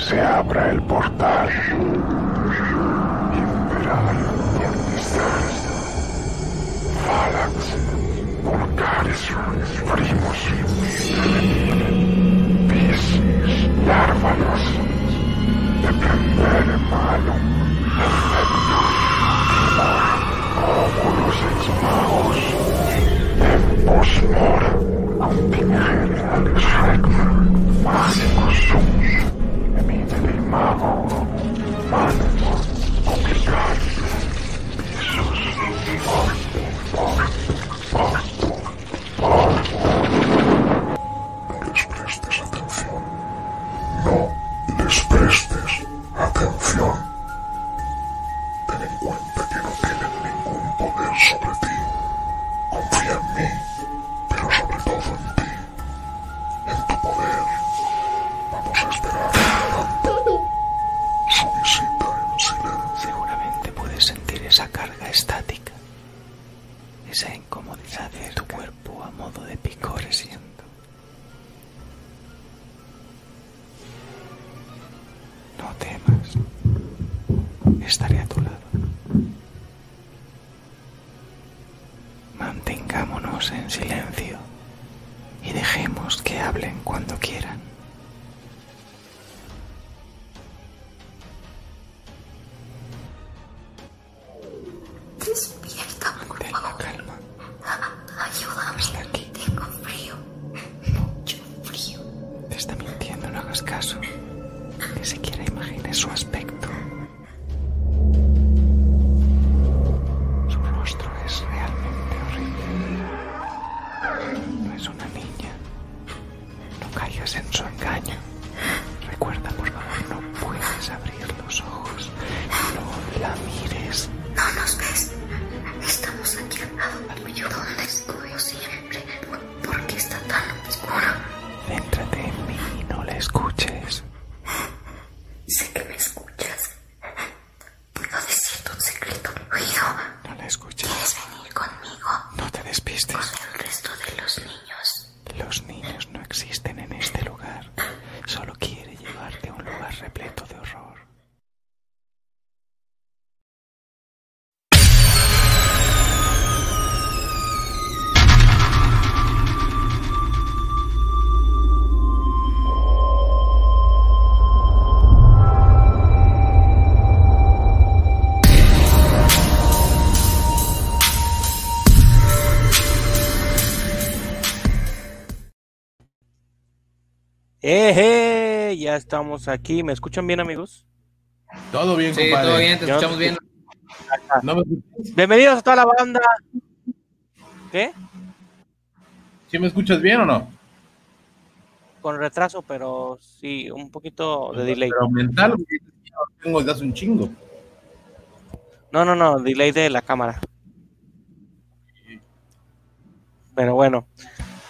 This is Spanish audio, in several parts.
se abra el portal. Imperal Cortistas. Falax. Volcaris. Primus. Piscis. Larvalos. Dependere malum. Timor. Oculus ex magos. Tempos mora. Contingere regna. Magicus sumus. Emite mago. ¡Eje! Ya estamos aquí. ¿Me escuchan bien, amigos? Todo bien, Sí, compadre. todo bien, te escuchamos bien. ¿No me, escuchas? Bienvenidos a toda la banda. ¿Qué? ¿Sí me escuchas bien o no? Con retraso, pero sí, un poquito de delay. Pero mental, tengo desde hace un chingo. No, no, no, delay de la cámara. Pero bueno.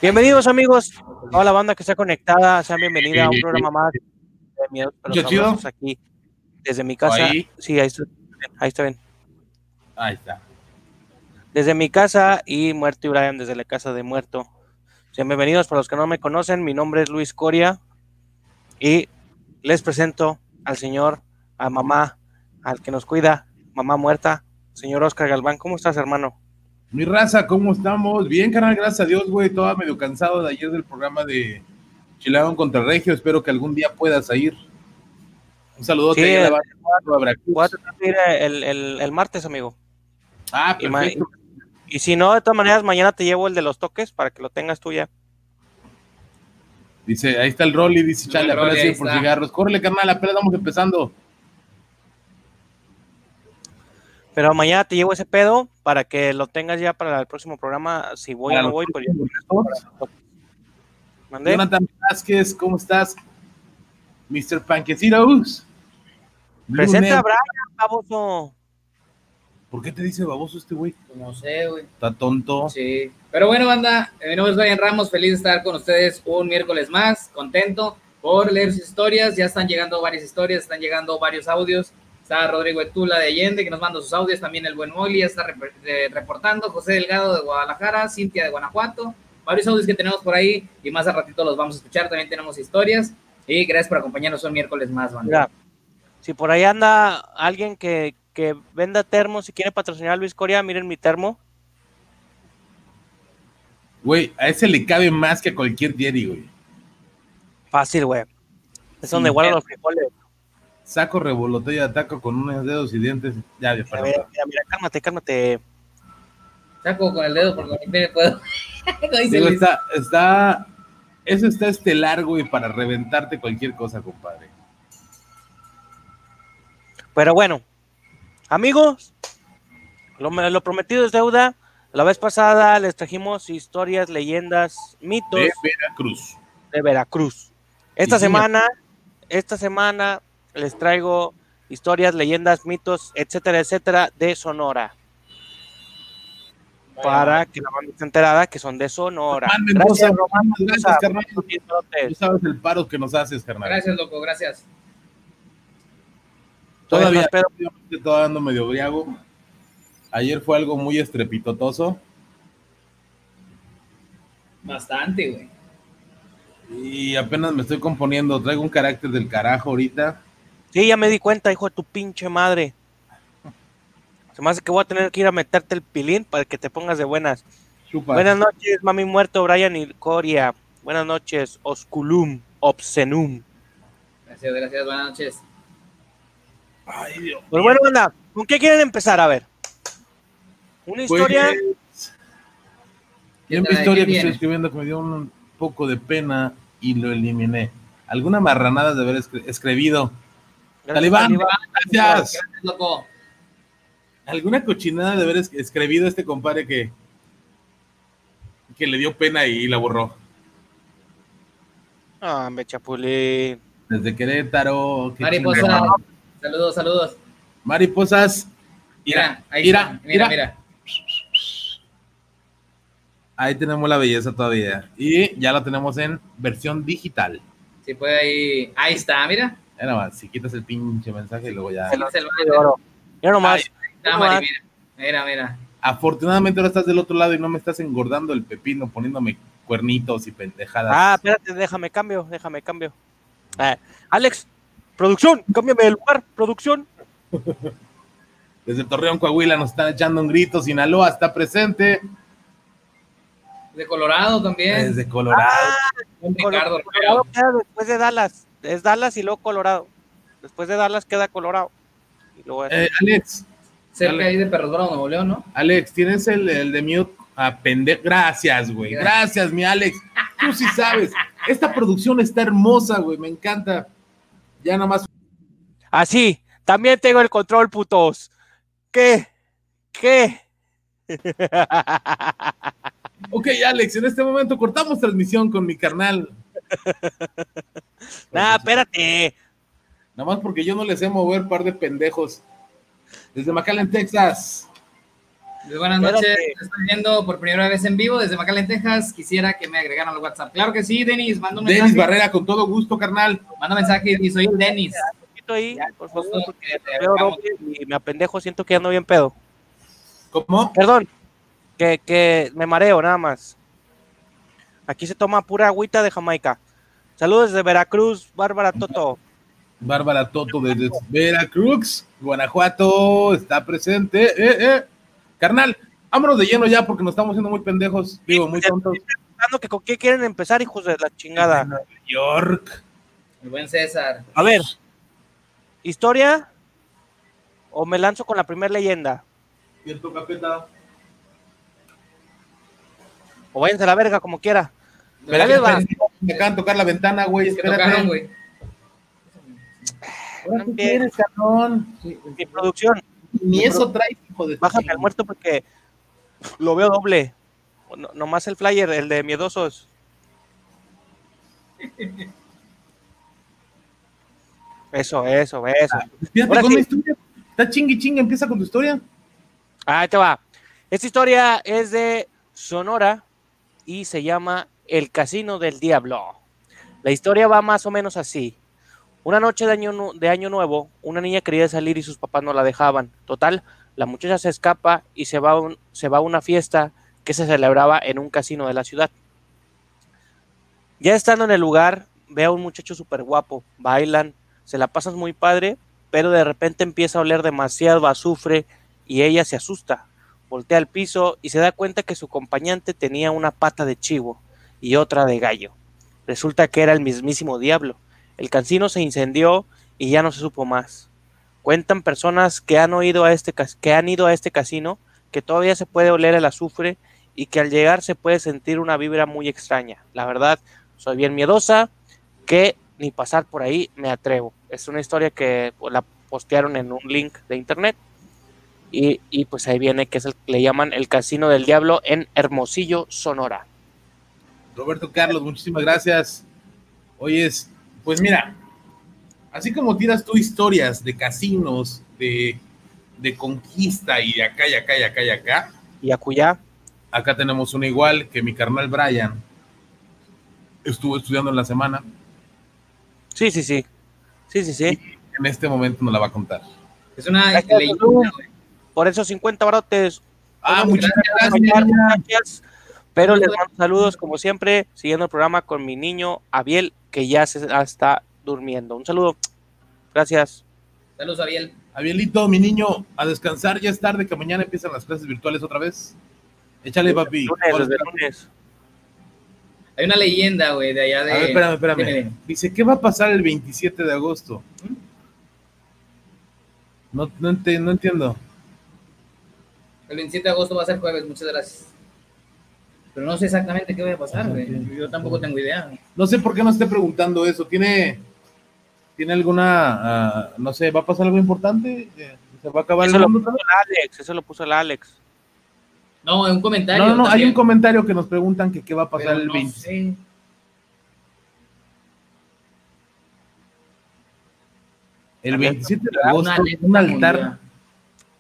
Bienvenidos, amigos. Toda la banda que está conectada, sean bienvenida a un programa más de Miedos aquí desde mi casa. Ahí. Sí, ahí está, ahí está bien. Ahí está. Desde mi casa y Muerto y Brian desde la casa de Muerto. Sean bienvenidos para los que no me conocen. Mi nombre es Luis Coria y les presento al señor, a mamá, al que nos cuida, mamá muerta, señor Oscar Galván. ¿Cómo estás, hermano? Mi raza, ¿cómo estamos? Bien, canal, gracias a Dios, güey. Todo medio cansado de ayer del programa de Chileón contra Regio. Espero que algún día puedas ir. Un saludote Sí, ahí a la el- a el, el- el martes, amigo. Ah, perfecto. y si no, de todas maneras, mañana te llevo el de los toques para que lo tengas tú ya. Dice, ahí está el Rolly, dice, chale, apenas por cigarros. Córrele, carnal, apenas vamos empezando. Pero mañana te llevo ese pedo para que lo tengas ya para el próximo programa. Si voy o no voy, pues ya. ¿Mandé? Jonathan Vázquez, ¿cómo estás? Mr. Panquecitos. Presenta a Brian, baboso. ¿Por qué te dice baboso este güey? No sé, güey. Está tonto. Sí. Pero bueno, banda, mi nombre es Brian Ramos, feliz de estar con ustedes un miércoles más, contento por leer sus historias, ya están llegando varias historias, están llegando varios audios, está Rodrigo Etula de Allende que nos manda sus audios, también el buen Moli ya está rep- reportando, José Delgado de Guadalajara, Cintia de Guanajuato, varios audios que tenemos por ahí y más a ratito los vamos a escuchar, también tenemos historias. Y gracias por acompañarnos un miércoles más, banda. Mira, si por ahí anda alguien que, que venda termos y quiere patrocinar a Luis Coria, miren mi termo. Güey, a ese le cabe más que a cualquier Jerry, güey. Fácil, güey. Es Sí, donde guardo eh. los frijoles. Saco, revoloteo y ataco con unos dedos y dientes. Ya, ya, Mira, perdón. mira, mira, mira, cálmate, cálmate. Saco con el dedo porque el pie puedo. Digo, está, está, eso está estelar, güey, para reventarte cualquier cosa, compadre. Pero bueno, amigos, lo, lo prometido es deuda. La vez pasada les trajimos historias, leyendas, mitos De Veracruz. de Veracruz. Esta Sí, señor. semana, esta semana les traigo historias, leyendas, mitos, etcétera, etcétera, de Sonora. Para que la banda esté enterada que son de Sonora. Román Mendoza, Gracias, Román Gracias, carnal. Tú sabes el paro que nos haces, carnal. Gracias, loco, gracias. Todavía, Pero- obviamente, todavía ando medio briago. Ayer fue algo muy estrepitotoso. Bastante, güey. Y apenas me estoy componiendo. Traigo un carácter del carajo ahorita. Sí, ya me di cuenta, hijo de tu pinche madre. Se me hace que voy a tener que ir a meterte el pilín para que te pongas de buenas. Buenas noches, mami muerto, Brian y Coria. Buenas noches, Osculum, Obsenum. Gracias, gracias, buenas noches. Ay, Dios. Pues bueno, anda, ¿con qué quieren empezar? A ver. Una Pues, historia. Tiene una ¿Quién historia que viene? estoy escribiendo que me dio un poco de pena y lo eliminé. Alguna marranada de haber escri- escribido. Talibán, Talibán. gracias. Gracias, loco. Alguna cochinada de haber es- escribido este compadre que, que le dio pena y la borró. Ah, me chapulín. Desde Querétaro. qué Mariposa. chingada. Saludos, saludos. Mariposas. Mira, ahí mira, está. Mira, mira. mira. Ahí tenemos la belleza todavía. Y ya la tenemos en versión digital. Si puede ahí. Ahí está, mira. Ya nada más, si quitas el pinche mensaje y luego ya. Se lo- Se lo- de oro. Mira nomás. Ay, mira. Mira, mira. Afortunadamente ahora estás del otro lado y no me estás engordando el pepino poniéndome cuernitos y pendejadas. Ah, espérate, déjame cambio, déjame cambio. Ah, Alex, producción, cámbiame de lugar, producción. Desde Torreón, Coahuila nos están echando un grito. Sinaloa está presente. De Colorado también. Desde Colorado. Ricardo Colorado después de Dallas. Es Dallas y luego Colorado. Después de Dallas queda Colorado. Y luego es- Eh, Alex, Cerca dale. ahí de Perros Bravos, Nuevo León, ¿no? Alex, tienes el, el de mute. Ah, pende- Gracias, güey. Gracias, mi Alex. Tú sí sabes. Esta producción está hermosa, güey. Me encanta. Ya nada más. Así, también tengo el control, putos. ¿Qué? ¿Qué? Ok, Alex, en este momento cortamos transmisión con mi carnal. Nah, espérate. Nada más porque yo no les sé mover par de pendejos. Desde McAllen, Texas. Pues buenas Espérate. noches, te estoy viendo por primera vez en vivo desde McAllen, Texas. Quisiera que me agregaran al WhatsApp. Claro que sí, Denis, manda un Denis mensaje. Barrera, con todo gusto, carnal. Manda un mensaje y soy el Denis. Ahí, Ya, por favor, porque te veo y me apendejo, siento que ando bien pedo. ¿Cómo? Perdón, que, que me mareo nada más. Aquí se toma pura agüita de Jamaica. Saludos desde Veracruz, Bárbara Toto. Bárbara Toto desde Veracruz, Guanajuato, está presente. Eh, eh. Carnal, vámonos de lleno ya porque nos estamos haciendo muy pendejos. Digo, muy tontos. Que con qué quieren empezar, hijos de la chingada. Nueva York. El buen César. A ver, ¿historia? ¿O me lanzo con la primera leyenda? Cierto, capeta. O váyanse a la verga, como quiera. Me acaban de tocar la ventana, güey. Es que tocaron, Espérate. güey. Ahora, ¿qué quieres, cabrón? Mi producción, Ni eso traes, hijo de bájame al muerto porque lo veo doble. No, nomás el flyer, el de miedosos. Eso, eso, eso. Ahora con sí. la historia. Está chingui chingue, empieza con tu historia. Ahí te va. Esta historia es de Sonora y se llama El Casino del Diablo. La historia va más o menos así. Una noche de año, de año nuevo, una niña quería salir y sus papás no la dejaban. Total, la muchacha se escapa y se va, se va a una fiesta que se celebraba en un casino de la ciudad. Ya estando en el lugar, ve a un muchacho súper guapo, bailan, se la pasan muy padre, pero de repente empieza a oler demasiado azufre y ella se asusta, voltea al piso y se da cuenta que su acompañante tenía una pata de chivo y otra de gallo. Resulta que era el mismísimo diablo. El casino se incendió y ya no se supo más. Cuentan personas que han oído a este que han ido a este casino que todavía se puede oler el azufre y que al llegar se puede sentir una vibra muy extraña. La verdad, soy bien miedosa, que ni pasar por ahí me atrevo. Es una historia que la postearon en un link de internet y, y, pues ahí viene que es el que le llaman el Casino del Diablo en Hermosillo, Sonora. Roberto Carlos, muchísimas gracias. Oyes, pues mira, así como tiras tú historias de casinos, de, de conquista y de acá y acá y acá y acá, Y Acuyá, acá tenemos una igual que mi carnal Brian estuvo estudiando en la semana. sí, sí, sí. Sí, sí, sí. En este momento nos la va a contar. Es una Gracias, leyenda. Por esos 50 barotes. Ah, muchas gracias, gracias. Pero les mando saludos, como siempre, siguiendo el programa con mi niño Abiel, que ya se está durmiendo. Un saludo. Gracias. Saludos, Ariel. Abielito, mi niño, a descansar, ya es tarde, que mañana empiezan las clases virtuales otra vez. Échale, papi. Lunes, desde lunes. Hay una leyenda, güey, de allá de. A ver, espérame, espérame. Dice, ¿qué va a pasar el 27 de agosto? No, no, no entiendo. El 27 de agosto va a ser jueves, muchas gracias. Pero no sé exactamente qué va a pasar, güey. Yo tampoco tengo idea. No sé por qué no esté preguntando eso. ¿Tiene, tiene alguna, ah, no sé, va a pasar algo importante? Eh, ¿Se va a acabar Eso el lo mundo? puso el Alex, eso lo puso el Alex. No, un comentario. No, no, no, hay también, un comentario que nos preguntan que qué va a pasar pero el no 20. sé. El 27 de Una agosto, alerta un altar, mundial.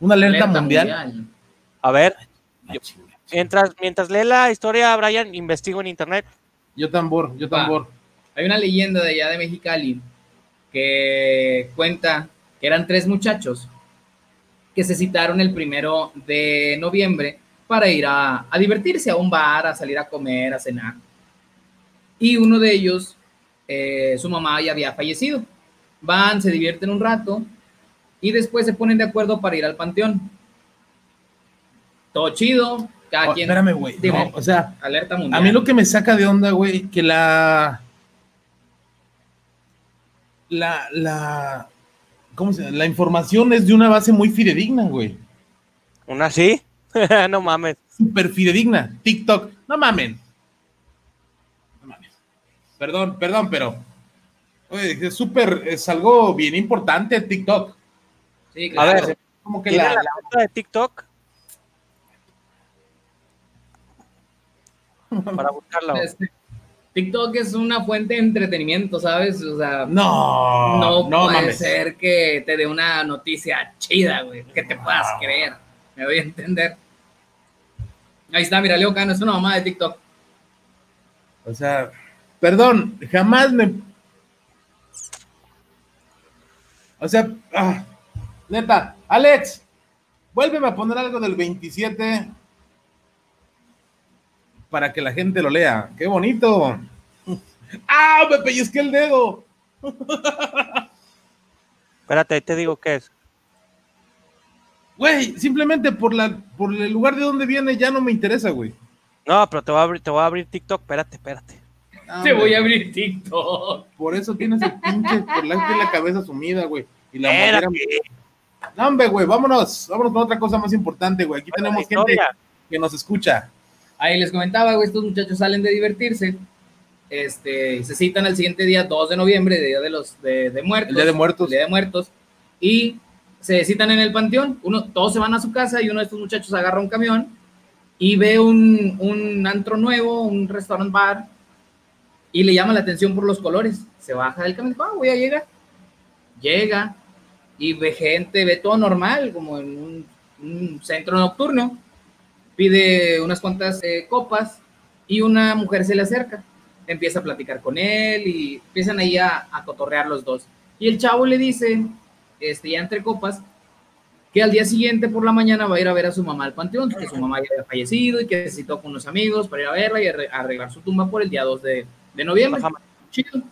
una alerta, Alerta mundial. A ver, Ah, Yo- chinga. mientras, mientras lee la historia, Brian, investigo en internet. Yo tambor, yo Va. tambor. Hay una leyenda de allá de Mexicali que cuenta que eran tres muchachos que se citaron el primero de noviembre para ir a, a divertirse a un bar, a salir a comer, a cenar. Y uno de ellos, eh, su mamá ya había fallecido. Van, se divierten un rato y después se ponen de acuerdo para ir al panteón. Todo chido, cada Oh, quien. espérame, güey. Dime. No, o sea, Alerta mundial. a mí lo que me saca de onda, güey, que la. La. La. ¿Cómo se llama? La información es de una base muy fidedigna, güey. ¿Una así? no mames. Súper fidedigna. TikTok. No mamen. No mames. Perdón, perdón, pero. Oye, es súper. Es algo bien importante TikTok. Sí, A claro. ver, Como que ¿Tiene la. la cuenta de TikTok? Para buscarla. Este, TikTok es una fuente de entretenimiento, ¿sabes? O sea, No, no, no puede mames. ser que te dé una noticia chida, güey, que te puedas creer. Me voy a entender. Ahí está, mira, Leo Cano, es una mamá de TikTok. O sea, perdón, jamás me. O sea, ah, neta, Alex, vuélveme a poner algo del 27 para que la gente lo lea. ¡Qué bonito! ¡Ah, me pellizqué el dedo! Espérate, ahí te digo qué es. Güey, simplemente por, la, por el lugar de donde viene ya no me interesa, güey. No, pero te voy a abrir, te voy a abrir TikTok. Espérate, espérate. Ah, Te voy a abrir TikTok. Por eso tienes el pinche, por la, la cabeza sumida, güey. Y la mollera No, hombre, güey, vámonos, vámonos con otra cosa más importante, güey. Aquí tenemos gente que nos escucha. Ahí les comentaba, güey, estos muchachos salen de divertirse. Este, y se citan el siguiente día, 2 de noviembre, Día de los de, de Muertos. El Día de Muertos. el Día de Muertos. Y se citan en el panteón. Uno, todos se van a su casa y uno de estos muchachos agarra un camión y ve un, un antro nuevo, un restaurant bar, y le llama la atención por los colores. Se baja del camión ah, voy a llegar. Llega y ve gente, ve todo normal, como en un, un centro nocturno. Pide unas cuantas eh, copas y una mujer se le acerca. Empieza a platicar con él y empiezan ahí a, a cotorrear los dos. Y el chavo le dice, este, ya entre copas, que al día siguiente por la mañana va a ir a ver a su mamá al panteón, que su mamá ya había fallecido y que se citó con unos amigos para ir a verla y arre- arreglar su tumba por el día 2 de, de noviembre. Chido.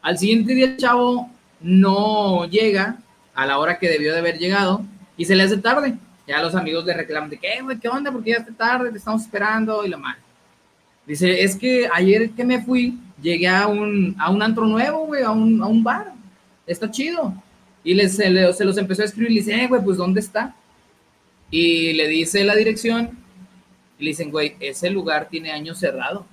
Al siguiente día el chavo no llega a la hora que debió de haber llegado y se le hace tarde. Ya los amigos le reclaman de que, güey, ¿qué onda? Porque ya está tarde, te estamos esperando y la madre. Dice, es que ayer que me fui, llegué a un, a un antro nuevo, güey, a un, a un bar. Está chido. Y les, se, le- se los empezó a escribir y le dice, eh, güey, pues ¿dónde está? Y le dice la dirección y le dicen, güey, ese lugar tiene años cerrado.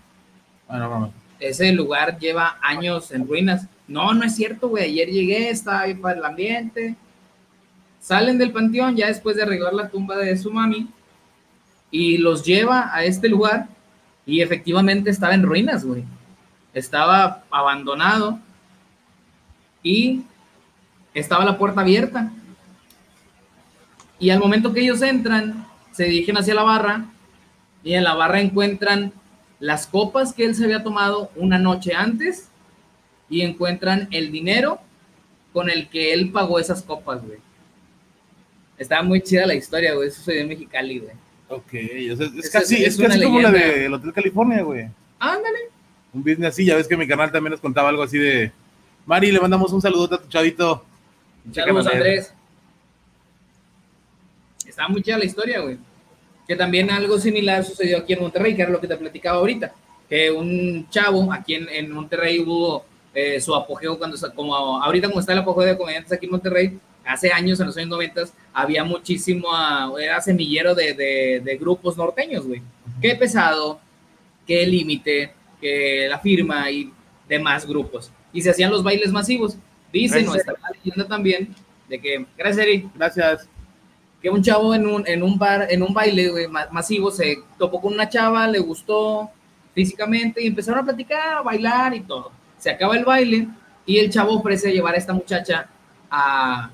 Ah, no, mames. Ese lugar lleva años en ruinas. No, no es cierto, güey. Ayer llegué, estaba ahí para el ambiente. Salen del panteón ya después de arreglar la tumba de su mami y los lleva a este lugar y efectivamente estaba en ruinas, güey. Estaba abandonado y estaba la puerta abierta. Y al momento que ellos entran, se dirigen hacia la barra y en la barra encuentran las copas que él se había tomado una noche antes y encuentran el dinero con el que él pagó esas copas, güey. Estaba muy chida la historia, güey. Eso soy de Mexicali, güey. Ok, o sea, es, Es- casi, es casi como la del Hotel California, güey. Ándale. Un business así, ya ves que mi canal también nos contaba algo así de... Mari, le mandamos un saludo a tu chavito. Saludos. Andrés. Está muy chida la historia, güey. Que también algo similar sucedió aquí en Monterrey, que era lo que te platicaba ahorita. Que un chavo aquí en, en Monterrey hubo eh, su apogeo cuando, como ahorita como está el apogeo de comediantes aquí en Monterrey, hace años, en los años 90, había muchísimo, ah, era semillero de, de, de grupos norteños, güey. Qué pesado, qué límite, que la firma y demás grupos. Y se hacían los bailes masivos. Dice nuestra leyenda también de que, gracias Eri, Gracias. que un chavo en un, en un bar, en un baile güey, ma- masivo se topó con una chava, le gustó físicamente y empezaron a platicar, a bailar y todo. Se acaba el baile y el chavo ofrece llevar a esta muchacha a,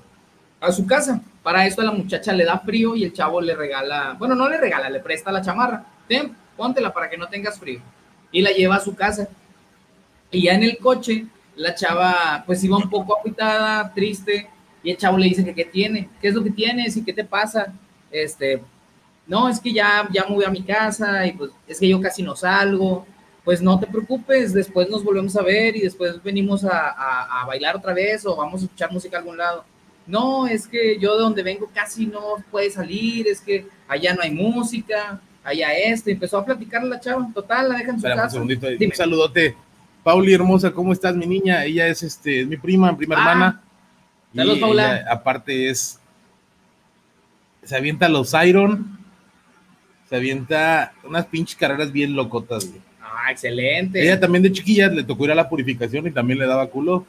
a su casa. Para esto la muchacha le da frío y el chavo le regala, bueno, no le regala, le presta la chamarra. Ten, póntela para que no tengas frío. Y la lleva a su casa. Y ya en el coche, la chava pues iba un poco agitada, triste, y el chavo le dice que qué tiene, qué es lo que tienes y qué te pasa. Este, no, es que ya, ya me voy a mi casa y pues es que yo casi no salgo. Pues no te preocupes, después nos volvemos a ver y después venimos a, a- a bailar otra vez o vamos a escuchar música a algún lado. No, es que yo de donde vengo casi no puede salir, es que allá no hay música, allá esto. Y empezó a platicar la chava, total, la dejan en su Espera un casa. segundito. Dime. Un saludote. Pauli, hermosa, ¿cómo estás, mi niña? Ella es este, es mi prima, prima Ah. hermana. Saludos, Paula. ella, aparte es. Se avienta los Iron. Se avienta unas pinches carreras bien locotas, güey. Ah, excelente. Ella también de chiquilla le tocó ir a la purificación y también le daba culo.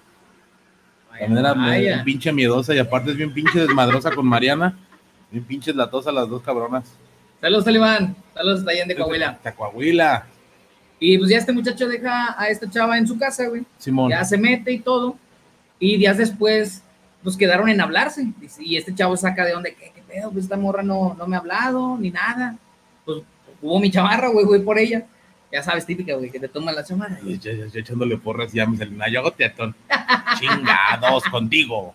También era Vaya. bien pinche miedosa y aparte es bien pinche desmadrosa con Mariana. Bien pinches latosas las dos cabronas. Saludos, Talibán. Saludos, hasta allá de Coahuila. De Coahuila, Y pues ya este muchacho deja a esta chava en su casa, güey. Simón. Ya se mete y todo. Y días después, pues quedaron en hablarse. Y este chavo saca de donde, ¿qué, qué pedo? Pues esta morra no, no me ha hablado, ni nada. Pues hubo mi chamarra, güey, güey, por ella. Ya sabes, típica, güey, que te toman la. Y yo, yo- yo echándole porras y ya me salió yo hago teatón. Chingados contigo.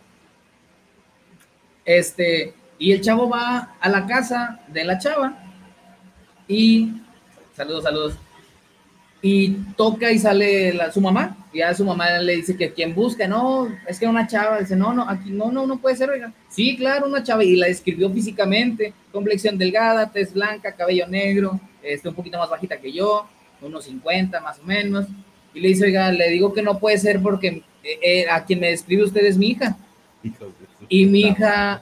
Este, y el chavo va a la casa de la chava y saludos, saludos. Y toca y sale la- su mamá. Y ya su mamá le dice que quien busca, no, es que una chava. Dice, no, no, aquí no, no, no puede ser, oiga. Sí, claro, una chava. Y la describió físicamente, complexión delgada, tez blanca, cabello negro, este, un poquito más bajita que yo, unos 50 más o menos. Y le dice, oiga, le digo que no puede ser porque eh, eh, a quien me describe usted es mi hija. Y mi hija,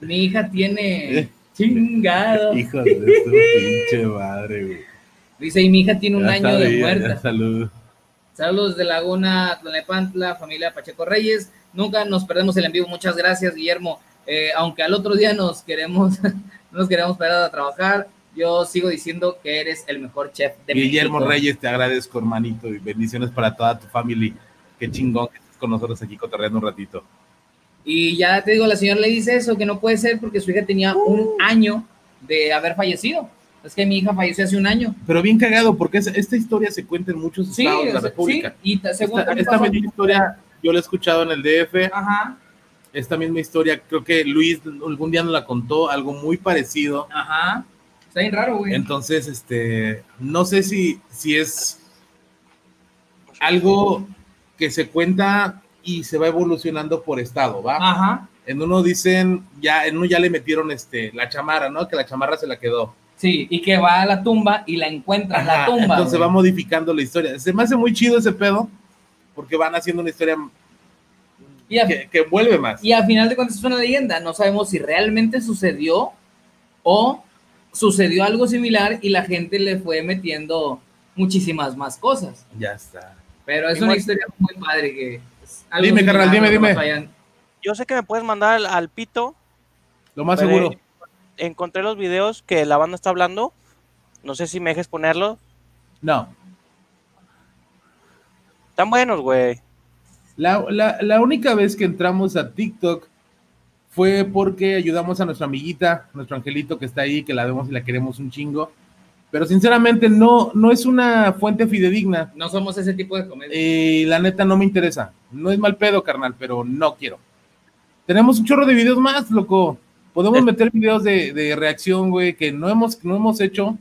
mi hija tiene Eh. chingado. Hijos de su pinche madre, güey. Dice, y mi hija tiene un Ya año de muerta. ya, Salud. Saludos de Laguna, Tlalnepantla, familia Pacheco Reyes. Nunca nos perdemos el en vivo. Muchas gracias, Guillermo. Eh, aunque al otro día nos queremos, no nos queremos parar a trabajar, yo sigo diciendo que eres el mejor chef de Guillermo México. Reyes, te agradezco, hermanito, y bendiciones para toda tu familia. Qué chingón que estés con nosotros aquí cotorreando un ratito. Y ya te digo, la señora le dice eso, que no puede ser porque su hija tenía un año de haber fallecido. Es que mi hija falleció hace un año. Pero bien cagado, porque esta historia se cuenta en muchos Sí, estados de la sea, República. sí, y según esta misma historia yo la he escuchado en el DF. Ajá, Esta misma historia, creo que Luis algún día nos la contó, algo muy parecido. ajá. Está bien raro, güey. Entonces, este, no sé si, si es algo que se cuenta y se va evolucionando por estado, ¿va? Ajá. En uno dicen, ya, en uno ya le metieron este, la chamarra, ¿no? Que la chamarra se la quedó. Sí, y que va a la tumba y la encuentra en la tumba. Entonces güey. va modificando la historia. Se me hace muy chido ese pedo, porque van haciendo una historia y, a, que, que envuelve más. y a final de cuentas es una leyenda. No sabemos si realmente sucedió o sucedió algo similar y la gente le fue metiendo muchísimas más cosas. Ya está. Pero es Y una muy- historia muy padre que Dime, carnal, dime, dime. vayan- Yo sé que me puedes mandar al, al pito. Lo más seguro. Encontré los videos que la banda está hablando. No sé si me dejes ponerlo. No. Están buenos, güey. La, la- la única vez que entramos a TikTok fue porque ayudamos a nuestra amiguita, nuestro angelito que está ahí, que la vemos y la queremos un chingo. Pero sinceramente no, no es una fuente fidedigna. No somos ese tipo de comedia. Y la neta no me interesa. No es mal pedo, carnal, pero no quiero. Tenemos un chorro de videos más, loco. Podemos Es- meter videos de, de reacción, güey, que no hemos, no hemos hecho,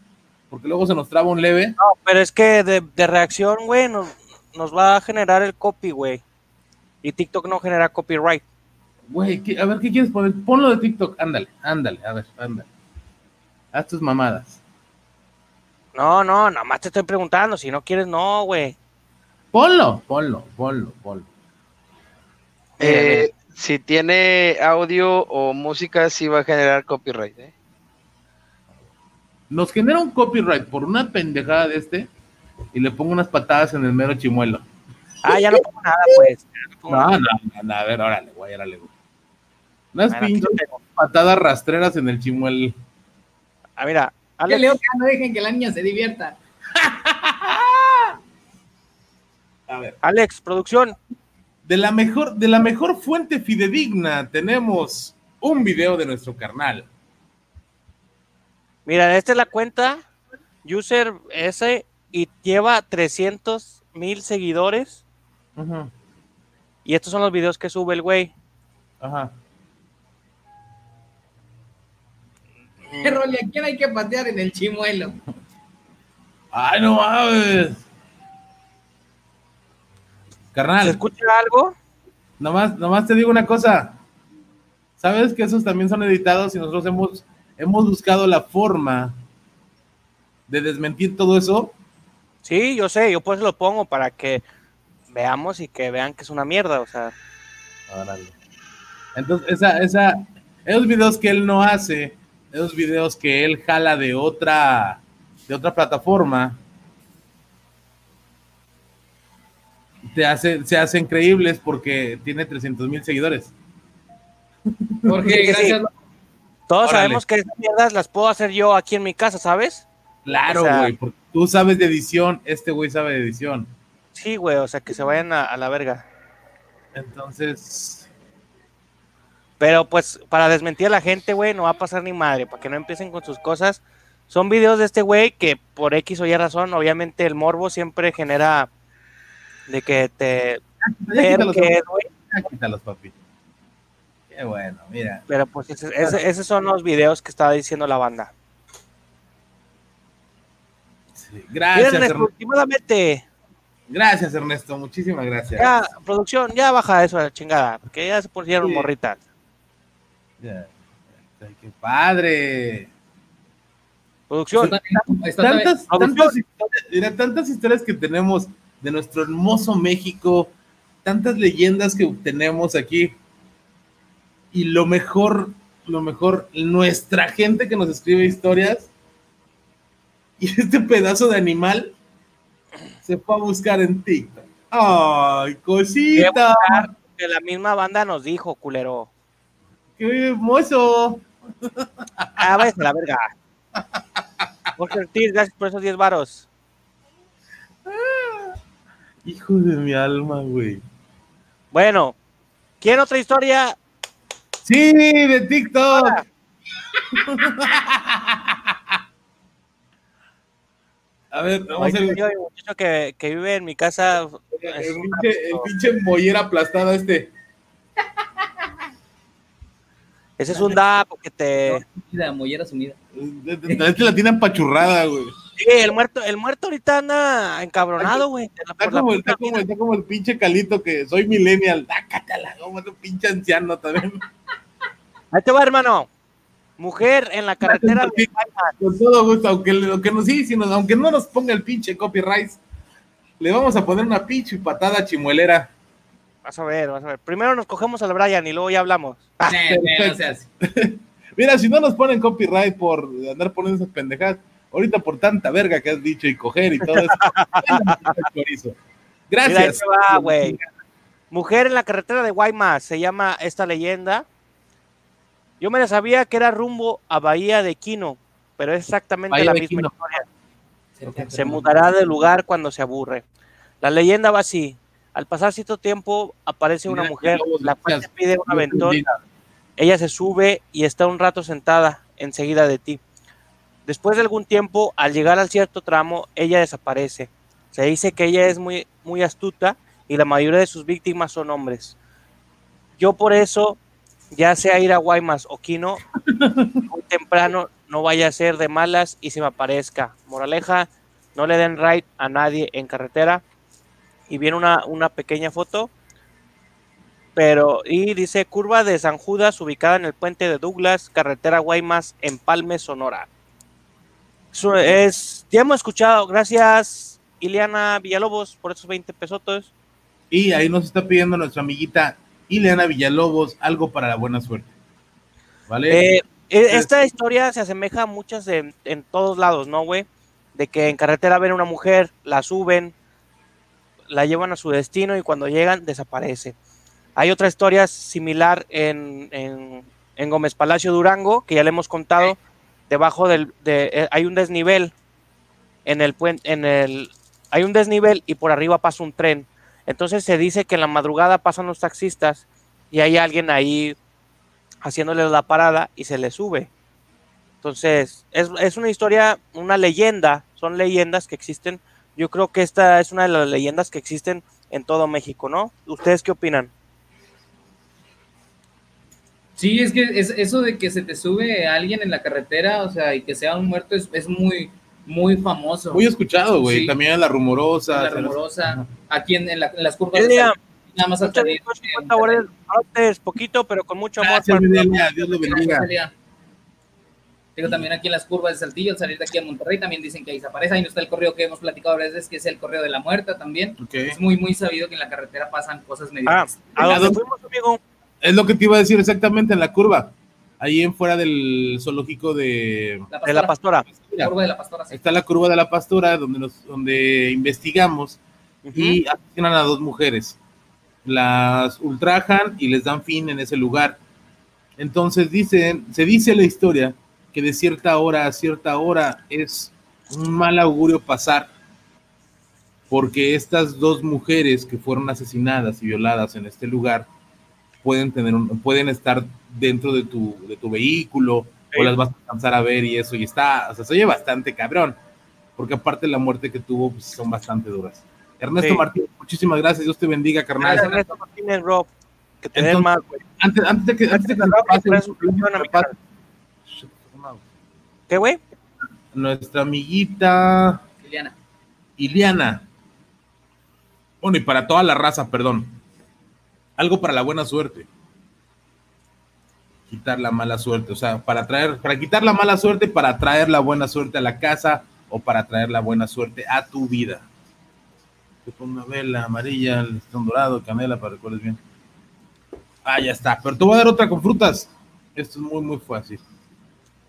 porque luego se nos traba un leve. No, pero es que de, de reacción, güey, nos, nos va a generar el copy, güey. Y TikTok no genera copyright. Güey, ¿qué- a ver, ¿qué quieres poner? Ponlo de TikTok. Ándale, ándale, a ver, ándale. Haz tus mamadas. No, no, nada más te estoy preguntando. Si no quieres, no, güey. Ponlo, ponlo, ponlo, ponlo. Eh, si tiene audio o música, sí va a generar copyright. ¿eh? Nos genera un copyright por una pendejada de este y le pongo unas patadas en el mero chimuelo. Ah, ya no pongo nada, pues. Ya no pongo No, nada. no, no, no, a ver, órale, güey, órale, güey. Unas pinches patadas rastreras en el chimuelo. Ah, mira, Que Alex, Leo, que no dejen que la niña se divierta. A ver. Alex, producción. De la mejor, de la mejor fuente fidedigna tenemos un video de nuestro carnal. Mira, esta es la cuenta user S y lleva 300 mil seguidores. Ajá, Y estos son los videos que sube el güey. ajá. ¿Qué Rolly? ¿A quién hay que patear en el chimuelo? Ay, no mames. ¿Se Carnal, escucha algo? nomás, nomás te digo una cosa. ¿Sabes que esos también son editados y nosotros hemos, hemos buscado la forma de desmentir todo eso? Sí, yo sé, yo pues lo pongo para que veamos y que vean que es una mierda, o sea. Órale. Entonces, esa, esa, esos videos que él no hace, esos videos que él jala de otra, de otra plataforma, te hace, se hacen creíbles porque tiene 300 mil seguidores. Sí. gracias. Todos Órale. sabemos que esas mierdas las puedo hacer yo aquí en mi casa, ¿sabes? Claro, O sea- güey, porque tú sabes de edición, este güey sabe de edición. Sí, güey, o sea, que se vayan a, a la verga. Entonces, Pero pues para desmentir a la gente, güey, no va a pasar ni madre, para que no empiecen con sus cosas. Son videos de este güey que por X o Y razón, obviamente el morbo siempre genera de que te... ya ver quítalos, que es, güey, ya quítalos, papi. Qué bueno, mira. pero pues ese- ese- esos son los videos que estaba diciendo la banda. Sí, Gracias, Ernesto. últimamente, Gracias, Ernesto. Muchísimas gracias. ya, producción, ya baja eso a la chingada, porque ya se pusieron Sí. morritas. Qué padre. Producción, Está también- está también- tantas, Producción. tantas historias, mira, tantas historias que tenemos de nuestro hermoso México, tantas leyendas que tenemos aquí. Y lo mejor, lo mejor, nuestra gente que nos escribe historias. Y este pedazo de animal se fue a buscar en TikTok. ¡Ay, cosita! que la misma banda nos dijo, culero. ¡Qué hermoso! Ah, váyase a la verga. Jorge Ortiz, gracias por esos 10 varos. Hijo de mi alma, güey. Bueno, ¿quieren otra historia? Sí, de TikTok. A ver, vamos a ver. yo, el muchacho que, que vive en mi casa. El pinche, el pinche mollera aplastada este. Ese es un da porque te. Sumida, mollera sumida. Este la tiene apachurrada, güey. Sí, el muerto, el muerto ahorita anda encabronado, güey. Está como, está, como, vida. está como el pinche calito que soy millennial. Dácatela, como es un pinche anciano también. Ahí te va, hermano. Mujer en la carretera Con todo gusto, aunque, aunque no, sí, sí, nos- aunque no nos ponga el pinche copyright, le vamos a poner una pinche patada chimuelera. Vas a ver, vas a ver. Primero nos cogemos al Brian y luego ya hablamos. Mira, si no nos ponen copyright por andar poniendo esas pendejadas, ahorita por tanta verga que has dicho y coger y todo eso. Mira, Gracias. va. Mujer en la carretera de Guaymas, se llama esta leyenda. Yo me la sabía que era rumbo a Bahía de Quino, pero es exactamente Bahía la misma Quino. historia. Se mudará de lugar cuando se aburre. La leyenda va así. Al pasar cierto tiempo aparece una mujer, la cual te pide un aventón. Ella se sube y está un rato sentada enseguida de ti. Después de algún tiempo, al llegar al cierto tramo, ella desaparece. Se dice que ella es muy, muy astuta y la mayoría de sus víctimas son hombres. Yo por eso, ya sea ir a Guaymas o Quino, muy temprano no vaya a ser de malas y se me aparezca. Moraleja, no le den ride a nadie en carretera. Y viene una, una pequeña foto pero y dice curva de San Judas ubicada en el puente de Douglas, carretera Guaymas, Empalme, Sonora. Eso es, ya hemos escuchado, gracias Ileana Villalobos por esos 20 pesotos. Y ahí nos está pidiendo nuestra amiguita Ileana Villalobos algo para la buena suerte. ¿Vale? Eh, e- esta historia se asemeja a muchas en, en todos lados, ¿no, güey? De que en carretera ven a una mujer, la suben, la llevan a su destino y cuando llegan desaparece. Hay otra historia similar en, en, en Gómez Palacio Durango, que ya le hemos contado. Debajo del de, eh, hay un desnivel en el puente, en el hay un desnivel y por arriba pasa un tren. Entonces se dice que en la madrugada pasan los taxistas y hay alguien ahí haciéndole la parada y se le sube. Entonces, es, es una historia, una leyenda, son leyendas que existen. Yo creo que esta es una de las leyendas que existen en todo México, ¿no? ¿Ustedes qué opinan? Sí, es que es, eso de que se te sube alguien en la carretera, o sea, y que sea un muerto es, es muy, muy famoso. Muy escuchado, güey. Sí. También en la rumorosa. la se nos- rumorosa, aquí en, en la- en las curvas El de nada más al muchas salir. 50 bolas, es poquito, pero con mucho amor. Gracias, para-. Dios lo bendiga. Gracias, Elia. Digo, también aquí en las curvas de Saltillo, al salir de aquí a Monterrey, también dicen que ahí se aparece. Ahí no está el correo que hemos platicado a veces, que es el correo de la muerta también. Ok. Es muy, muy sabido que en la carretera pasan cosas medio. Ah, a ¿A donde dónde? fuimos, amigo. Es lo que te iba a decir exactamente en la curva. Ahí en fuera del zoológico de. la De la pastora. La curva de la pastora, sí. Está la curva de la pastora donde, nos, donde investigamos y asesinan a dos mujeres. Las ultrajan y les dan fin en ese lugar. Entonces dicen, se dice la historia que de cierta hora a cierta hora es un mal augurio pasar porque estas dos mujeres que fueron asesinadas y violadas en este lugar pueden tener un- pueden estar dentro de tu, de tu vehículo Sí. o las vas a alcanzar a ver y eso y está, o sea, se oye bastante cabrón porque aparte la muerte que tuvo pues, son bastante duras. Ernesto Sí. Martínez, muchísimas gracias, Dios te bendiga, carnal. Gracias, Ernesto Martínez, Rob. Que te den más, güey. Antes, antes de que, antes de que suscripción a mi canal. ¿Qué, güey? nuestra amiguita Liliana. Iliana. Bueno, y para toda la raza, perdón. Algo para la buena suerte. Quitar la mala suerte, o sea, para traer, para quitar la mala suerte, para traer la buena suerte a la casa o para traer la buena suerte a tu vida. Te pongo una vela amarilla, el listón dorado, canela, para que recuerdes bien. Ah, ya está. Pero te voy a dar otra con frutas. Esto es muy, muy fácil.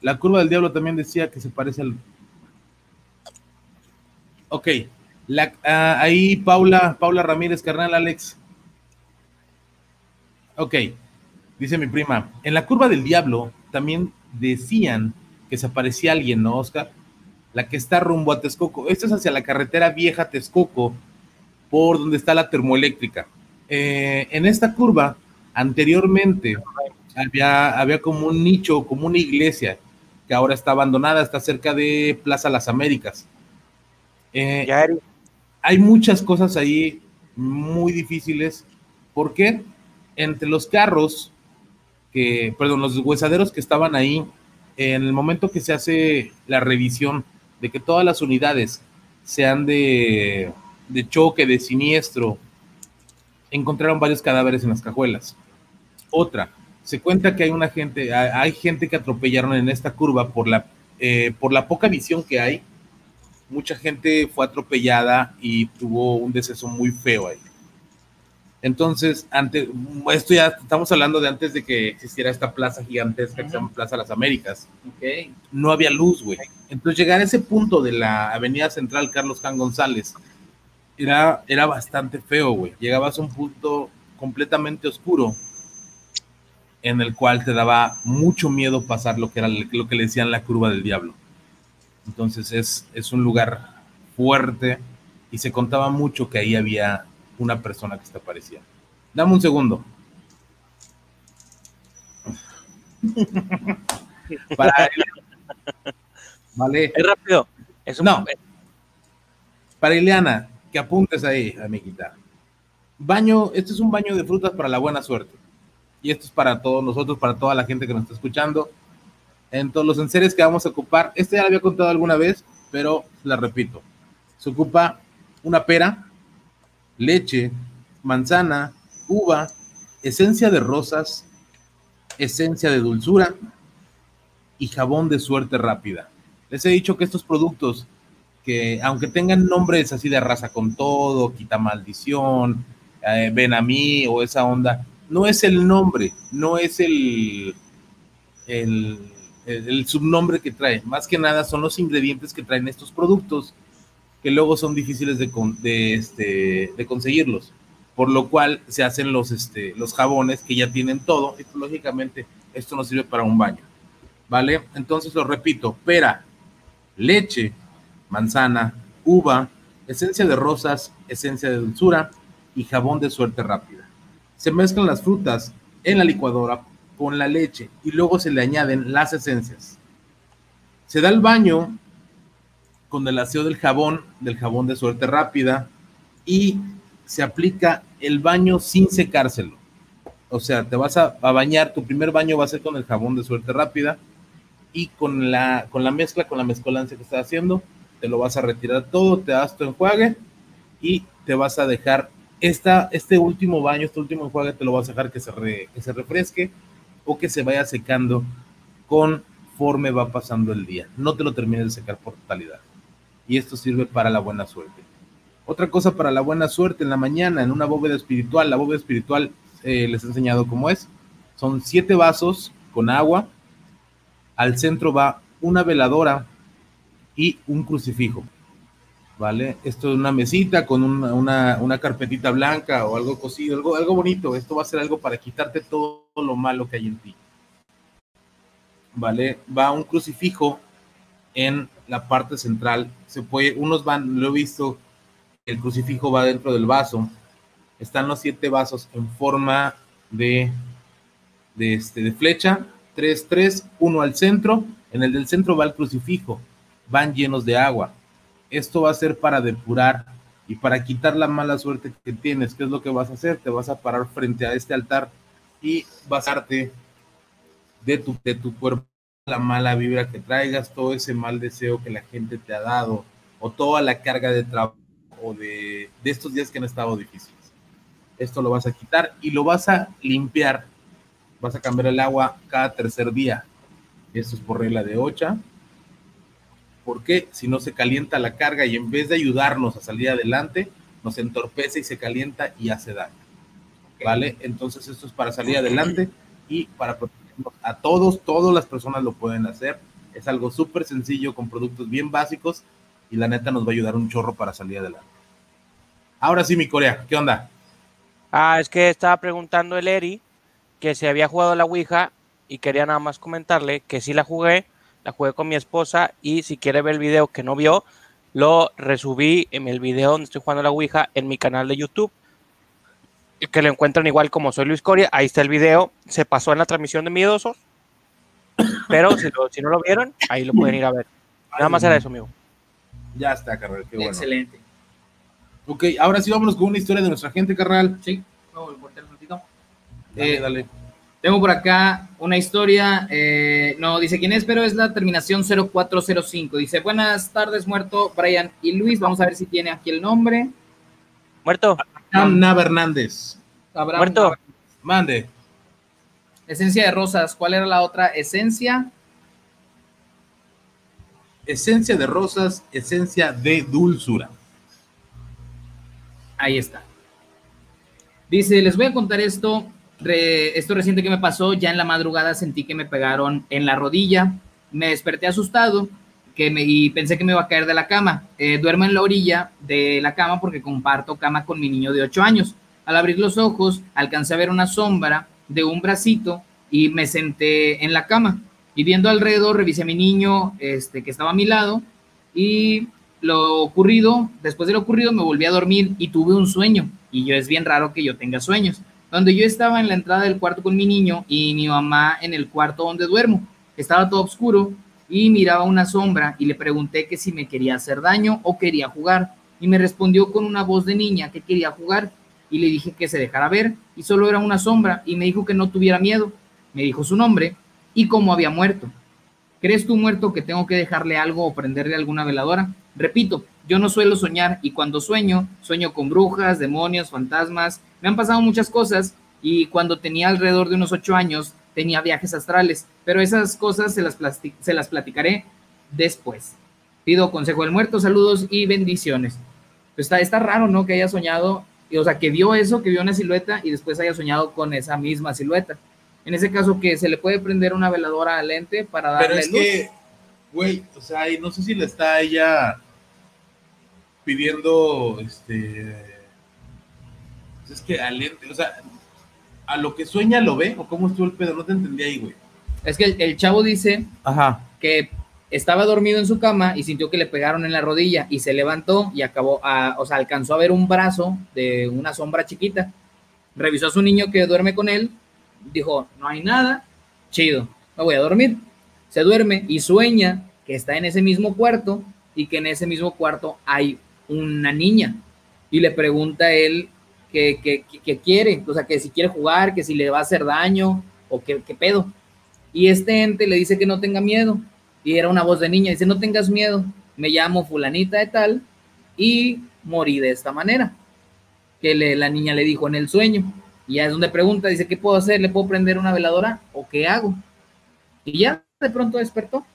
La curva del diablo también decía que se parece al. Ok. La, ah, ahí Paula, Paula Ramírez, carnal Alex. Ok. Dice mi prima. En la curva del diablo también decían que se aparecía alguien, ¿no, Oscar? La que está rumbo a Texcoco. Esto es hacia la carretera vieja Texcoco, por donde está la termoeléctrica. Eh, en esta curva, anteriormente, había, había como un nicho, como una iglesia, que ahora está abandonada, está cerca de Plaza Las Américas. Eh, hay muchas cosas ahí muy difíciles. ¿Por qué? Entre los carros, que, perdón, los huesaderos que estaban ahí, en el momento que se hace la revisión de que todas las unidades sean de, de choque, de siniestro, encontraron varios cadáveres en las cajuelas. Otra, se cuenta que hay una gente, hay gente que atropellaron en esta curva por la, eh, por la poca visión que hay. Mucha gente fue atropellada y tuvo un deceso muy feo ahí. Entonces, antes, esto ya estamos hablando de antes de que existiera esta plaza gigantesca que se llama Plaza Las Américas. Ok. No había luz, güey. Entonces, llegar a ese punto de la Avenida Central Carlos Can González era, era bastante feo, güey. Llegabas a un punto completamente oscuro en el cual te daba mucho miedo pasar lo que era lo que le decían la curva del diablo. Entonces es, es un lugar fuerte y se contaba mucho que ahí había una persona que se aparecía. Dame un segundo. Para, vale. Es rápido. Es un- No. Para Ileana, que apuntes ahí, amiguita. Baño, este es un baño de frutas para la buena suerte. Y esto es para todos nosotros, para toda la gente que nos está escuchando. En todos los enseres que vamos a ocupar, este ya lo había contado alguna vez, pero la repito. Se ocupa una pera, leche, manzana, uva, esencia de rosas, esencia de dulzura y jabón de suerte rápida. Les he dicho que estos productos, que aunque tengan nombres así de raza con todo, quita maldición, eh, ven a mí o esa onda, no es el nombre, no es el, el, el- subnombre que trae. Más que nada son los ingredientes que traen estos productos que luego son difíciles de, este, de conseguirlos. Por lo cual se hacen los, este, los jabones que ya tienen todo. Y pues, lógicamente esto nos sirve para un baño. ¿Vale? Entonces lo repito, pera, leche, manzana, uva, esencia de rosas, esencia de dulzura y jabón de suerte rápida. Se mezclan las frutas en la licuadora con la leche y luego se le añaden las esencias. Se da el baño con el aseo del jabón, del jabón de suerte rápida y se aplica el baño sin secárselo. O sea, te vas a, bañar, tu primer baño va a ser con el jabón de suerte rápida y con la, con la mezcla, con la mezcolancia que estás haciendo, te lo vas a retirar todo, te das tu enjuague y te vas a dejar esta, este último baño, este último enjuague, te lo vas a dejar que se, se refresque o que se vaya secando conforme va pasando el día. No te lo termines de secar por totalidad. Y esto sirve para la buena suerte. Otra cosa para la buena suerte en la mañana, en una bóveda espiritual. La bóveda espiritual eh, les he enseñado cómo es. Son siete vasos con agua. Al centro va una veladora y un crucifijo. ¿Vale? Esto es una mesita con una, una- una carpetita blanca o algo cosido, algo, algo bonito. Esto va a ser algo para quitarte todo lo malo que hay en ti. ¿Vale? Va un crucifijo en la parte central. Se puede, unos van, lo he visto, el crucifijo va dentro del vaso. Están los siete vasos en forma de, de, este, de flecha, tres, tres, uno al centro. En el del centro va el crucifijo. Van llenos de agua. Esto va a ser para depurar y para quitar la mala suerte que tienes. ¿Qué es lo que vas a hacer? Te vas a parar frente a este altar y vas a darte de tu, de tu cuerpo la mala vibra que traigas, todo ese mal deseo que la gente te ha dado, o toda la carga de trabajo o de, de estos días que han estado difíciles. Esto lo vas a quitar y lo vas a limpiar. Vas a cambiar el agua cada tercer día. Esto es por regla de 8. Porque si no se calienta la carga y en vez de ayudarnos a salir adelante, nos entorpece y se calienta y hace daño. ¿Vale? Entonces esto es para salir adelante y para protegernos a todos, todas las personas lo pueden hacer. Es algo súper sencillo con productos bien básicos y la neta nos va a ayudar un chorro para salir adelante. Ahora sí, mi Corea, ¿qué onda? Ah, es que estaba preguntando el Eri que se había jugado la Ouija y quería nada más comentarle que sí la jugué, la jugué con mi esposa y si quiere ver el video que no vio, lo resubí en el video donde estoy jugando la Ouija en mi canal de YouTube. Que lo encuentran igual como soy Luis Coria, ahí está el video, se pasó en la transmisión de Miedosos, pero si, lo- si no lo vieron, ahí lo pueden ir a ver. Nada más era eso, amigo. Ya está, carnal, qué bueno. Excelente. Ok, ahora sí vámonos con una historia de nuestra gente, carnal. Sí, vamos a voltear un ratito. Dale, dale. Tengo por acá una historia, eh, no dice quién es, pero es la terminación 0405. Dice, buenas tardes, muerto Brian y Luis. Vamos a ver si tiene aquí el nombre. Muerto. Abraham Hernández. Abraham Muerto. Navarro. Mande. Esencia de rosas. ¿Cuál era la otra esencia? Esencia de rosas, esencia de dulzura. Ahí está. Dice, les voy a contar esto, re- esto reciente que me pasó, ya en la madrugada sentí que me pegaron en la rodilla, me desperté asustado que me, y pensé que me iba a caer de la cama. Eh, duermo en la orilla de la cama porque comparto cama con mi niño de 8 años. Al abrir los ojos, alcancé a ver una sombra de un bracito y me senté en la cama. Y viendo alrededor, revisé a mi niño este, que estaba a mi lado y lo ocurrido, después de lo ocurrido, me volví a dormir y tuve un sueño. Y yo es bien raro que yo tenga sueños. Donde yo estaba en la entrada del cuarto con mi niño y mi mamá en el cuarto donde duermo. Estaba todo oscuro y miraba una sombra y le pregunté que si me quería hacer daño o quería jugar. Y me respondió con una voz de niña que quería jugar y le dije que se dejara ver y solo era una sombra y me dijo que no tuviera miedo. Me dijo su nombre y cómo había muerto. ¿Crees tú muerto que tengo que dejarle algo o prenderle alguna veladora? Repito, yo no suelo soñar y cuando sueño, sueño con brujas, demonios, fantasmas. Me han pasado muchas cosas y cuando tenía alrededor de unos ocho años tenía viajes astrales, pero esas cosas se las, se las platicaré después. Pido consejo del muerto, saludos y bendiciones. Pues está, está raro, ¿no? Que haya soñado, y, o sea, que vio eso, que vio una silueta y después haya soñado con esa misma silueta. En ese caso, que se le puede prender una veladora al lente para darle Pero es luz. que, güey, o sea, y no sé si le está ella pidiendo, este, es que al ente, o sea, a lo que sueña lo ve, o cómo estuvo el pedo, no te entendí ahí, güey. Es que el, el chavo dice Ajá. que estaba dormido en su cama y sintió que le pegaron en la rodilla y se levantó y acabó, a- o sea, alcanzó a ver un brazo de una sombra chiquita. Revisó a su niño que duerme con él, dijo, no hay nada, chido, me voy a dormir. Se duerme y sueña que está en ese mismo cuarto y que en ese mismo cuarto hay una niña. Y le pregunta a él que, que, que- que quiere, o sea, que si quiere jugar, que si le va a hacer daño o qué pedo. Y este ente le dice que no tenga miedo. Y era una voz de niña. Dice, no tengas miedo. Me llamo fulanita de tal y morí de esta manera. Que le- la niña le dijo en el sueño. Y ya es donde pregunta, dice, ¿qué puedo hacer? ¿Le puedo prender una veladora? ¿O qué hago? Y ya de pronto despertó.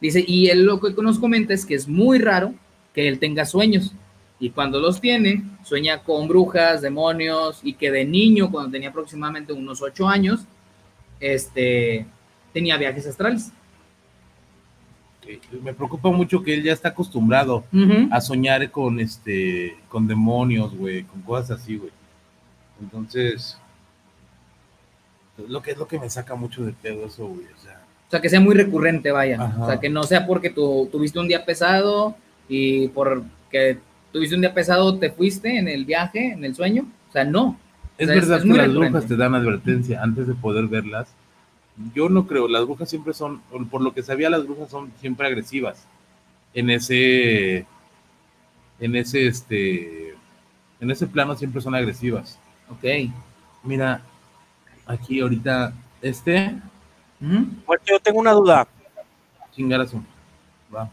Dice, y él lo que nos comenta es que es muy raro que él tenga sueños. Y cuando los tiene, sueña con brujas, demonios, y que de niño, cuando tenía aproximadamente unos ocho años, este, tenía viajes astrales. Eh, Me preocupa mucho que él ya está acostumbrado a soñar con este, con demonios, güey, con cosas así, güey. Entonces, lo que es lo que me saca mucho de pedo eso, güey, o sea. O sea, que sea muy recurrente, vaya. Ajá. O sea, que no sea porque tú tuviste un día pesado y porque tuviste un día pesado te fuiste en el viaje, en el sueño. O sea, no. Es O sea, es- verdad es que las recurrente. brujas te dan advertencia antes de poder verlas. Yo no creo, las brujas siempre son, por lo que sabía, las brujas son siempre agresivas. En ese, en ese, este, en ese plano siempre son agresivas. Ok. Mira, aquí ahorita, este. Muerto, yo tengo una duda. chingar a su- va.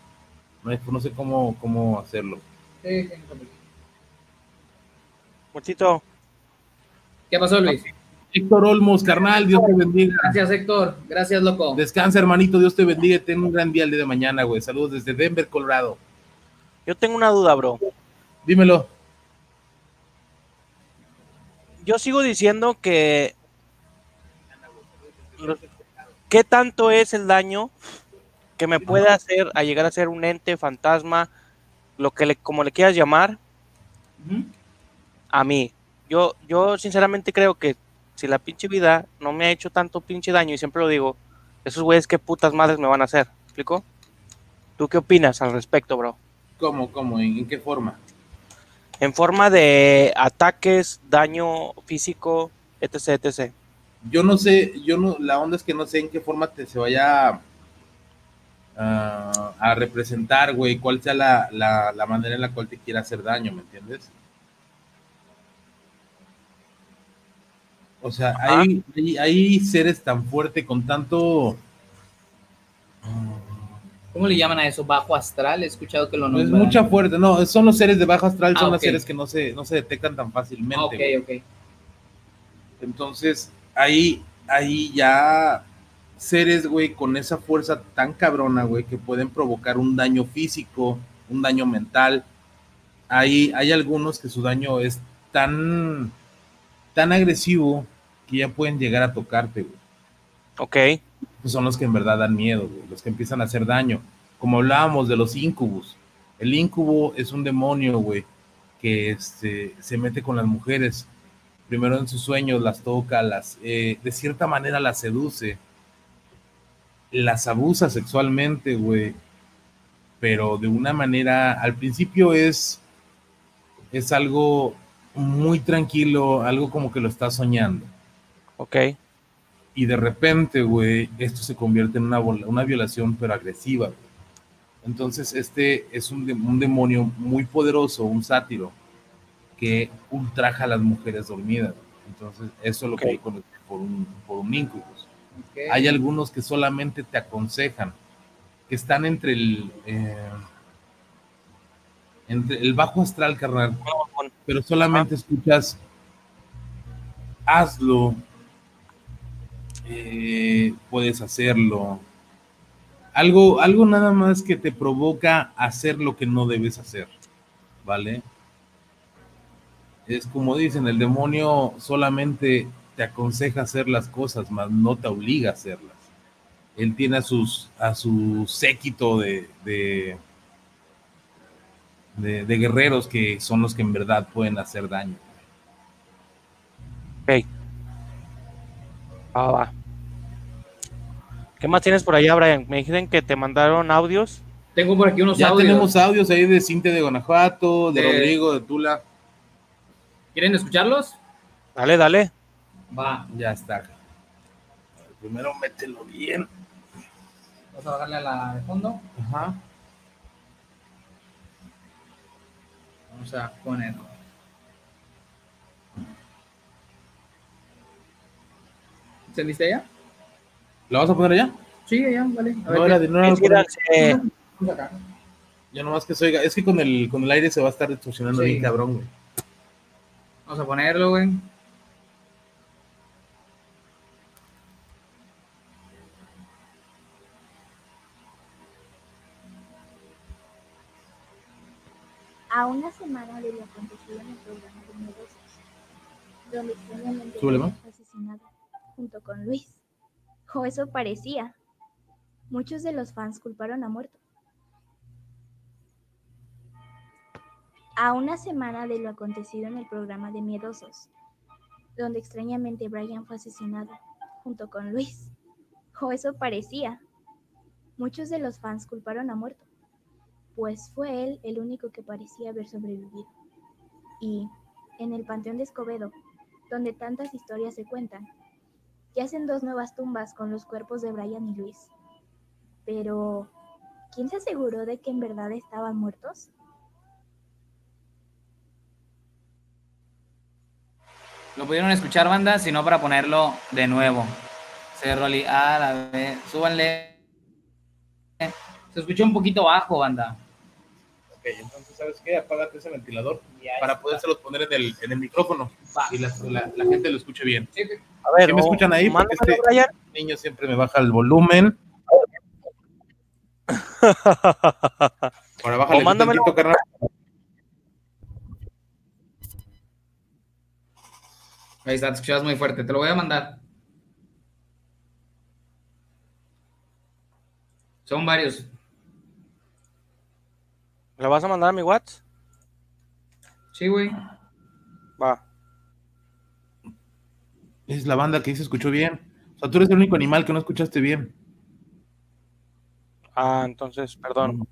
No, no sé cómo, cómo hacerlo. Muertito, ¿Qué pasó, Luis? Héctor Olmos, carnal, Dios te bendiga. Gracias, Héctor. Gracias, loco. Descansa, hermanito, Dios te bendiga. Ten un gran día el día de mañana, güey. Saludos desde Denver, Colorado. yo tengo una duda, bro. Dímelo. Yo sigo diciendo que. ¿Qué tanto es el daño que me puede hacer a llegar a ser un ente, fantasma, lo que le, como le quieras llamar, a mí? Yo, yo sinceramente creo que si la pinche vida no me ha hecho tanto pinche daño, y siempre lo digo, esos güeyes qué putas madres me van a hacer. ¿Me ¿Explico? ¿Tú qué opinas al respecto, bro? ¿Cómo, cómo? ¿En, en qué forma? En forma de ataques, daño físico, etc, etc. Yo no sé, yo no, la onda es que no sé en qué forma te se vaya a, a representar, güey, cuál sea la, la, la manera en la cual te quiera hacer daño, ¿me entiendes? O sea, hay, hay, hay seres tan fuertes con tanto. ¿Cómo le llaman a eso? Bajo astral, he escuchado que lo No es nombran. mucha fuerte, no, son los seres de bajo astral, Ah, son ok. los seres que no se, no se detectan tan fácilmente. Ah, ok, ok. Entonces, ahí, ahí ya seres, güey, con esa fuerza tan cabrona, güey, que pueden provocar un daño físico, un daño mental. Hay, hay algunos que su daño es tan, tan agresivo que ya pueden llegar a tocarte, güey. Ok. Pues son los que en verdad dan miedo, güey, los que empiezan a hacer daño. Como hablábamos de los incubus. El incubo es un demonio, güey, que este, se mete con las mujeres. Primero en sus sueños las toca, las, eh, de cierta manera las seduce, las abusa sexualmente, güey. Pero de una manera, al principio es, es algo muy tranquilo, algo como que lo está soñando Ok. y de repente, güey, esto se convierte en una, una violación, pero agresiva. Entonces, este es un, un demonio muy poderoso, un sátiro, que ultraja a las mujeres dormidas. Entonces, eso es lo que por un, por un incubus. Hay algunos que solamente te aconsejan, que están entre el, eh, entre el bajo astral, carnal, pero solamente escuchas, hazlo, eh, puedes hacerlo. Algo, algo nada más que te provoca hacer lo que no debes hacer, ¿vale? Es como dicen, el demonio solamente te aconseja hacer las cosas, mas no te obliga a hacerlas. Él tiene a sus a su séquito de, de, de- de guerreros que son los que en verdad pueden hacer daño. Ok. Va, va. ¿Qué más tienes por allá, Brian? Me dijeron que te mandaron audios. Tengo por aquí unos Ya audios. tenemos audios ahí de Cintia de Guanajuato, de De- Rodrigo, de Tula. ¿Quieren escucharlos? Dale, dale. Va. Ya está. A ver, Primero mételo bien. Vamos a bajarle a la de fondo. Ajá. Vamos a poner. ¿Encendiste ya? ¿La vas a poner allá? Sí, ya, vale. A ver, No, ¿qué- era de- no Despídanse. vamos acá. Yo nomás que se oiga. Es que con el, con el aire se va a estar distorsionando Sí. bien cabrón, güey. Vamos a ponerlo, güey. A una semana de lo acontecido en el programa de Miedosos, donde extrañamente fue asesinado junto con Luis. O eso parecía. Muchos de los fans culparon a muerto. A una semana de lo acontecido en el programa de Miedosos, donde extrañamente Brian fue asesinado junto con Luis. O eso parecía. Muchos de los fans culparon a muerto pues fue él el único que parecía haber sobrevivido. Y en el Panteón de Escobedo, donde tantas historias se cuentan, yacen dos nuevas tumbas con los cuerpos de Brian y Luis. Pero, ¿quién se aseguró de que en verdad estaban muertos? Lo pudieron escuchar, banda, sino para ponerlo de nuevo. Se a la vez, súbanle. Se escuchó un poquito bajo, banda. Ok, entonces, ¿sabes qué? Apágate ese ventilador para podérselos poner en el, en el micrófono y la, la- la gente lo escuche bien. A ver, ¿Sí me o- escuchan ahí? Porque este- Brian. El niño siempre me baja el volumen. Ahora bájale O mándamelo. tantito, carnal. Ahí está, te escuchabas muy fuerte. Te lo voy a mandar. Son varios. ¿Le vas a mandar a mi WhatsApp? Sí, güey. Va. Es la banda que dice escuchó bien. O sea, tú eres el único animal que no escuchaste bien. Ah, entonces, perdón.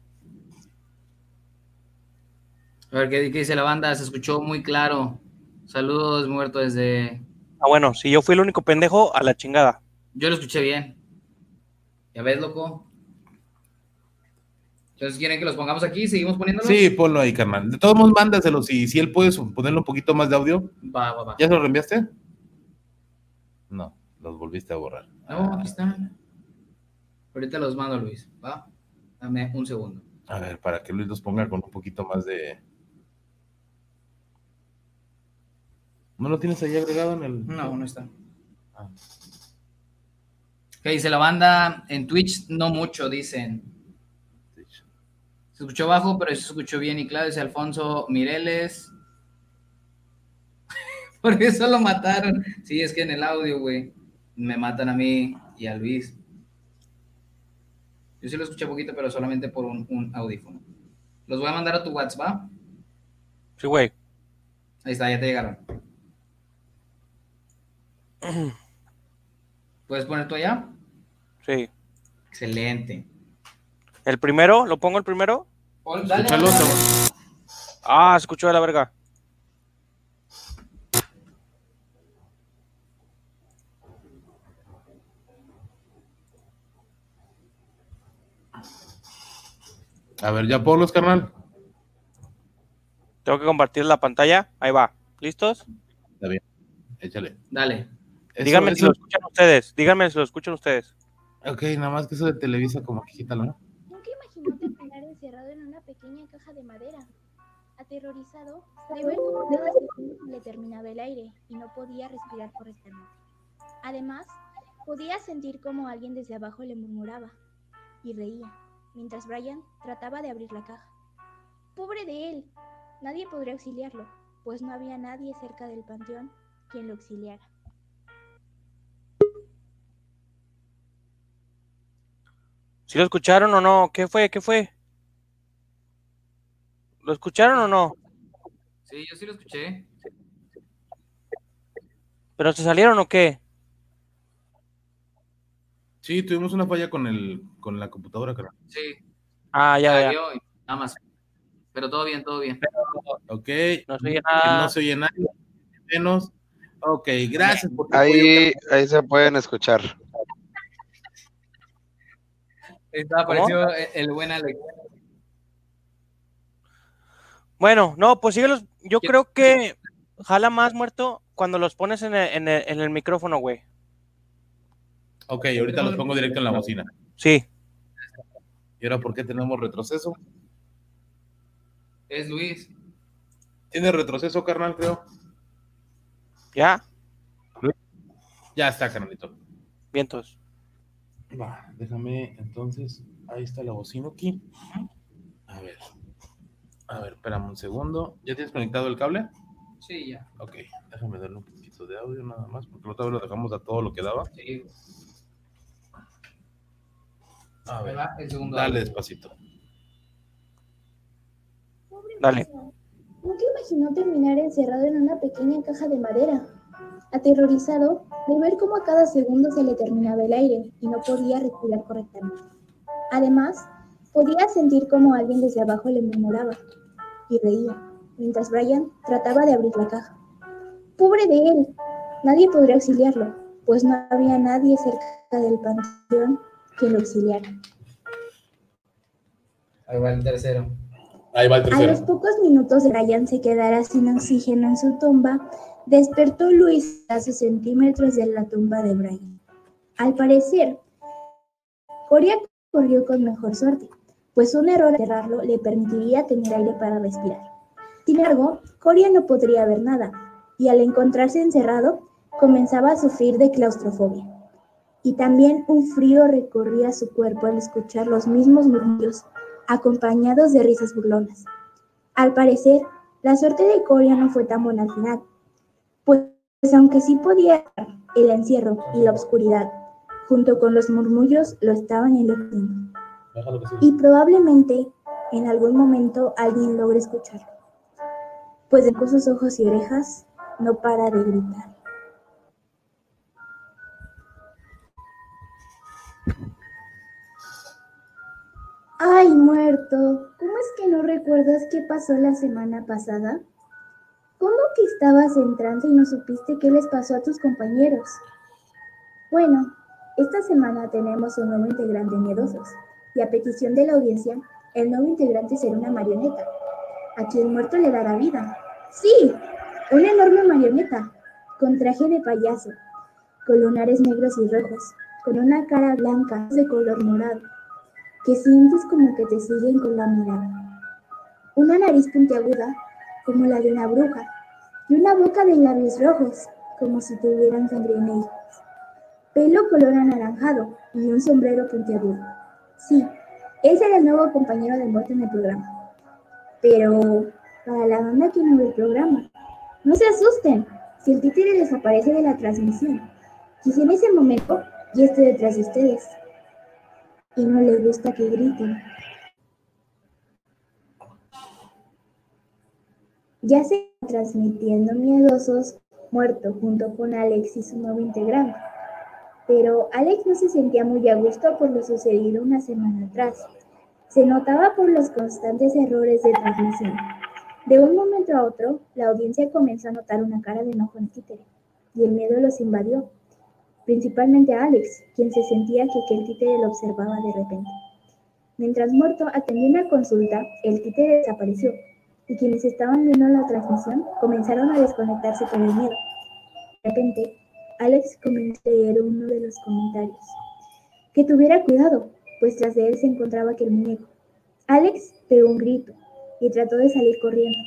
A ver ¿qué, qué dice la banda. Se escuchó muy claro. Saludos, muerto desde. Ah, bueno, si yo fui el único pendejo, a la chingada. Yo lo escuché bien. ¿Ya ves, loco? Entonces, ¿quieren que los pongamos aquí? ¿Seguimos poniéndolos? Sí, ponlo ahí, carnal. De todos modos, mándaselo. Si, si él puede ponerle un poquito más de audio. Va, va, va. ¿Ya se lo reenviaste? No, los volviste a borrar. No, aquí están. Ahorita los mando, Luis. ¿Va? Dame un segundo. A ver, para que Luis los ponga con un poquito más de. ¿No lo tienes ahí agregado en el.? No, no está. Ah. ¿Qué dice la banda? En Twitch no mucho, dicen. Se escuchó bajo, pero se escuchó bien y claro, dice Alfonso Mireles. Por eso lo mataron. Sí, es que en el audio, güey, me matan a mí y a Luis. Yo sí lo escuché poquito, pero solamente por un, un audífono. Los voy a mandar a tu WhatsApp, ¿va? Sí, güey. Ahí está, ya te llegaron. ¿Puedes poner tú allá? Sí. Excelente. ¿El primero? ¿Lo pongo el primero? Ah, escuchó de la verga. A ver, ya ponlos, carnal. Tengo que compartir la pantalla. Ahí va. ¿Listos? Está bien. Échale. Dale. Eso- Díganme si lo escuchan ustedes. Díganme si lo escuchan ustedes. Ok, nada más que eso de Televisa, como que quítalo, ¿no? Encerrado en una pequeña caja de madera. Aterrorizado de ver cómo cada segundo le terminaba el aire y no podía respirar correctamente. Además, podía sentir como alguien desde abajo le murmuraba y reía, mientras Brian trataba de abrir la caja. Pobre de él, nadie podría auxiliarlo, pues no había nadie cerca del panteón quien lo auxiliara. ¿Sí lo escucharon o no? ¿Qué fue? ¿Qué fue? ¿Lo escucharon o no? Sí, yo sí lo escuché. ¿Pero se salieron o qué? Sí, tuvimos una falla con el con la computadora, carnal. Sí, Ah, ya, ya. nada más. Pero todo bien, todo bien. Ok. No se oye nada. No se oye nada. Menos. Ok, gracias por Ahí, ahí se pueden escuchar. Está, apareció el, el buen Alex. Bueno, no, pues síguelos. Yo ¿Quién- creo que jala más muerto cuando los pones en el, en el, en el micrófono, güey. Ok, ahorita los pongo directo en la bocina. Sí. ¿Y ahora por qué tenemos retroceso? Es Luis. ¿Tiene retroceso, carnal, creo? ¿Ya? Ya está, carnalito. Vientos. Va, déjame, entonces, ahí está la bocina aquí. A ver. A ver, espérame un segundo. ¿Ya tienes conectado el cable? Sí, ya. Ok, déjame darle un poquito de audio nada más, porque otra vez lo dejamos a todo lo que daba. Sí. A ver, el segundo. dale audio. despacito. Pobre Dale. Nunca imaginó terminar encerrado en una pequeña caja de madera. Aterrorizado de ver cómo a cada segundo se le terminaba el aire y no podía respirar correctamente. Además, podía sentir como alguien desde abajo le murmuraba y reía, mientras Brian trataba de abrir la caja. Pobre de él, nadie podría auxiliarlo, pues no había nadie cerca del panteón que lo auxiliara. Ahí va el tercero. Ahí va el A los pocos minutos de Brian se quedara sin oxígeno en su tumba, despertó Luis a sus centímetros de la tumba de Brian. Al parecer, Coria corrió con mejor suerte, pues un error al cerrarlo le permitiría tener aire para respirar. Sin embargo, Coria no podría ver nada, y al encontrarse encerrado, comenzaba a sufrir de claustrofobia. Y también un frío recorría su cuerpo al escuchar los mismos murmullos acompañados de risas burlonas. Al parecer, la suerte de Coria no fue tan buena al final, pues aunque sí podía el encierro y la oscuridad, junto con los murmullos lo estaban enloqueciendo. Y probablemente en algún momento alguien logre escucharlo, pues de sus ojos y orejas no para de gritar. Ay, muerto, ¿cómo es que no recuerdas qué pasó la semana pasada? ¿Cómo que estabas en trance y no supiste qué les pasó a tus compañeros? Bueno, esta semana tenemos un nuevo integrante Miedosos, y a petición de la audiencia, el nuevo integrante será una marioneta, a quien muerto le dará vida. ¡Sí! Una enorme marioneta, con traje de payaso, con lunares negros y rojos, con una cara blanca de color morado, que sientes como que te siguen con la mirada. Una nariz puntiaguda, como la de una bruja, y una boca de labios rojos, como si tuvieran sangre en ellos. Pelo color anaranjado y un sombrero puntiagudo. Sí, ese era el nuevo compañero de muerte en el programa. Pero, para la banda que no ve el programa, no se asusten si el títere desaparece de la transmisión. Quizá en ese momento ya esté detrás de ustedes. Y no les gusta que griten. Ya se transmitiendo Miedosos muerto junto con Alex y su nuevo integrante. Pero Alex no se sentía muy a gusto por lo sucedido una semana atrás. Se notaba por los constantes errores de transmisión. De un momento a otro, la audiencia comenzó a notar una cara de enojo en títere, y el miedo los invadió, principalmente a Alex, quien se sentía que aquel títere lo observaba de repente. Mientras Muerto atendía una consulta, el títere desapareció, y quienes estaban viendo la transmisión comenzaron a desconectarse por el miedo. De repente, Alex comenzó a leer uno de los comentarios. Que tuviera cuidado, pues tras de él se encontraba aquel muñeco. Alex pegó un grito y trató de salir corriendo.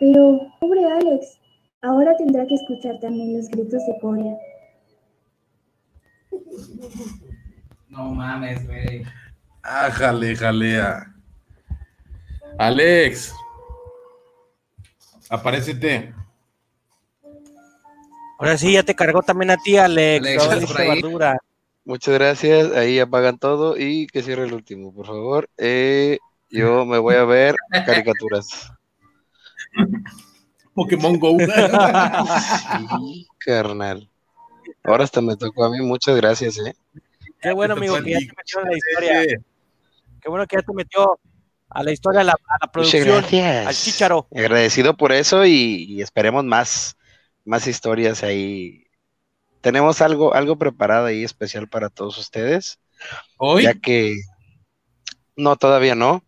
Pero, pobre Alex, ahora tendrá que escuchar también los gritos de Corea. No mames, güey. Ah, jale, jalea. Alex. Aparécete. Ahora sí, ya te cargó también a ti, Alex. Muchas gracias. Ahí apagan todo y que cierre el último, por favor. Eh, yo me voy a ver caricaturas. Pokémon Go. Sí, carnal. Ahora hasta me tocó a mí. Muchas gracias, ¿eh? Qué bueno, amigo, que ya te metió en la historia. Qué bueno que ya te metió a la historia, a la, a la Muchas producción, gracias. al chícharo. Agradecido por eso y, y esperemos más, más historias ahí. Tenemos algo, algo preparado ahí especial para todos ustedes, Hoy. ya que no, todavía no,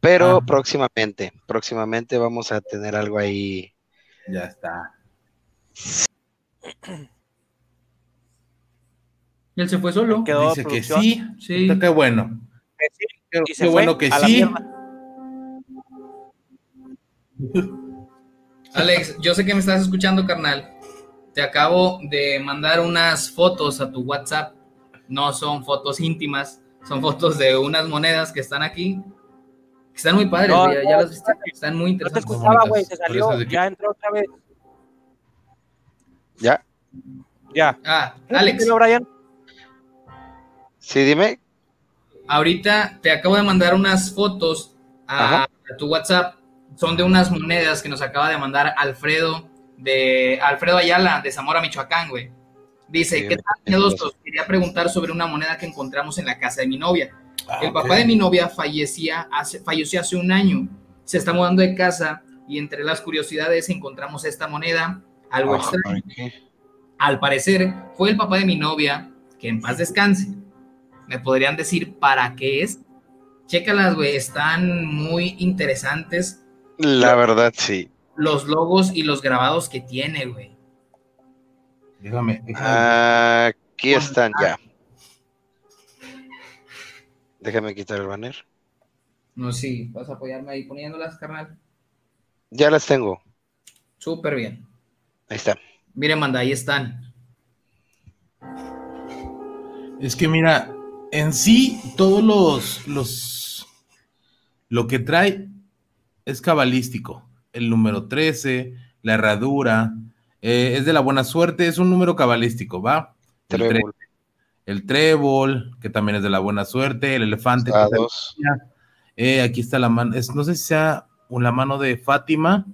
pero Ah. próximamente, próximamente vamos a tener algo ahí. Ya está. Y él se fue solo. Quedó Dice que sí. Sí. Qué bueno. Que sí, Qué, bueno que sí. Alex, yo sé que me estás escuchando, carnal. Te acabo de mandar unas fotos a tu WhatsApp. No son fotos íntimas, son fotos de unas monedas que están aquí. Que están muy padres, No, güey, ¿ya, no, las viste? Están muy No te interesantes. escuchaba, güey, se salió, ya entró otra vez. ¿Ya? Ya. Ah, Alex, Brian. Sí, dime. ahorita te acabo de mandar unas fotos a tu WhatsApp. Son de unas monedas que nos acaba de mandar Alfredo de Alfredo Ayala de Zamora, Michoacán, güey. Dice, Sí, ¿qué tal, miedosos? Quería preguntar sobre una moneda que encontramos en la casa de mi novia. Ah, El papá de mi novia fallecía hace, falleció hace un año. Se está mudando de casa y entre las curiosidades encontramos esta moneda, algo Ah, extraño. Al parecer, fue el papá de mi novia, que en paz descanse. ¿Me podrían decir para qué es? Chécalas, güey, están muy interesantes La verdad, sí. los logos y los grabados que tiene, güey. Déjame. déjame. Aquí están ya. Déjame quitar el banner. No si vas a apoyarme ahí poniéndolas, carnal. Ya las tengo. Súper bien. Ahí está. Miren, manda, ahí están. Es que mira, en sí, todos los, los. Lo que trae es cabalístico. El número 13, la herradura, eh, es de la buena suerte, es un número cabalístico, ¿va? El, Trébol, el trébol, que también es de la buena suerte, el elefante. Eh, aquí está la mano, es, no sé si sea la mano de Fátima.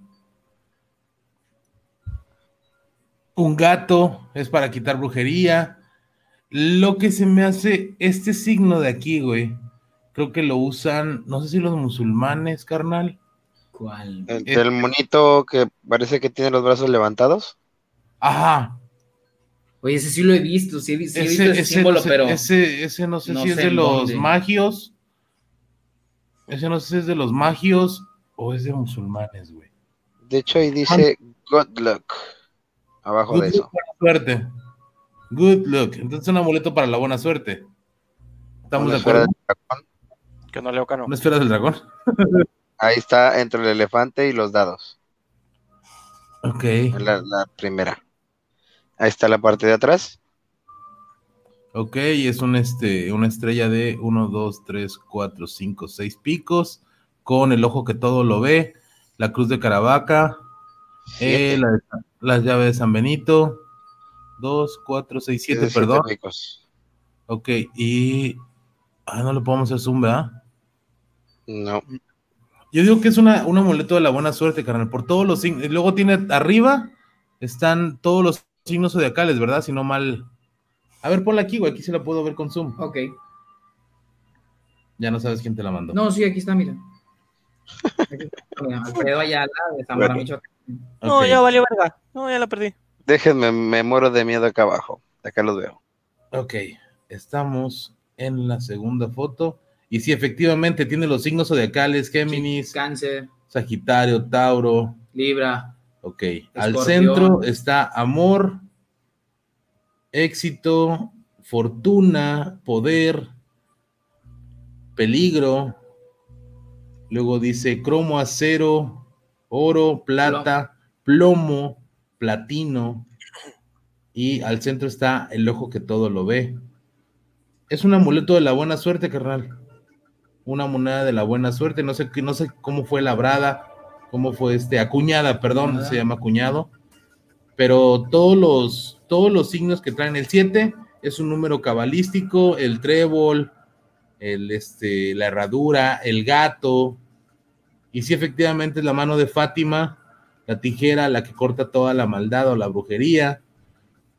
Un gato es para quitar brujería. Lo que se me hace, este signo de aquí, güey, creo que lo usan, no sé si los musulmanes, carnal. ¿Cuál? El, el monito que parece que tiene los brazos levantados. Ajá. Oye, ese sí lo he visto, sí he, visto Ese, ese, ese símbolo, no sé, pero ese, ese no sé no si es de los dónde. magios. Ese no sé si es de los magios o es de musulmanes, güey. De hecho, ahí dice Good luck. Abajo de Good eso. buena suerte. Good luck. Entonces un amuleto para la buena suerte. ¿Estamos de acuerdo? del dragón. Que no leo cano. ¿Una esfera del dragón? Ahí está entre el elefante y los dados. Ok. La, la primera. Ahí está la parte de atrás. Ok, es un, este, una estrella de 1, 2, 3, 4, 5, 6 picos, con el ojo que todo lo ve, la cruz de Caravaca, eh, la- las llaves de San Benito, 2, 4, 6, 7, Siete perdón. picos. Ok, y... Ah, no le podemos hacer zoom, ¿verdad? No. Yo digo que es una, un amuleto de la buena suerte, carnal, por todos los signos. Y luego tiene arriba, están todos los signos zodiacales, ¿verdad? Si no mal... A ver, ponla aquí, güey, aquí sí la puedo ver con zoom. Ok. Ya no sabes quién te la mandó. No, sí, aquí está, mira. Aquí está, Alfredo Ayala de Zamora, Michoacán. No, ya valió verga. No, ya la perdí. Déjenme, me muero de miedo acá abajo. Acá los veo. Ok, estamos en la segunda foto. Y sí, efectivamente, tiene los signos zodiacales, Géminis, Cáncer, Sagitario, Tauro. Libra, Ok, al centro está amor, éxito, fortuna, poder, peligro. Luego dice cromo, acero, oro, plata, plomo, platino. Y al centro está el ojo que todo lo ve. Es un amuleto de la buena suerte, carnal. Una moneda de la buena suerte. No sé, no sé cómo fue labrada, cómo fue este, acuñada, perdón, se llama acuñado. Pero todos los, todos los signos que traen el 7 es un número cabalístico, el trébol, el, este, la herradura, el gato. Y sí, efectivamente es la mano de Fátima, la tijera, la que corta toda la maldad o la brujería.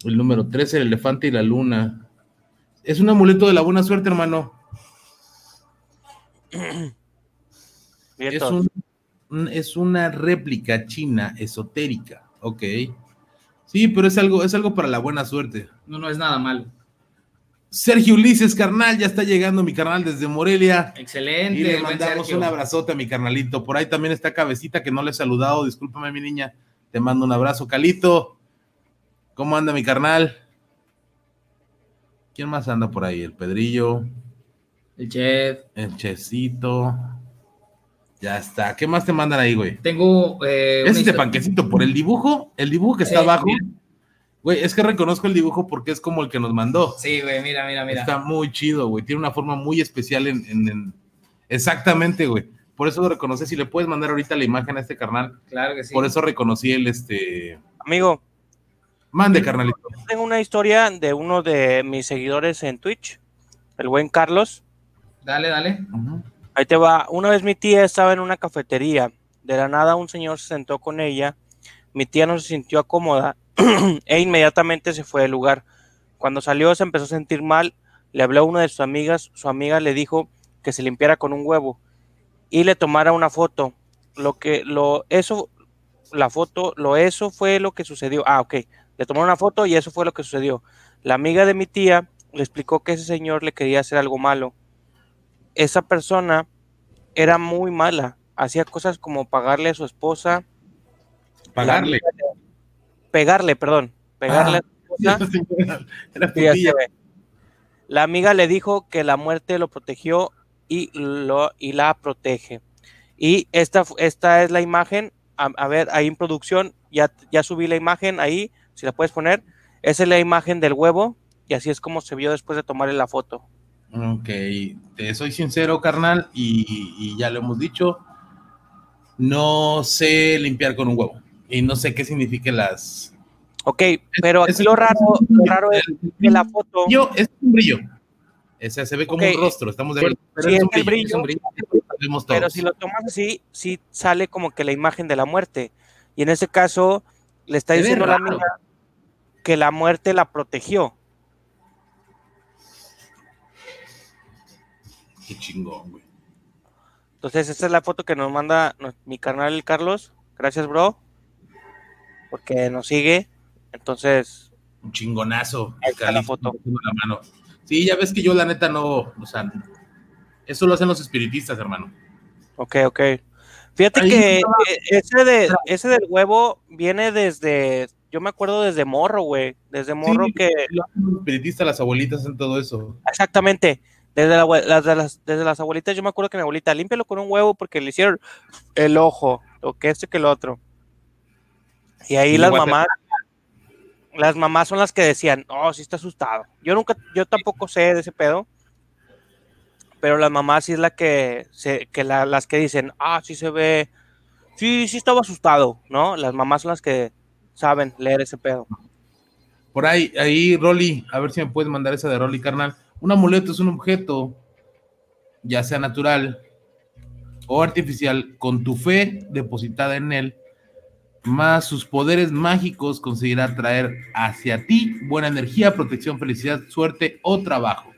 El número 13, el elefante y la luna. Es un amuleto de la buena suerte, hermano. Es, un- una réplica china esotérica. Ok. Sí, pero es algo, es algo para la buena suerte. no, no es nada malo. Sergio Ulises, carnal, ya está llegando mi carnal desde Morelia. Excelente. Y le mandamos un abrazote a mi carnalito. Por ahí también está Cabecita, que no le he saludado. Discúlpame, mi niña. Te mando un abrazo. Calito, ¿cómo anda mi carnal? ¿Quién más anda por ahí? El Pedrillo, El chef. el Checito. Ya está. ¿Qué más te mandan ahí, güey? Tengo. Eh, Es este panquecito por el dibujo, el dibujo que está Sí, abajo. mira. Güey, es que reconozco el dibujo porque es como el que nos mandó. Sí, güey, mira, mira, mira. Está muy chido, güey. Tiene una forma muy especial en, en- en- Exactamente, güey. Por eso lo reconocí. Si le puedes mandar ahorita la imagen a este carnal. Claro que sí. Por eso reconocí el este. Amigo, Mande, carnalito. tengo una historia de uno de mis seguidores en Twitch, el buen Carlos. Dale, dale. Ahí te va. Una vez mi tía estaba en una cafetería. De la nada un señor se sentó con ella. Mi tía no se sintió cómoda e inmediatamente se fue del lugar. Cuando salió se empezó a sentir mal. Le habló a una de sus amigas. Su amiga le dijo que se limpiara con un huevo y le tomara una foto. Lo que lo eso la foto lo eso fue lo que sucedió. Ah, ok. Le tomó una foto y eso fue lo que sucedió. La amiga de mi tía le explicó que ese señor le quería hacer algo malo esa persona era muy mala. Hacía cosas como pagarle a su esposa. Pagarle. Pegarle, perdón. Pegarle a su esposa. Era. La amiga le dijo que la muerte lo protegió y, lo, y la protege. Y esta, esta es la imagen. A, a ver, ahí en producción, ya, ya subí la imagen ahí, si la puedes poner. Esa es la imagen del huevo y así es como se vio después de tomarle la foto. Ok, te soy sincero, carnal, y, y ya lo hemos dicho. No sé limpiar con un huevo. Y no sé qué significan las. Ok, pero aquí es- lo raro, lo raro es que la foto. Brillo, es un brillo. O sea, se ve como un rostro, estamos de acuerdo. Pero Sí, es un es el brillo. brillo. es un brillo. Sabemos Pero todos. si lo tomas así, sí sale como que la imagen de la muerte. Y en ese caso, le está Se diciendo la amiga que la muerte la protegió. Qué chingón, güey. Entonces, esta es la foto que nos manda mi carnal Carlos. Gracias, bro. Porque nos sigue. Entonces, Un chingonazo. Ahí está la foto. con la mano. Sí, ya ves que yo la neta no, o sea, eso lo hacen los espiritistas, hermano. ok, ok. Fíjate Ahí que estaba- eh, ese, de, ese del huevo viene desde yo me acuerdo desde morro, güey. Desde morro Sí, que. Los espiritistas, las abuelitas en todo eso. Exactamente. Desde, la las, de las, desde las abuelitas, yo me acuerdo que mi abuelita, límpialo con un huevo porque le hicieron el ojo, o que este que el otro. Y ahí Y las te- mamás, las mamás son las que decían, oh, sí está asustado. Yo nunca, yo tampoco sé de ese pedo, pero las mamás sí es la que, se, que la- las que dicen, ah, sí se ve, sí, sí estaba asustado, ¿no? Las mamás son las que saben leer ese pedo. Por ahí, ahí, Rolly, a ver si me puedes mandar esa de Rolly, carnal. Un amuleto es un objeto, ya sea natural o artificial, con tu fe depositada en él, más sus poderes mágicos, conseguirá traer hacia ti buena energía, protección, felicidad, suerte o trabajo.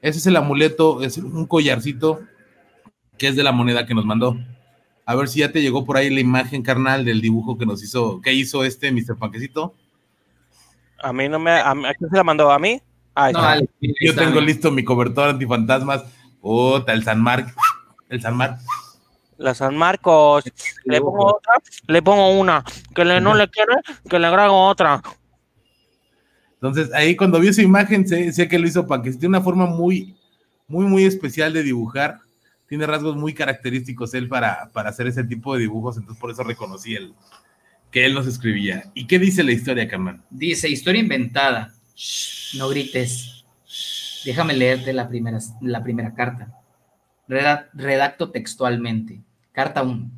Ese es el amuleto, es un collarcito que es de la moneda que nos mandó. A ver si ya te llegó por ahí la imagen, carnal, del dibujo que nos hizo, que hizo este Mr. Panquecito. A mí no me, a, mí- ¿a quién se la mandó? ¿A mí? No, Yo tengo listo mi cobertor antifantasmas. Puta, el San Marc. El San Marc. La San Marcos. Le pongo otra, le pongo una. Que le, no le quiere, que le agrego otra. Entonces, ahí cuando vi esa imagen, sé, sé que lo hizo para que tiene una forma muy, muy, muy especial de dibujar. Tiene rasgos muy característicos él para, para hacer ese tipo de dibujos. Entonces, por eso reconocí el, que él nos escribía. ¿Y qué dice la historia, carnal? Dice, historia inventada. No grites. Déjame leerte la primera, la primera carta. Reda- redacto textualmente. Carta 1.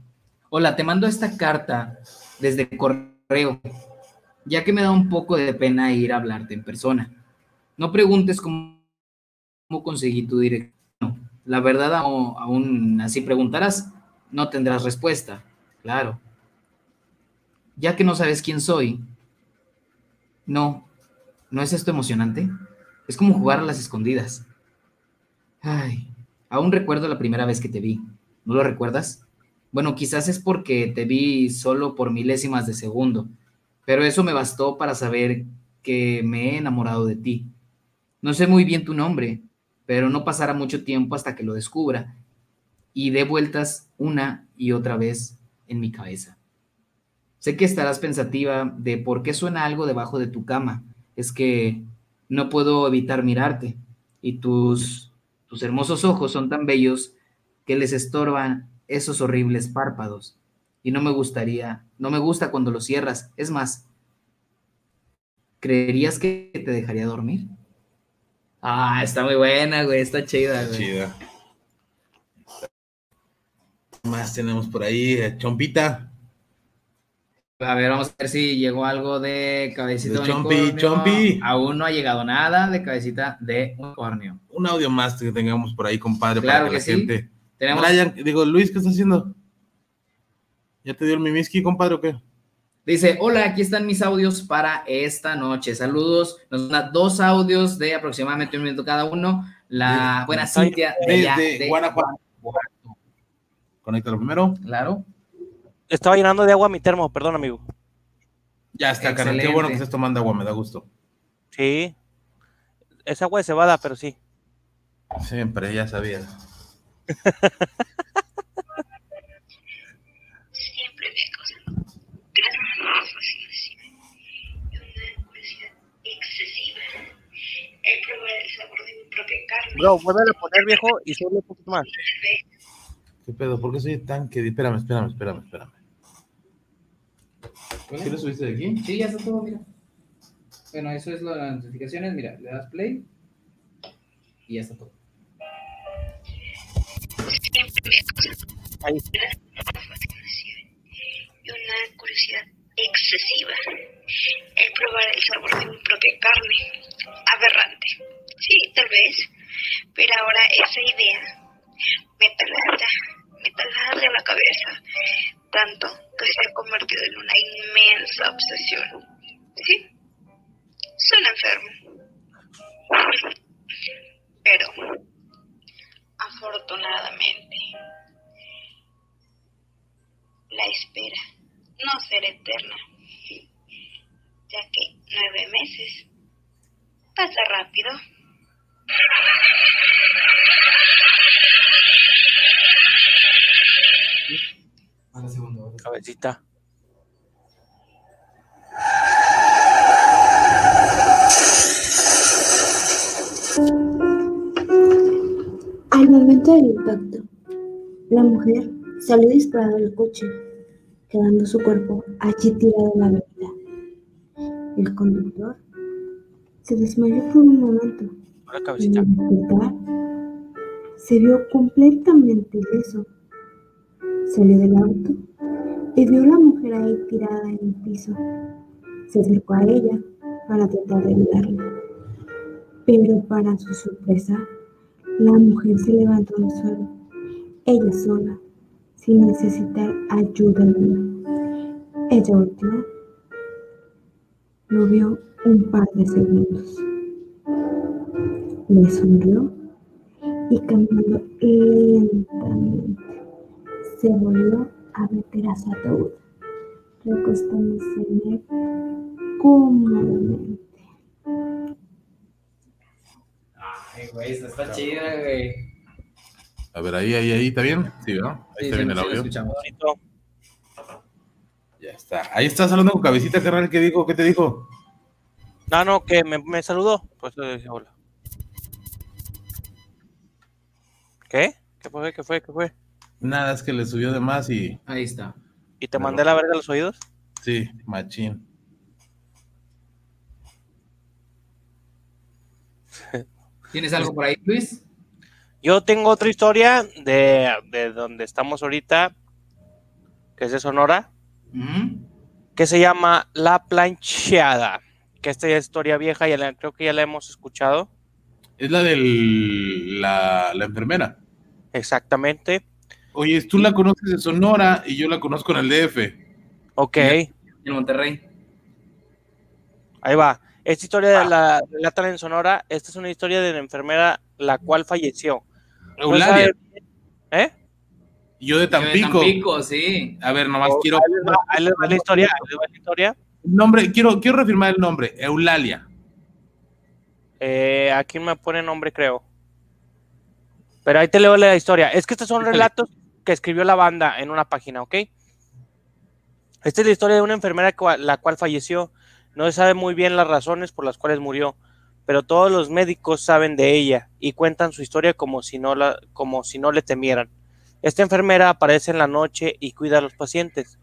Hola, te mando esta carta desde correo, ya que me da un poco de pena ir a hablarte en persona. No preguntes cómo, cómo conseguí tu dirección. La verdad, aún así preguntarás, no tendrás respuesta. Claro. Ya que no sabes quién soy, no, ¿no es esto emocionante? Es como jugar a las escondidas. Ay, aún recuerdo la primera vez que te vi. ¿No lo recuerdas? Bueno, quizás es porque te vi solo por milésimas de segundo, pero eso me bastó para saber que me he enamorado de ti. No sé muy bien tu nombre, pero no pasará mucho tiempo hasta que lo descubra y dé vueltas una y otra vez en mi cabeza. Sé que estarás pensativa de por qué suena algo debajo de tu cama. Es que no puedo evitar mirarte y tus, tus hermosos ojos son tan bellos que les estorban esos horribles párpados. Y no me gustaría, no me gusta cuando los cierras. Es más, ¿creerías que te dejaría dormir? Ah, está muy buena, güey, está chida, güey. Chida. ¿Qué Más tenemos por ahí, eh, Chompita. A ver, vamos a ver si llegó algo de cabecita De de Chompi, unicornio. Chompi. Aún no ha llegado nada de cabecita de unicornio. Un audio más que tengamos por ahí, compadre, Claro para que, que la sí. gente. Tenemos, Brian, digo, Luis, ¿qué estás haciendo? ¿Ya te dio el mimiski, compadre, o qué? dice, hola, aquí están mis audios para esta noche. Saludos. Nos da dos audios de aproximadamente un minuto cada uno. La buena Cintia de Desde de Guanajuato. Conéctalo primero. Claro. Estaba llenando de agua mi termo, perdón, amigo. Ya está, carnal. Qué bueno que estés tomando agua, me da gusto. Sí. Es agua de cebada, pero sí. Siempre, ya sabía. Siempre y una curiosidad excesiva. El probar el sabor de mi propia carne. Bro, vuelve a poner viejo y sube un poquito más. ¿Qué pedo? ¿Por qué soy tan que... Espérame, espérame, espérame, espérame. ¿Sí lo subiste de aquí? Sí, ya está todo, mira. Bueno, eso es lo de las notificaciones. Mira, le das play y ya está todo. Siempre me causan Ahí. y una curiosidad excesiva. El probar el sabor de mi propia carne. Aberrante. Sí, tal vez. Pero ahora esa idea me taladra, me taladra la cabeza. Tanto que se ha convertido en una inmensa obsesión. Sí, suena enfermo. Pero, afortunadamente, la espera no será eterna, ya que nueve meses pasa rápido. Ah, Al momento del impacto, la mujer salió disparada del coche, quedando su cuerpo allí tirado en la mitad. El conductor se desmayó por un momento y cabecita. se vio completamente ileso. Salió del auto y vio a la mujer ahí tirada en el piso. Se acercó a ella para tratar de ayudarla. Pero para su sorpresa, la mujer se levantó del suelo, ella sola, sin necesitar ayuda alguna. Ella volteó, lo vio un par de segundos. Le sonrió y caminando lentamente se volvió a meter a su ataúd, recostándose en él cómodamente. Ay, güey, está chida, güey. A ver, ahí, ahí, ahí, ¿está bien? Sí, ¿no? Ahí Sí, está sí, bien el audio. Ya está. Ahí estás hablando con cabecita, carnal. ¿Qué dijo? ¿Qué te dijo? No, no, que me, me saludó. Pues le dije hola. ¿Qué? ¿Qué fue? ¿Qué fue? ¿Qué fue? Nada, es que le subió de más y Ahí está. ¿Y te mandé la verga a los oídos? sí, machín. ¿Tienes algo por ahí, Luis? Yo tengo otra historia de, de donde estamos ahorita, que es de Sonora, que se llama La Plancheada. Que esta es historia vieja, ya la- creo que ya la hemos escuchado. Es la de la, la enfermera. Exactamente. Oye, tú la conoces de Sonora y yo la conozco en el DF. Ok, En Monterrey. ahí va. Esta historia de la relatan en Sonora. Esta es una historia de la enfermera la cual falleció. Eulalia. ¿Eh? Yo de Yo de Tampico. Tampico, sí. A ver, nomás quiero. Ahí les va, ahí les va la historia. ahí les va la historia. Nombre, quiero, quiero reafirmar el nombre. Eulalia. Eh, aquí me pone nombre, creo. Pero ahí te leo la historia. Es que estos son relatos que escribió la banda en una página, ¿ok? Esta es la historia de una enfermera la cual falleció. No se sabe muy bien las razones por las cuales murió, pero todos los médicos saben de ella y cuentan su historia como si no, la, como si no le temieran. Esta enfermera aparece en la noche y cuida a los pacientes.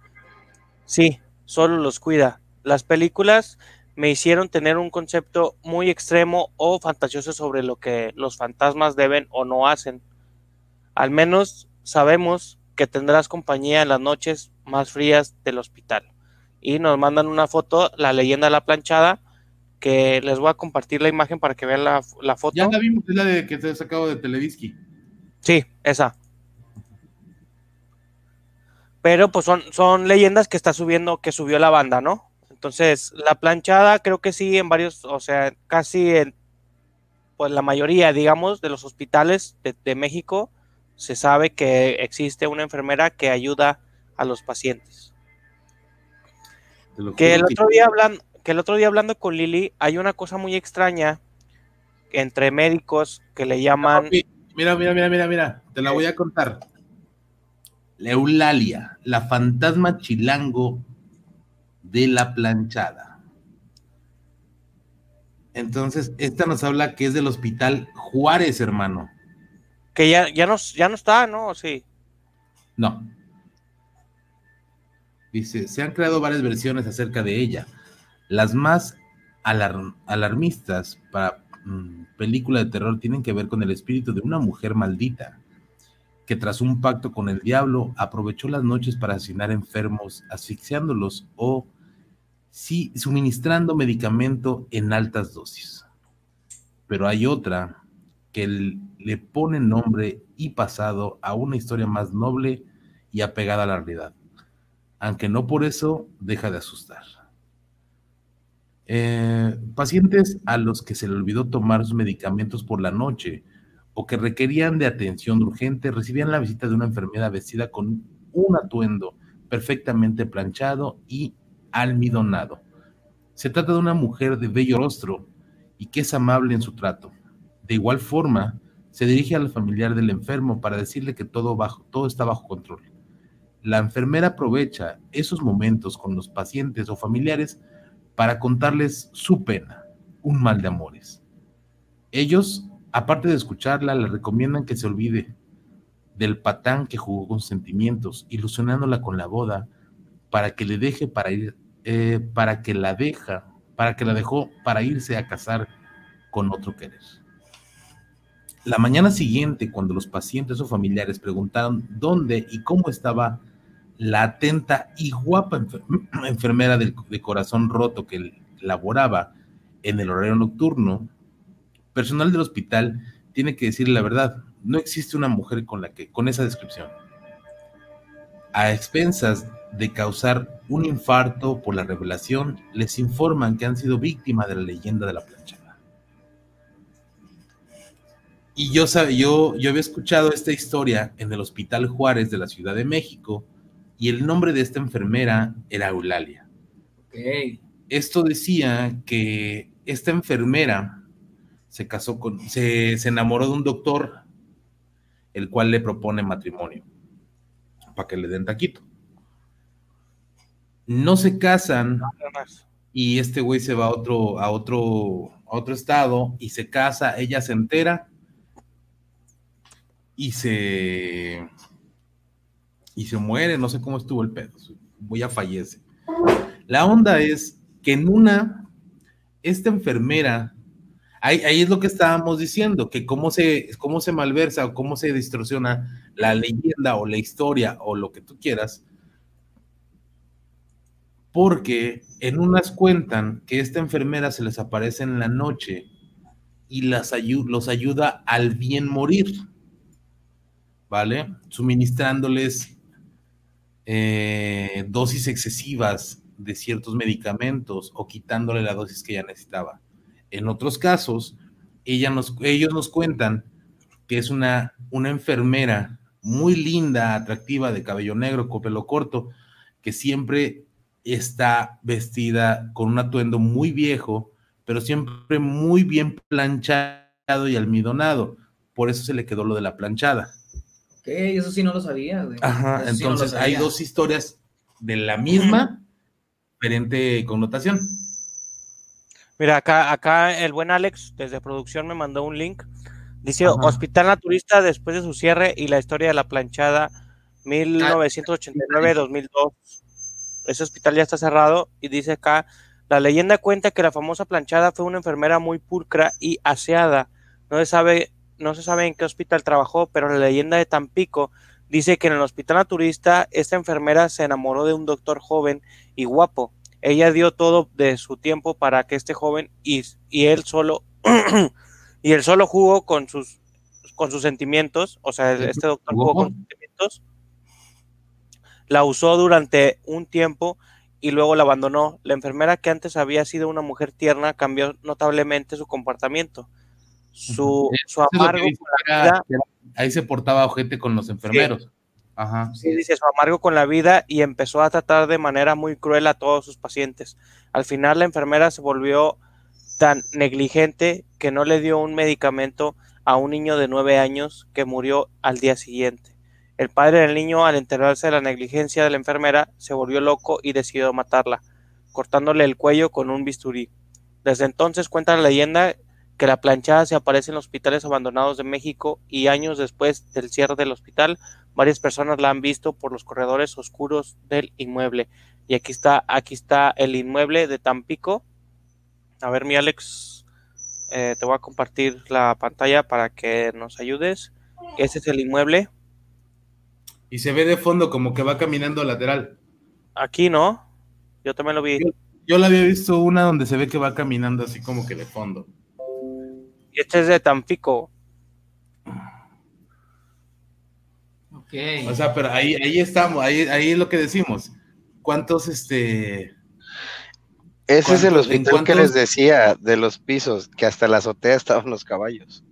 Sí, solo los cuida. Las películas me hicieron tener un concepto muy extremo o fantasioso sobre lo que los fantasmas deben o no hacen. Al menos sabemos que tendrás compañía en las noches más frías del hospital. Y nos mandan una foto, la leyenda de la planchada, que les voy a compartir la imagen para que vean la, la foto. Ya la vimos, es la de que te he sacado de Televisky. Sí, esa. Pero pues son, son leyendas que está subiendo, que subió la banda, ¿no? Entonces, la planchada creo que sí en varios, o sea, casi en pues la mayoría, digamos, de los hospitales de, de México se sabe que existe una enfermera que ayuda a los pacientes. Te lo Que el otro día hablando, que el otro día hablando con Lili, hay una cosa muy extraña entre médicos que le llaman Mira, mira, mira, mira, mira. Te la voy a contar. La Eulalia, la fantasma chilango de la planchada. Entonces, esta nos habla que es del hospital Juárez, hermano. que ya, ya, no, ya no está, ¿no? Sí. No. Dice, se han creado varias versiones acerca de ella. Las más alar- alarmistas para mm, película de terror tienen que ver con el espíritu de una mujer maldita que tras un pacto con el diablo aprovechó las noches para asesinar enfermos, asfixiándolos o sí, suministrando medicamento en altas dosis. Pero hay otra que le pone nombre y pasado a una historia más noble y apegada a la realidad, aunque no por eso deja de asustar. Eh, pacientes a los que se le olvidó tomar sus medicamentos por la noche o que requerían de atención urgente recibían la visita de una enfermera vestida con un atuendo perfectamente planchado y almidonado. Se trata de una mujer de bello rostro y que es amable en su trato. De igual forma, se dirige al familiar del enfermo para decirle que todo, bajo, todo está bajo control. La enfermera aprovecha esos momentos con los pacientes o familiares para contarles su pena, un mal de amores. Ellos aparte de escucharla, le recomiendan que se olvide del patán que jugó con sentimientos, ilusionándola con la boda, para que le deje para ir, eh, para que la deja, para que la dejó para irse a casar con otro querer. La mañana siguiente, cuando los pacientes o familiares preguntaron dónde y cómo estaba la atenta y guapa enfer- enfermera de corazón roto que laboraba en el horario nocturno, personal del hospital tiene que decir la verdad. No existe una mujer con la que, con esa descripción. A expensas de causar un infarto por la revelación, les informan que han sido víctimas de la leyenda de la planchada. Y yo, yo, yo había escuchado esta historia en el Hospital Juárez de la Ciudad de México y el nombre de esta enfermera era Eulalia. Esto decía que esta enfermera se casó con, se, se enamoró de un doctor, el cual le propone matrimonio para que le den taquito. No se casan y este güey se va a otro, a otro, a otro estado y se casa, ella se entera y se y se muere, no sé cómo estuvo el pedo, voy a fallece. La onda es que en una, esta enfermera, ahí, ahí es lo que estábamos diciendo, que cómo se, cómo se malversa o cómo se distorsiona la leyenda o la historia o lo que tú quieras, porque en unas cuentan que esta enfermera se les aparece en la noche y las ayu- los ayuda al bien morir, ¿vale? Suministrándoles eh, dosis excesivas de ciertos medicamentos o quitándole la dosis que ella necesitaba. En otros casos, ella nos, ellos nos cuentan que es una, una enfermera muy linda, atractiva, de cabello negro, con pelo corto, que siempre está vestida con un atuendo muy viejo, pero siempre muy bien planchado y almidonado. Por eso se le quedó lo de la planchada. Ok, eso sí no lo sabía, güey. Ajá, Eso sí no lo entonces hay dos historias de la misma, diferente connotación. Mira, acá, acá el buen Alex desde producción me mandó un link. Dice Ajá. Hospital Naturista después de su cierre y la historia de la planchada 1989-2002. Ese hospital ya está cerrado y dice acá, la leyenda cuenta que la famosa planchada fue una enfermera muy pulcra y aseada. No se sabe, no se sabe en qué hospital trabajó, pero la leyenda de Tampico dice que en el hospital naturista esta enfermera se enamoró de un doctor joven y guapo. Ella dio todo de su tiempo para que este joven y, y él solo y él solo jugó con sus con sus sentimientos, o sea, este doctor jugó con sus sentimientos, la usó durante un tiempo y luego la abandonó. La enfermera que antes había sido una mujer tierna cambió notablemente su comportamiento. Su, su amargo con la vida, ahí se portaba ojete con los enfermeros. Ajá. sí, dice, su amargo con la vida y empezó a tratar de manera muy cruel a todos sus pacientes. Al final la enfermera se volvió tan negligente que no le dio un medicamento a un niño de nueve años que murió al día siguiente. El padre del niño, al enterarse de la negligencia de la enfermera, se volvió loco y decidió matarla, cortándole el cuello con un bisturí. Desde entonces cuenta la leyenda que la planchada se aparece en los hospitales abandonados de México y años después del cierre del hospital, varias personas la han visto por los corredores oscuros del inmueble. Y aquí está, aquí está el inmueble de Tampico. A ver, mi Alex, eh, te voy a compartir la pantalla para que nos ayudes. Ese es el inmueble. Y se ve de fondo como que va caminando lateral. Aquí, ¿no? Yo también lo vi. Yo la había visto una donde se ve que va caminando así como que de fondo. Y este es de Tampico. Ok. O sea, pero ahí, ahí estamos, ahí, ahí es lo que decimos. ¿Cuántos, este, Ese es el ¿Cuántos- en hospital que les decía de los pisos, que hasta la azotea estaban los caballos.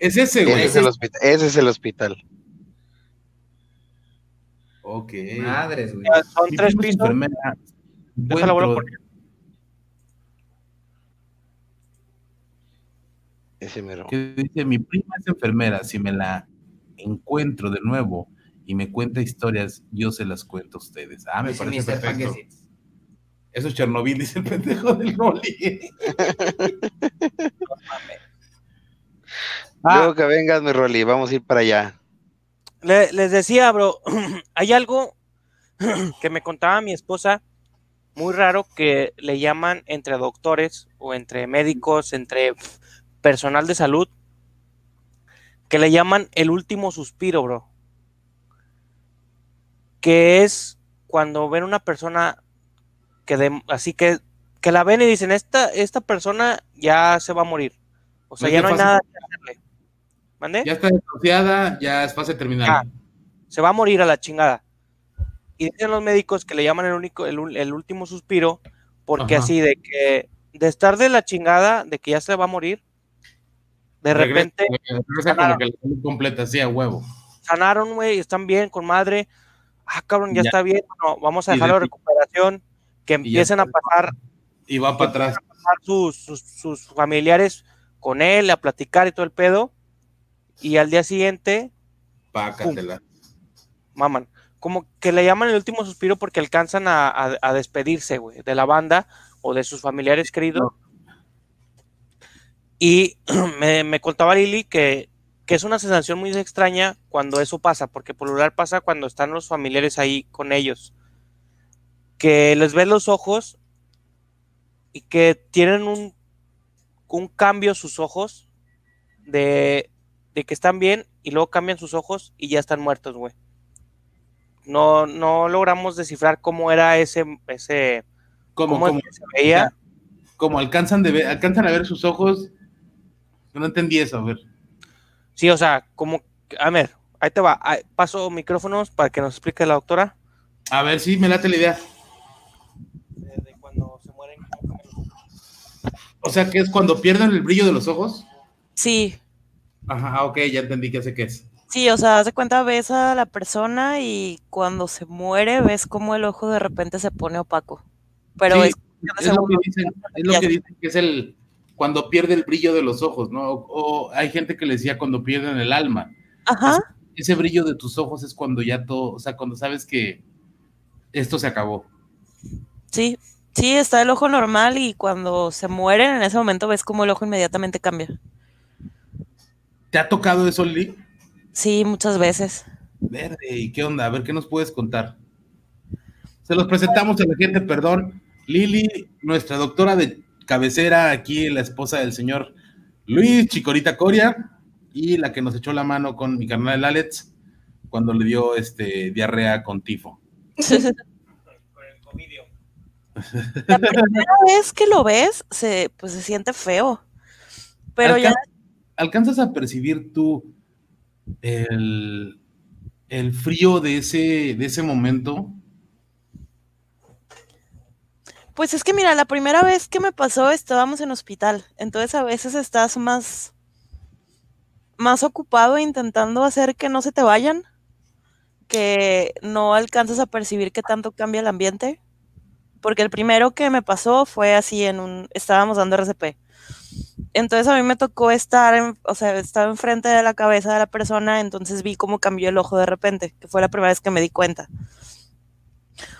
es ese, Ese güey? es el hospital. Ese es el hospital. Ok. Madres, güey. Ya Son Mi tres prima es pisos. enfermera. Déjala. Ese mero. que dice, mi prima es enfermera, si me la encuentro de nuevo y me cuenta historias, yo se las cuento a ustedes. Ah, me parece perfecto. Eso es Chernobyl, dice el pendejo del Rolly. Ah. Luego que vengas, mi Rolly, vamos a ir para allá. Le- les decía, bro, hay algo que me contaba mi esposa, muy raro, que le llaman entre doctores o entre médicos, entre personal de salud, que le llaman el último suspiro, bro. Que es cuando ven una persona que de- así que, que la ven y dicen, esta, esta persona ya se va a morir. O sea, No ya no hay fácil. nada que hacerle. ¿Mande? Ya está desahuciada, ya es fase terminal. Se va a morir a la chingada. Y dicen los médicos que le llaman el único, el, el último suspiro, porque Ajá. así de que de estar de la chingada, de que ya se va a morir, de Regresa- repente que completa, a huevo. sanaron, güey, están bien con madre. Ah, cabrón, ya, Ya. está bien, bueno, vamos a dejarlo de recuperación, que empiecen a pasar, Y va para atrás. sus, sus familiares con él, a platicar y todo el pedo, y al día siguiente Pácatela. maman. Como que le llaman el último suspiro porque alcanzan a, a- a despedirse, güey, de la banda o de sus familiares queridos. Y me, me contaba Lili que, que es una sensación muy extraña cuando eso pasa, porque por lo general pasa cuando están los familiares ahí con ellos. Que les ves los ojos y que tienen un, un cambio sus ojos de, de que están bien y luego cambian sus ojos y ya están muertos, güey. No, no logramos descifrar cómo era ese, ese, cómo que se veía. como alcanzan, de ver, alcanzan a ver sus ojos. No entendí eso, a ver. Sí, o sea, como, a ver, ahí te va. Paso micrófonos para que nos explique la doctora. A ver, sí, me late la idea. De, de cuando se mueren. cómo. O sea, que es cuando pierden el brillo de los ojos. Sí, Ajá, ah, ok, ya entendí qué sé qué es. sí, o sea, haz de cuenta, ves a la persona y cuando se muere ves como el ojo de repente se pone opaco. Pero Sí, es, es lo que dicen, es lo que dicen que es el cuando pierde el brillo de los ojos, ¿no? O, o hay gente que le decía cuando pierden el alma. Ajá, Ese brillo de tus ojos es cuando ya todo, o sea, cuando sabes que esto se acabó. sí, sí, está el ojo normal y cuando se mueren en ese momento ves como el ojo inmediatamente cambia. ¿Te ha tocado eso, Lili? Sí, muchas veces. Verde, ¿y qué onda? A ver, ¿qué nos puedes contar? Se los presentamos a la gente, perdón. Lili, nuestra doctora de cabecera, aquí la esposa del señor Luis Chicorita Coria, y la que nos echó la mano con mi carnal Alex cuando le dio este diarrea con tifo. Con el covidio. La primera vez que lo ves, se, pues se siente feo. Pero ya, ¿Alcanzas a percibir tú el, el frío de ese, de ese momento? pues es que mira, la primera vez que me pasó estábamos en hospital, entonces a veces estás más, más ocupado intentando hacer que no se te vayan, que no alcanzas a percibir qué tanto cambia el ambiente. Porque el primero que me pasó fue así en un, estábamos dando RCP. Entonces a mí me tocó estar, en- o sea, estaba enfrente de la cabeza de la persona, entonces vi cómo cambió el ojo de repente, que fue la primera vez que me di cuenta.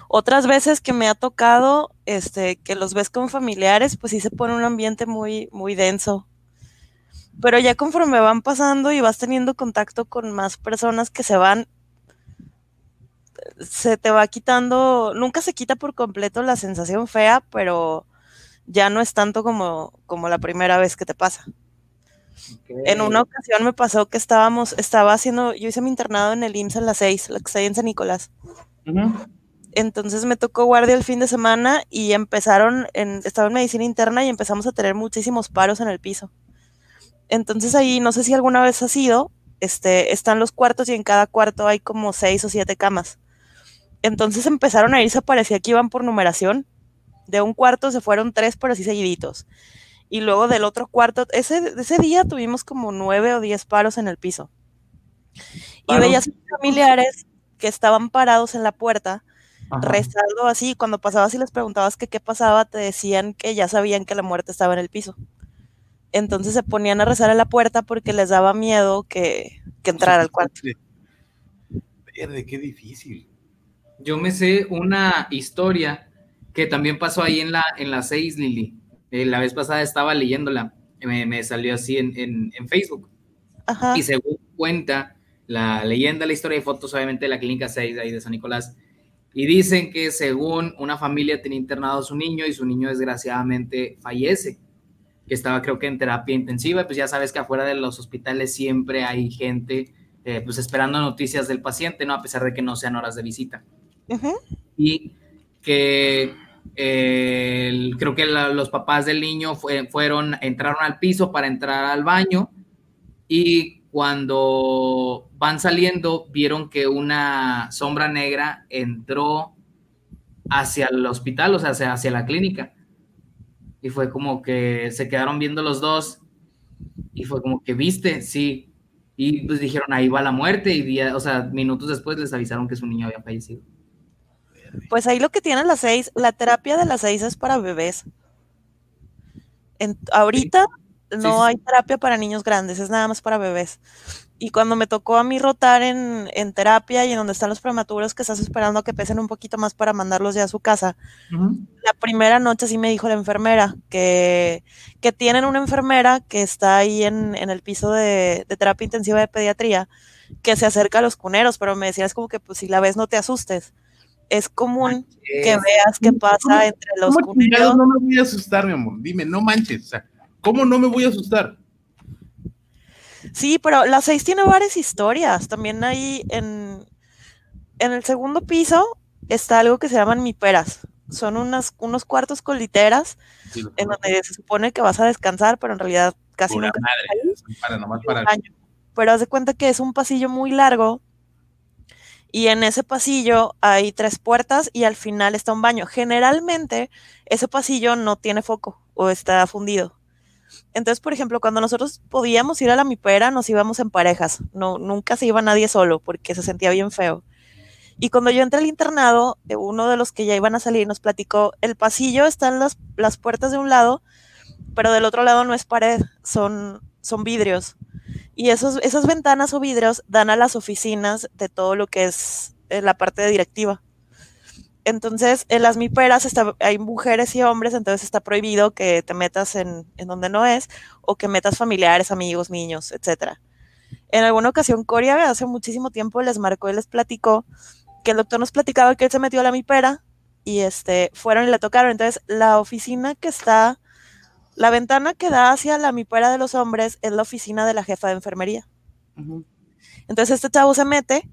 Otras veces que me ha tocado, este, que los ves con familiares, pues sí se pone un ambiente muy, muy denso. Pero ya conforme van pasando y vas teniendo contacto con más personas que se van, se te va quitando, nunca se quita por completo la sensación fea, pero ya no es tanto como, como la primera vez que te pasa. En una ocasión me pasó que estábamos, estaba haciendo, yo hice mi internado en el IMSS a las 6, la que está ahí en San Nicolás. Entonces me tocó guardia el fin de semana y empezaron, en, estaba en medicina interna y empezamos a tener muchísimos paros en el piso. Entonces ahí, no sé si alguna vez ha sido, este, están los cuartos y en cada cuarto hay como seis o siete camas. Entonces empezaron a irse, parecía que iban por numeración. De un cuarto se fueron tres, pero así seguiditos. Y luego del otro cuarto, ese, ese día tuvimos como nueve o diez paros en el piso. Y veías a familiares que estaban parados en la puerta Ajá. rezando así, cuando pasabas y les preguntabas que qué pasaba, te decían que ya sabían que la muerte estaba en el piso. Entonces se ponían a rezar en la puerta porque les daba miedo que, que entrara al cuarto. Verde, qué difícil. Yo me sé una historia que también pasó ahí en la, en la 6, Lili. Eh, la vez pasada estaba leyéndola, me, me salió así en, en- en Facebook. Ajá. Y según cuenta la leyenda, la historia y fotos, obviamente, de la clínica 6 ahí de San Nicolás. Y dicen que según una familia tenía internado a su niño y su niño desgraciadamente fallece, que estaba creo que en terapia intensiva, pues ya sabes que afuera de los hospitales siempre hay gente eh, pues esperando noticias del paciente, ¿no? A pesar de que no sean horas de visita. Y que eh, creo que los papás del niño fue- fueron, entraron al piso para entrar al baño y cuando van saliendo vieron que una sombra negra entró hacia el hospital, o sea, hacia, hacia la clínica. Y fue como que se quedaron viendo los dos y fue como que viste, sí. Y pues dijeron, ahí va la muerte y día, o sea, minutos después les avisaron que su niño había fallecido. Pues ahí lo que tienen las seis, la terapia de las seis es para bebés. En- ahorita no sí, hay terapia para niños grandes, es nada más para bebés. Y cuando me tocó a mí rotar en, en terapia y en donde están los prematuros que estás esperando a que pesen un poquito más para mandarlos ya a su casa, la primera noche sí me dijo la enfermera que, que tienen una enfermera que está ahí en, en el piso de, de terapia intensiva de pediatría que se acerca a los cuneros, pero me decía es como que pues si la ves no te asustes. Es común que veas qué pasa entre los ¿Cómo cuneros. no me voy a asustar, mi amor? Dime, no manches. O sea, ¿cómo no me voy a asustar? Sí, pero la 6 tiene varias historias. También ahí en, en el segundo piso está algo que se llaman miperas. Son unas, unos cuartos con literas Sí, en donde se supone que vas a descansar, pero en realidad casi Pura nunca madre. Para nomás para. Pero haz de cuenta que es un pasillo muy largo y en ese pasillo hay tres puertas y al final está un baño. Generalmente ese pasillo no tiene foco o está fundido. Entonces, por ejemplo, cuando nosotros podíamos ir a la mipera, nos íbamos en parejas. No, nunca se iba nadie solo porque se sentía bien feo. Y cuando yo entré al internado, uno de los que ya iban a salir nos platicó, el pasillo están las, las puertas de un lado, pero del otro lado no es pared, son, son vidrios. Y esos, esas ventanas o vidrios dan a las oficinas de todo lo que es eh, la parte de directiva. Entonces, en las miperas hay mujeres y hombres, entonces está prohibido que te metas en, en donde no es o que metas familiares, amigos, niños, etc. En alguna ocasión, Coria hace muchísimo tiempo les marcó y les platicó que el doctor nos platicaba que él se metió a la mipera y este, fueron y le tocaron. Entonces, la oficina que está, la ventana que da hacia la mipera de los hombres es la oficina de la jefa de enfermería. Entonces, este chavo se mete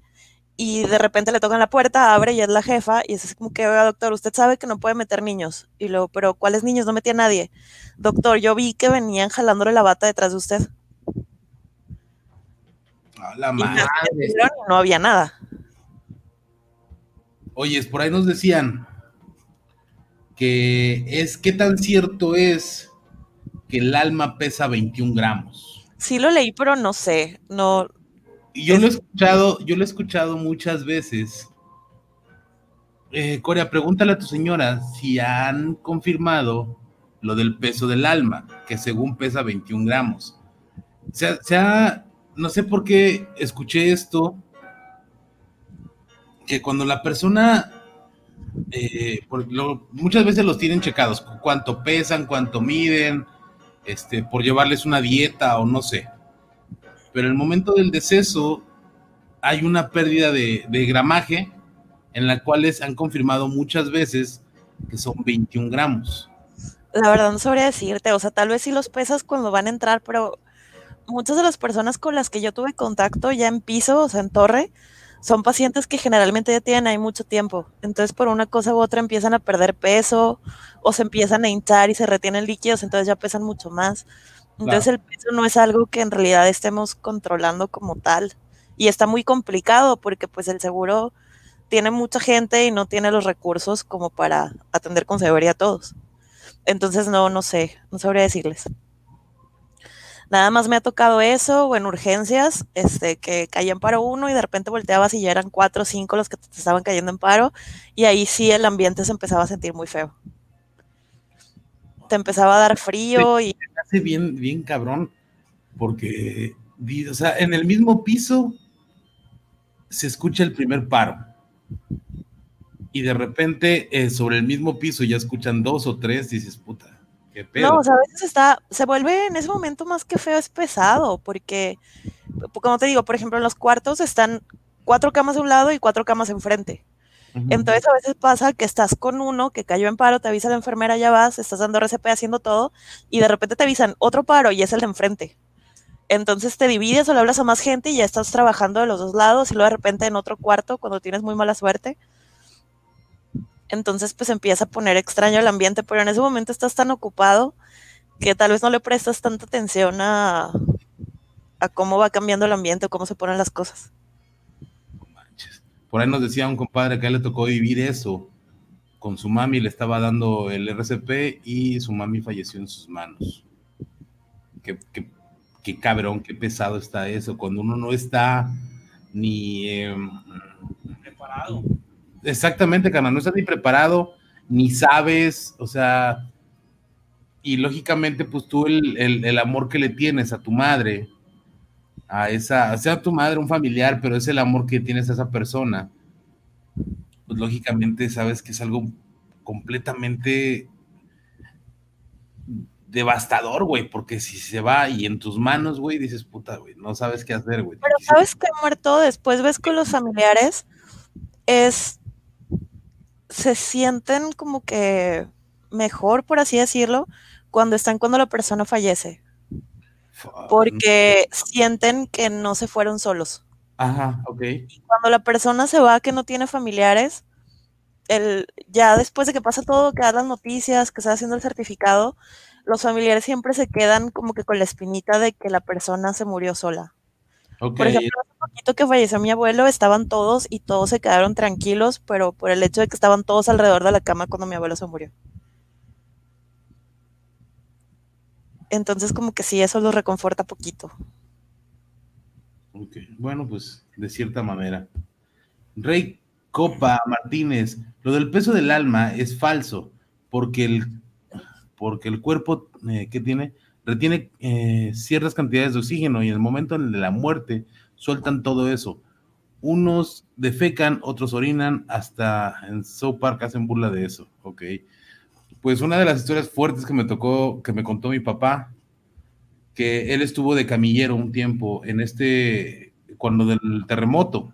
y de repente le tocan la puerta, abre y es la jefa y es como que, oiga, doctor, usted sabe que no puede meter niños. Y luego, pero ¿cuáles niños? No metía a nadie. Doctor, yo vi que venían jalándole la bata detrás de usted. A la Y madre. no había nada. Oyes, por ahí nos decían que es qué tan cierto es que el alma pesa 21 gramos. Sí lo leí, pero no sé. No, Y yo lo he escuchado, yo lo he escuchado muchas veces. Eh, Corea, pregúntale a tu señora si han confirmado lo del peso del alma, que según pesa 21 gramos. O sea, sea, no sé por qué escuché esto, que cuando la persona, eh, por lo- muchas veces los tienen checados, cuánto pesan, cuánto miden, este, por llevarles una dieta o no sé. Pero en el momento del deceso hay una pérdida de, de gramaje en la cual han confirmado muchas veces que son 21 gramos. la verdad no sabría decirte. O sea, tal vez sí los pesas cuando van a entrar, pero muchas de las personas con las que yo tuve contacto ya en piso, o sea, en torre, son pacientes que generalmente ya tienen ahí mucho tiempo. Entonces, por una cosa u otra empiezan a perder peso o se empiezan a hinchar y se retienen líquidos, entonces ya pesan mucho más. Entonces, el peso no es algo que en realidad estemos controlando como tal. Y está muy complicado porque pues el seguro tiene mucha gente y no tiene los recursos como para atender con severidad a todos. Entonces, no, no sé, no sabría decirles. Nada más me ha tocado eso, o en urgencias, este, que caía en paro uno y de repente volteabas y ya eran cuatro o cinco los que te estaban cayendo en paro, y ahí sí el ambiente se empezaba a sentir muy feo. Te empezaba a dar frío y Hace bien, bien cabrón, porque, o sea, en el mismo piso se escucha el primer paro. Y de repente, eh, sobre el mismo piso ya escuchan dos o tres, dices, puta, qué pedo. No, o sea, a veces está, se vuelve en ese momento más que feo, es pesado, porque como te digo, por ejemplo, en los cuartos están cuatro camas de un lado y cuatro camas enfrente. Entonces a veces pasa que estás con uno que cayó en paro, te avisa la enfermera, ya vas, estás dando RCP haciendo todo, y de repente te avisan otro paro y es el de enfrente. Entonces te divides o le hablas a más gente y ya estás trabajando de los dos lados y luego de repente en otro cuarto cuando tienes muy mala suerte. Entonces pues empieza a poner extraño el ambiente, pero en ese momento estás tan ocupado que tal vez no le prestas tanta atención a, a cómo va cambiando el ambiente o cómo se ponen las cosas. Por ahí nos decía un compadre que a él le tocó vivir eso. Con su mami le estaba dando el RCP y su mami falleció en sus manos. Qué, qué, cabrón, qué pesado está eso. Cuando uno no está ni em, preparado. Exactamente, carnal, no estás ni preparado, ni sabes, o sea, y lógicamente, pues tú el, el amor que le tienes a tu madre, a esa, sea tu madre, un familiar, pero es el amor que tienes a esa persona, pues lógicamente sabes que es algo completamente devastador, güey, porque si se va y en tus manos, güey, dices, puta, güey, no sabes qué hacer, güey. Pero sabes que muerto después ves con los familiares es, se sienten como que mejor, por así decirlo, cuando están cuando la persona fallece porque sienten que no se fueron solos. Ajá, ok. Y cuando la persona se va que no tiene familiares, el, ya después de que pasa todo, que da las noticias, que está haciendo el certificado, los familiares siempre se quedan como que con la espinita de que la persona se murió sola. Por ejemplo, hace poquito que falleció mi abuelo, estaban todos y todos se quedaron tranquilos, pero por el hecho de que estaban todos alrededor de la cama cuando mi abuelo se murió. Entonces como que sí, eso los reconforta poquito. Ok, bueno, pues de cierta manera. Rey Copa Martínez, lo del peso del alma es falso, porque el, porque el cuerpo eh, que tiene retiene eh, ciertas cantidades de oxígeno y en el momento de la muerte sueltan todo eso. Unos defecan, otros orinan, hasta en South Park hacen burla de eso. Ok. Pues una de las historias fuertes que me tocó, que me contó mi papá, que él estuvo de camillero un tiempo en este, cuando del terremoto,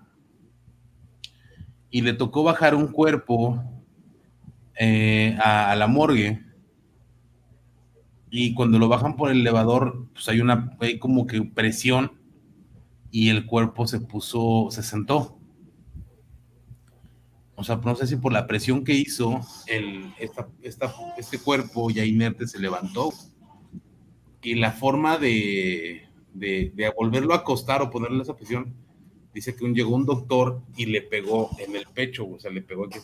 y le tocó bajar un cuerpo eh, a, la morgue, y cuando lo bajan por el elevador, pues hay una, hay como que presión, y el cuerpo se puso, se sentó. O sea, no sé si por la presión que hizo, el, este cuerpo ya inerte se levantó. Y la forma de, de, volverlo a acostar o ponerle esa presión, dice que un, llegó un doctor y le pegó en el pecho, o sea, le pegó aquí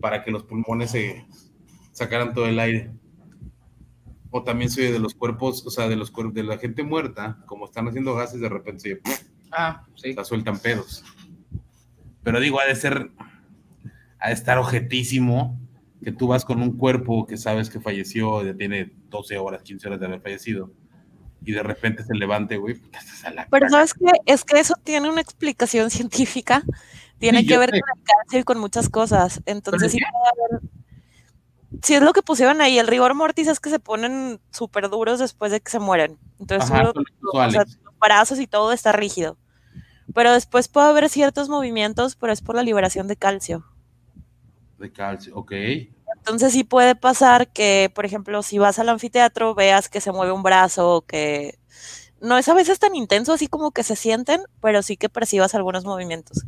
para que los pulmones se sacaran todo el aire. O también se oye de los cuerpos, o sea, de los cuerpos de la gente muerta, como están haciendo gases, de repente se, ah, sí. la sueltan pedos. Pero digo, ha de ser a estar objetísimo que tú vas con un cuerpo que sabes que falleció, ya tiene 12 horas, 15 horas de haber fallecido, y de repente se levante, güey, Pero sabes que es que eso tiene una explicación científica, tiene que ver con el cáncer y con muchas cosas. Entonces, sí si es lo que pusieron ahí, el rigor mortis es que se ponen súper duros después de que se mueren. Entonces, los brazos y todo está rígido. Pero después puede haber ciertos movimientos, pero es por la liberación de calcio de calcio, ok. Entonces sí puede pasar que, por ejemplo, si vas al anfiteatro, veas que se mueve un brazo, que no es a veces tan intenso así como que se sienten, pero sí que percibas algunos movimientos.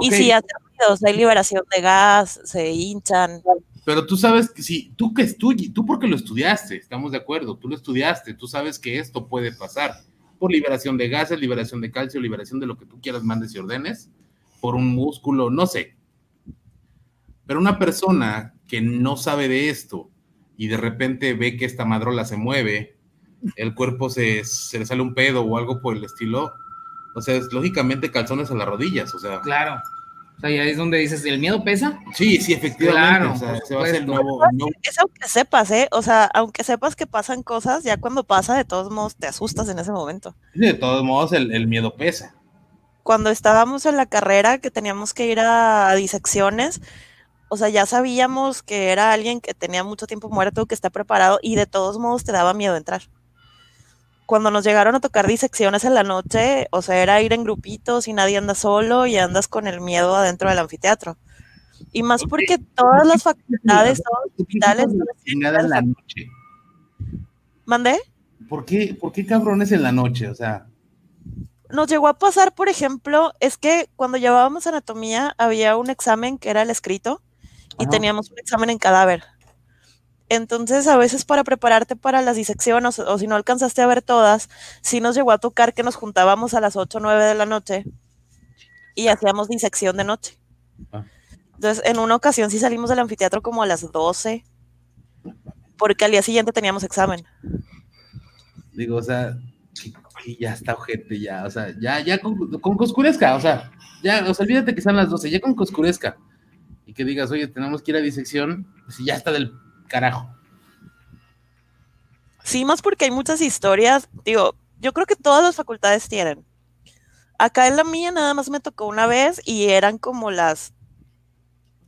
Y si hace ruidos, hay liberación de gas, se hinchan. Pero tú sabes que si tú que estudias, tú porque lo estudiaste, estamos de acuerdo, tú lo estudiaste, tú sabes que esto puede pasar por liberación de gases, liberación de calcio, liberación de lo que tú quieras, mandes y ordenes, por un músculo, no sé, pero una persona que no sabe de esto y de repente ve que esta madrola se mueve, el cuerpo se, se le sale un pedo o algo por el estilo, o sea, es lógicamente calzones a las rodillas, o sea. Claro. Sea, ya es donde dices, ¿el miedo pesa? Sí, sí, efectivamente. Claro, o sea, el nuevo, Es aunque sepas, ¿eh? O sea, aunque sepas que pasan cosas, ya cuando pasa, de todos modos te asustas en ese momento. De todos modos, el, el miedo pesa. Cuando estábamos en la carrera, que teníamos que ir a disecciones, o sea, ya sabíamos que era alguien que tenía mucho tiempo muerto, que está preparado y de todos modos te daba miedo entrar. Cuando nos llegaron a tocar disecciones en la noche, o sea, era ir en grupitos y nadie anda solo y andas con el miedo adentro del anfiteatro. Y más porque todas las facultades, todos los hospitales... Chingada en la noche. ¿Mandé? ¿Por qué, ¿Por qué cabrones en la noche? O sea, Nos llegó a pasar, por ejemplo, es que cuando llevábamos anatomía había un examen que era el escrito y Ajá. teníamos un examen en cadáver. Entonces, a veces para prepararte para las disecciones o, o si no alcanzaste a ver todas, sí nos llegó a tocar que nos juntábamos a las 8 o 9 de la noche y hacíamos disección de noche. Ah. Entonces, en una ocasión sí salimos del anfiteatro como a las 12 porque al día siguiente teníamos examen. digo, o sea, que, que ya está ojete, ya, o sea, ya, ya con, con coscuresca, o sea, ya, o sea, olvídate que sean las 12, ya con coscuresca. Y que digas, oye, tenemos que ir a disección, pues ya está del carajo. Sí, más porque hay muchas historias. Digo, yo creo que todas las facultades tienen. Acá en la mía nada más me tocó una vez y eran como las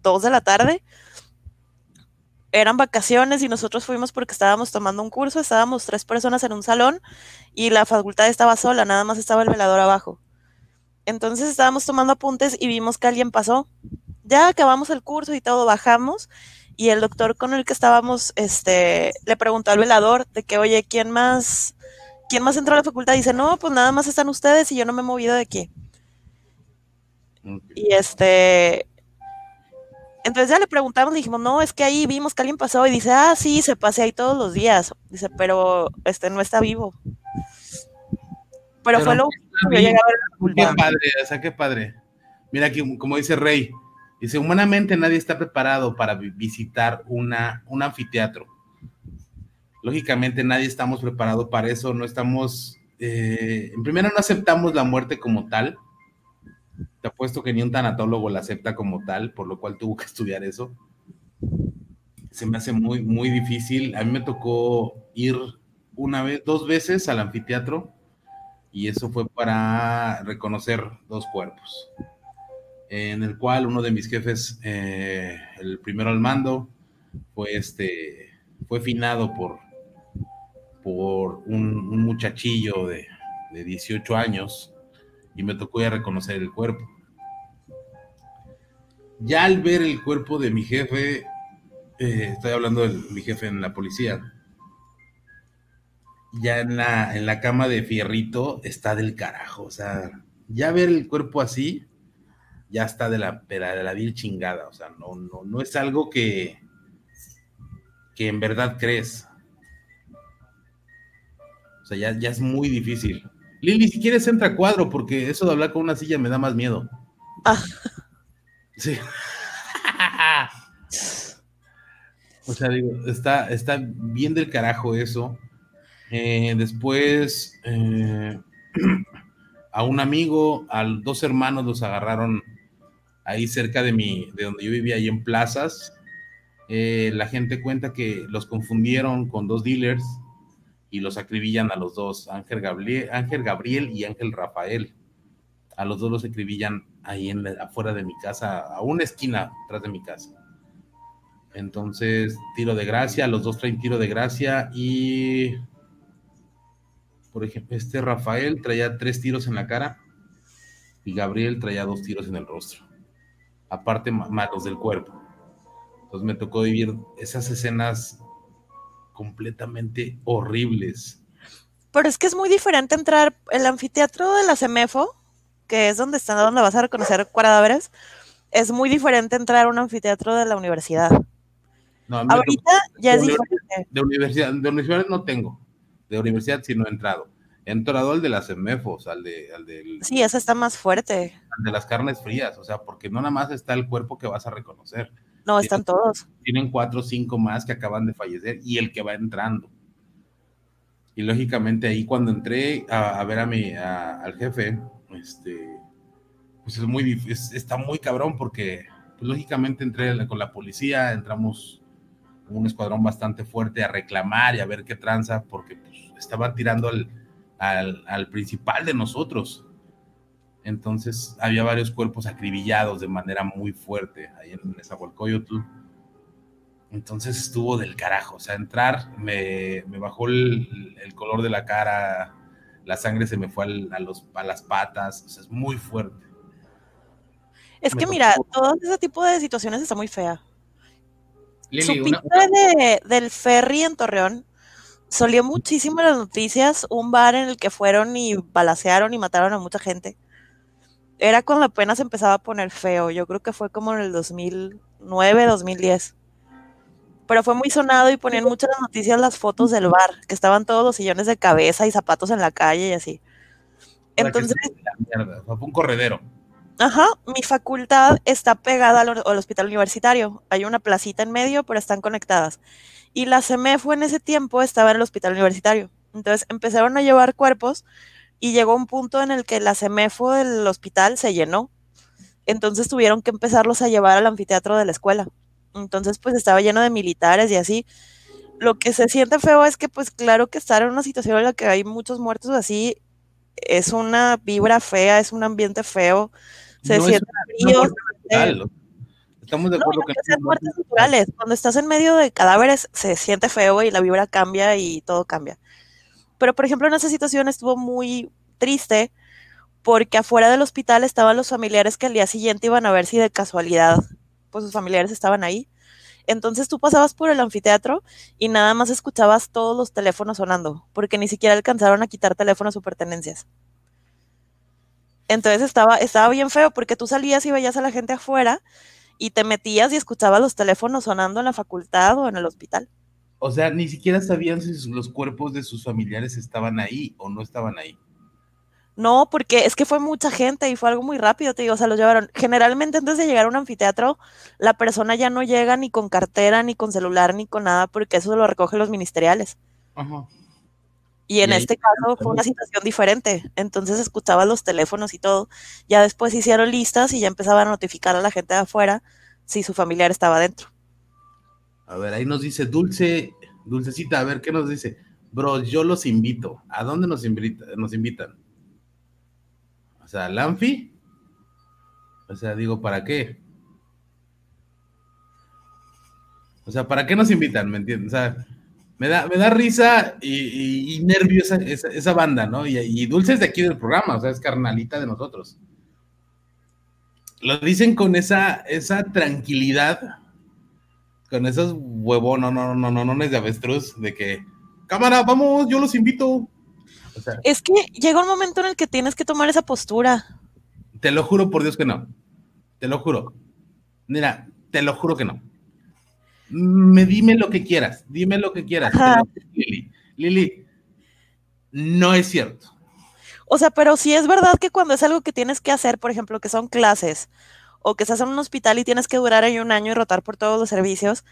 2 de la tarde. Eran vacaciones y nosotros fuimos porque estábamos tomando un curso, estábamos tres personas en un salón y la facultad estaba sola, nada más estaba el velador abajo. Entonces estábamos tomando apuntes y vimos que alguien pasó. Ya acabamos el curso y todo, bajamos y el doctor con el que estábamos, este, le preguntó al velador de que, oye, ¿quién más, quién más entró a la facultad? dice, no, pues nada más están ustedes y yo no me he movido de aquí. Y este, entonces ya le preguntamos, le dijimos, no, es que ahí vimos que alguien pasó y dice, ah, sí, se pase ahí todos los días. Dice, pero este no está vivo. Pero, Pero fue lo único que yo llegué a ver Qué padre, o sea, qué padre. Mira aquí, como dice Rey, dice, humanamente nadie está preparado para vi- visitar una, un anfiteatro. Lógicamente nadie estamos preparados para eso, no estamos, eh, en primera no aceptamos la muerte como tal. Te apuesto que ni un tanatólogo la acepta como tal, por lo cual tuvo que estudiar eso. Se me hace muy, muy difícil. A mí me tocó ir una vez, dos veces al anfiteatro y eso fue para reconocer dos cuerpos, en el cual uno de mis jefes, eh, el primero al mando, fue este, fue finado por, por un, muchachillo de, de 18 años y me tocó ir a reconocer el cuerpo. Ya al ver el cuerpo de mi jefe, eh, estoy hablando de mi jefe en la policía, ya en la, en la cama de Fierrito está del carajo. O sea, ya ver el cuerpo así, ya está de la, de la, de la vil chingada. O sea, no, no, no es algo que, que en verdad crees. O sea, ya, ya es muy difícil. Lili, si quieres entra a cuadro, porque eso de hablar con una silla me da más miedo. Ah. Sí. o sea, digo, está, está bien del carajo eso. Eh, después, eh, a un amigo, a dos hermanos los agarraron ahí cerca de mi, de donde yo vivía, ahí en plazas. Eh, la gente cuenta que los confundieron con dos dealers y los acribillan a los dos, Ángel Gabriel, Ángel Gabriel y Ángel Rafael. A los dos los acribillan ahí en afuera de mi casa, a una esquina atrás de mi casa. Entonces, tiro de gracia, los dos traen tiro de gracia y, por ejemplo, este Rafael traía tres tiros en la cara y Gabriel traía dos tiros en el rostro, aparte ma- más los del cuerpo. Entonces me tocó vivir esas escenas completamente horribles. Pero es que es muy diferente entrar el anfiteatro de la CEMEFO, que es donde está, donde vas a reconocer cadáveres, es muy diferente entrar a un anfiteatro de la universidad. No, Ahorita ya es de, diferente. de universidad, de universidad no tengo, de universidad sí no he entrado. He entrado al de las CEMEFOS, al de, al del- Sí, esa está más fuerte. al de las carnes frías, o sea, porque no nada más está el cuerpo que vas a reconocer. No, están todos. Tienen cuatro o cinco más que acaban de fallecer y el que va entrando. Y lógicamente ahí cuando entré a, a ver a mi, a- al jefe, este, pues es muy, es- está muy cabrón porque pues, lógicamente entré con la policía, entramos un escuadrón bastante fuerte a reclamar y a ver qué tranza porque pues, estaban tirando al, al, al principal de nosotros. Entonces había varios cuerpos acribillados de manera muy fuerte ahí en Nezahualcóyotl. Entonces estuvo del carajo, o sea, entrar, me, me bajó el, el color de la cara, la sangre se me fue al- a, los, a las patas, o sea, es muy fuerte. Es Me que mira, todo ese tipo de situaciones está muy fea. Lili, una, ¿Supiste de- del ferry en Torreón? Salió muchísimo en las noticias un bar en el que fueron y balacearon y mataron a mucha gente. Era cuando apenas empezaba a poner feo. Yo creo que fue como en el 2009, 2010. Pero fue muy sonado y ponían muchas noticias las fotos del bar, que estaban todos los sillones de cabeza y zapatos en la calle y así. Entonces, la mierda, fue un corredero. Ajá, mi facultad está pegada al, al hospital universitario. Hay una placita en medio, pero están conectadas. Y la CEMEFO en ese tiempo estaba en el hospital universitario. Entonces empezaron a llevar cuerpos y llegó un punto en el que la CEMEFO del hospital se llenó. Entonces tuvieron que empezarlos a llevar al anfiteatro de la escuela. Entonces pues estaba lleno de militares y así. Lo que se siente feo es que pues claro que estar en una situación en la que hay muchos muertos así es una vibra fea, es un ambiente feo se No siente frío. muerte se- natural, ¿no? Estamos de no, acuerdo no que sean muertes naturales. Cuando estás en medio de cadáveres se siente feo y la vibra cambia y todo cambia. Pero, por ejemplo, en esa situación estuvo muy triste porque afuera del hospital estaban los familiares que al día siguiente iban a ver si de casualidad, pues sus familiares estaban ahí. Entonces tú pasabas por el anfiteatro y nada más escuchabas todos los teléfonos sonando, porque ni siquiera alcanzaron a quitar teléfonos o pertenencias. Entonces estaba, estaba bien feo porque tú salías y veías a la gente afuera y te metías y escuchabas los teléfonos sonando en la facultad o en el hospital. O sea, ni siquiera sabían si los cuerpos de sus familiares estaban ahí o no estaban ahí. No, porque es que fue mucha gente y fue algo muy rápido, te digo, o sea, lo llevaron. Generalmente antes de llegar a un anfiteatro, la persona ya no llega ni con cartera, ni con celular, ni con nada, porque eso lo recogen los ministeriales. Ajá. Y en Y este caso fue una situación diferente. Entonces escuchaba los teléfonos y todo. Ya después hicieron listas y ya empezaban a notificar a la gente de afuera si su familiar estaba dentro. A ver, ahí nos dice Dulce, Dulcecita, a ver qué nos dice. Bro, yo los invito. ¿A dónde nos, invita, nos invitan? O sea, ¿al Anfi? O sea, digo, ¿para qué? O sea, ¿para qué nos invitan? ¿Me entiendes? O sea, me da, me da risa y, y- y nervio esa, esa- esa banda, ¿no? Y, y Dulce es de aquí del programa, o sea, es carnalita de nosotros. Lo dicen con esa, esa tranquilidad, con esos huevos, no, no, no, no, no, no es de avestruz, de que, cámara, vamos, yo los invito. O sea, Es que llega un momento en el que tienes que tomar esa postura. te lo juro por Dios que no. Te lo juro. Mira, te lo juro que no. Me dime lo que quieras, dime lo que quieras. Pero, Lili, Lili, no es cierto. O sea, pero sí es verdad que cuando es algo que tienes que hacer, por ejemplo, que son clases, o que estás en un hospital y tienes que durar ahí un año y rotar por todos los servicios,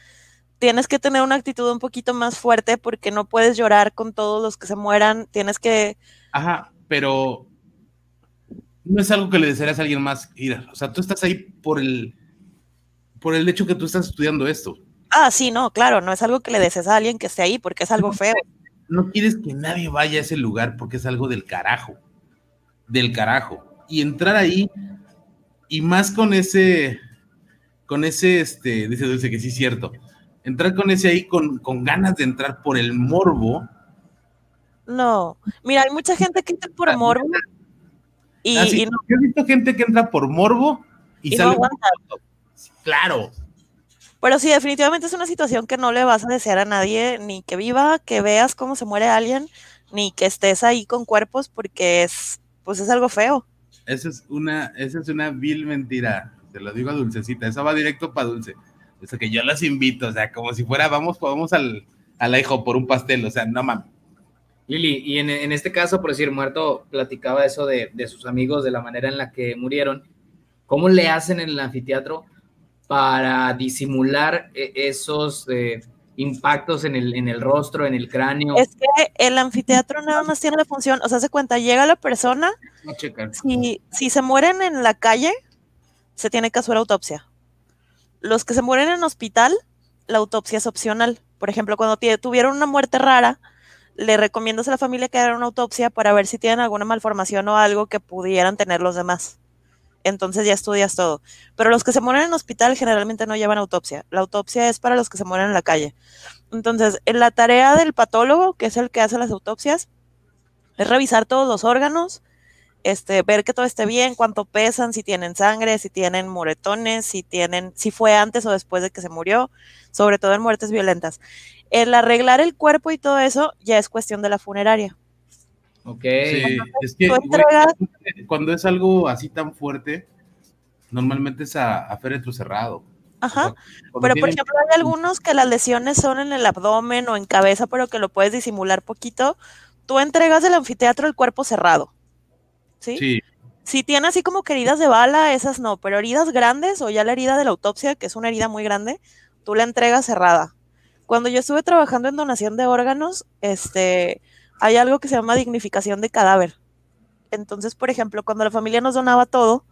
tienes que tener una actitud un poquito más fuerte porque no puedes llorar con todos los que se mueran, tienes que... Ajá, pero no es algo que le desearías a alguien más ir. O sea, tú estás ahí por el, por el hecho que tú estás estudiando esto. Ah, sí, no, claro, no es algo que le desees a alguien que esté ahí porque es algo feo. No quieres que nadie vaya a ese lugar porque es algo del carajo. Del carajo. Y entrar ahí, y más con ese, con ese, este, dice Dulce que sí es cierto. Entrar con ese ahí con, con ganas de entrar por el morbo. No, mira, hay mucha gente que entra por morbo y, Ah, sí, y no, Yo he visto gente que entra por morbo y, y no sale. aguanta. claro. Pero sí, definitivamente es una situación que no le vas a desear a nadie, ni que viva, que veas cómo se muere alguien, ni que estés ahí con cuerpos, porque es, pues es algo feo. Esa es una, esa es una vil mentira. Te lo digo a Dulcecita. Eso va directo para Dulce. O sea, que yo los invito. O sea, como si fuera, vamos, vamos al, al hijo por un pastel. O sea, no mames. Lili, y en, en este caso, por decir, muerto, platicaba eso de, de sus amigos, de la manera en la que murieron. ¿Cómo le hacen en el anfiteatro para disimular eh, esos eh, impactos en el, en el rostro, en el cráneo? Es que el anfiteatro nada más tiene la función, o sea, se cuenta, llega la persona, No si, si se mueren en la calle, se tiene que hacer autopsia. Los que se mueren en hospital, la autopsia es opcional. Por ejemplo, cuando tuvieron una muerte rara, le recomiendas a la familia que hagan una autopsia para ver si tienen alguna malformación o algo que pudieran tener los demás. Entonces ya estudias todo. Pero los que se mueren en hospital generalmente no llevan autopsia. La autopsia es para los que se mueren en la calle. Entonces, en la tarea del patólogo, que es el que hace las autopsias, es revisar todos los órganos, este, ver que todo esté bien, cuánto pesan, si tienen sangre, si tienen moretones, si tienen, si fue antes o después de que se murió, sobre todo en muertes violentas. El arreglar el cuerpo y todo eso ya es cuestión de la funeraria. Ok. Sí, es que güey, cuando es algo así tan fuerte, normalmente es a, a féretro cerrado. Ajá. O sea, cuando Pero, por ejemplo, hay algunos que las lesiones son en el abdomen o en cabeza, pero que lo puedes disimular poquito. Tú entregas del anfiteatro el cuerpo cerrado. ¿Sí? Sí, Si tiene así como que heridas de bala, esas no, pero heridas grandes o ya la herida de la autopsia, que es una herida muy grande, tú la entregas cerrada. Cuando yo estuve trabajando en donación de órganos, este, hay algo que se llama dignificación de cadáver. Entonces, por ejemplo, cuando la familia nos donaba todo,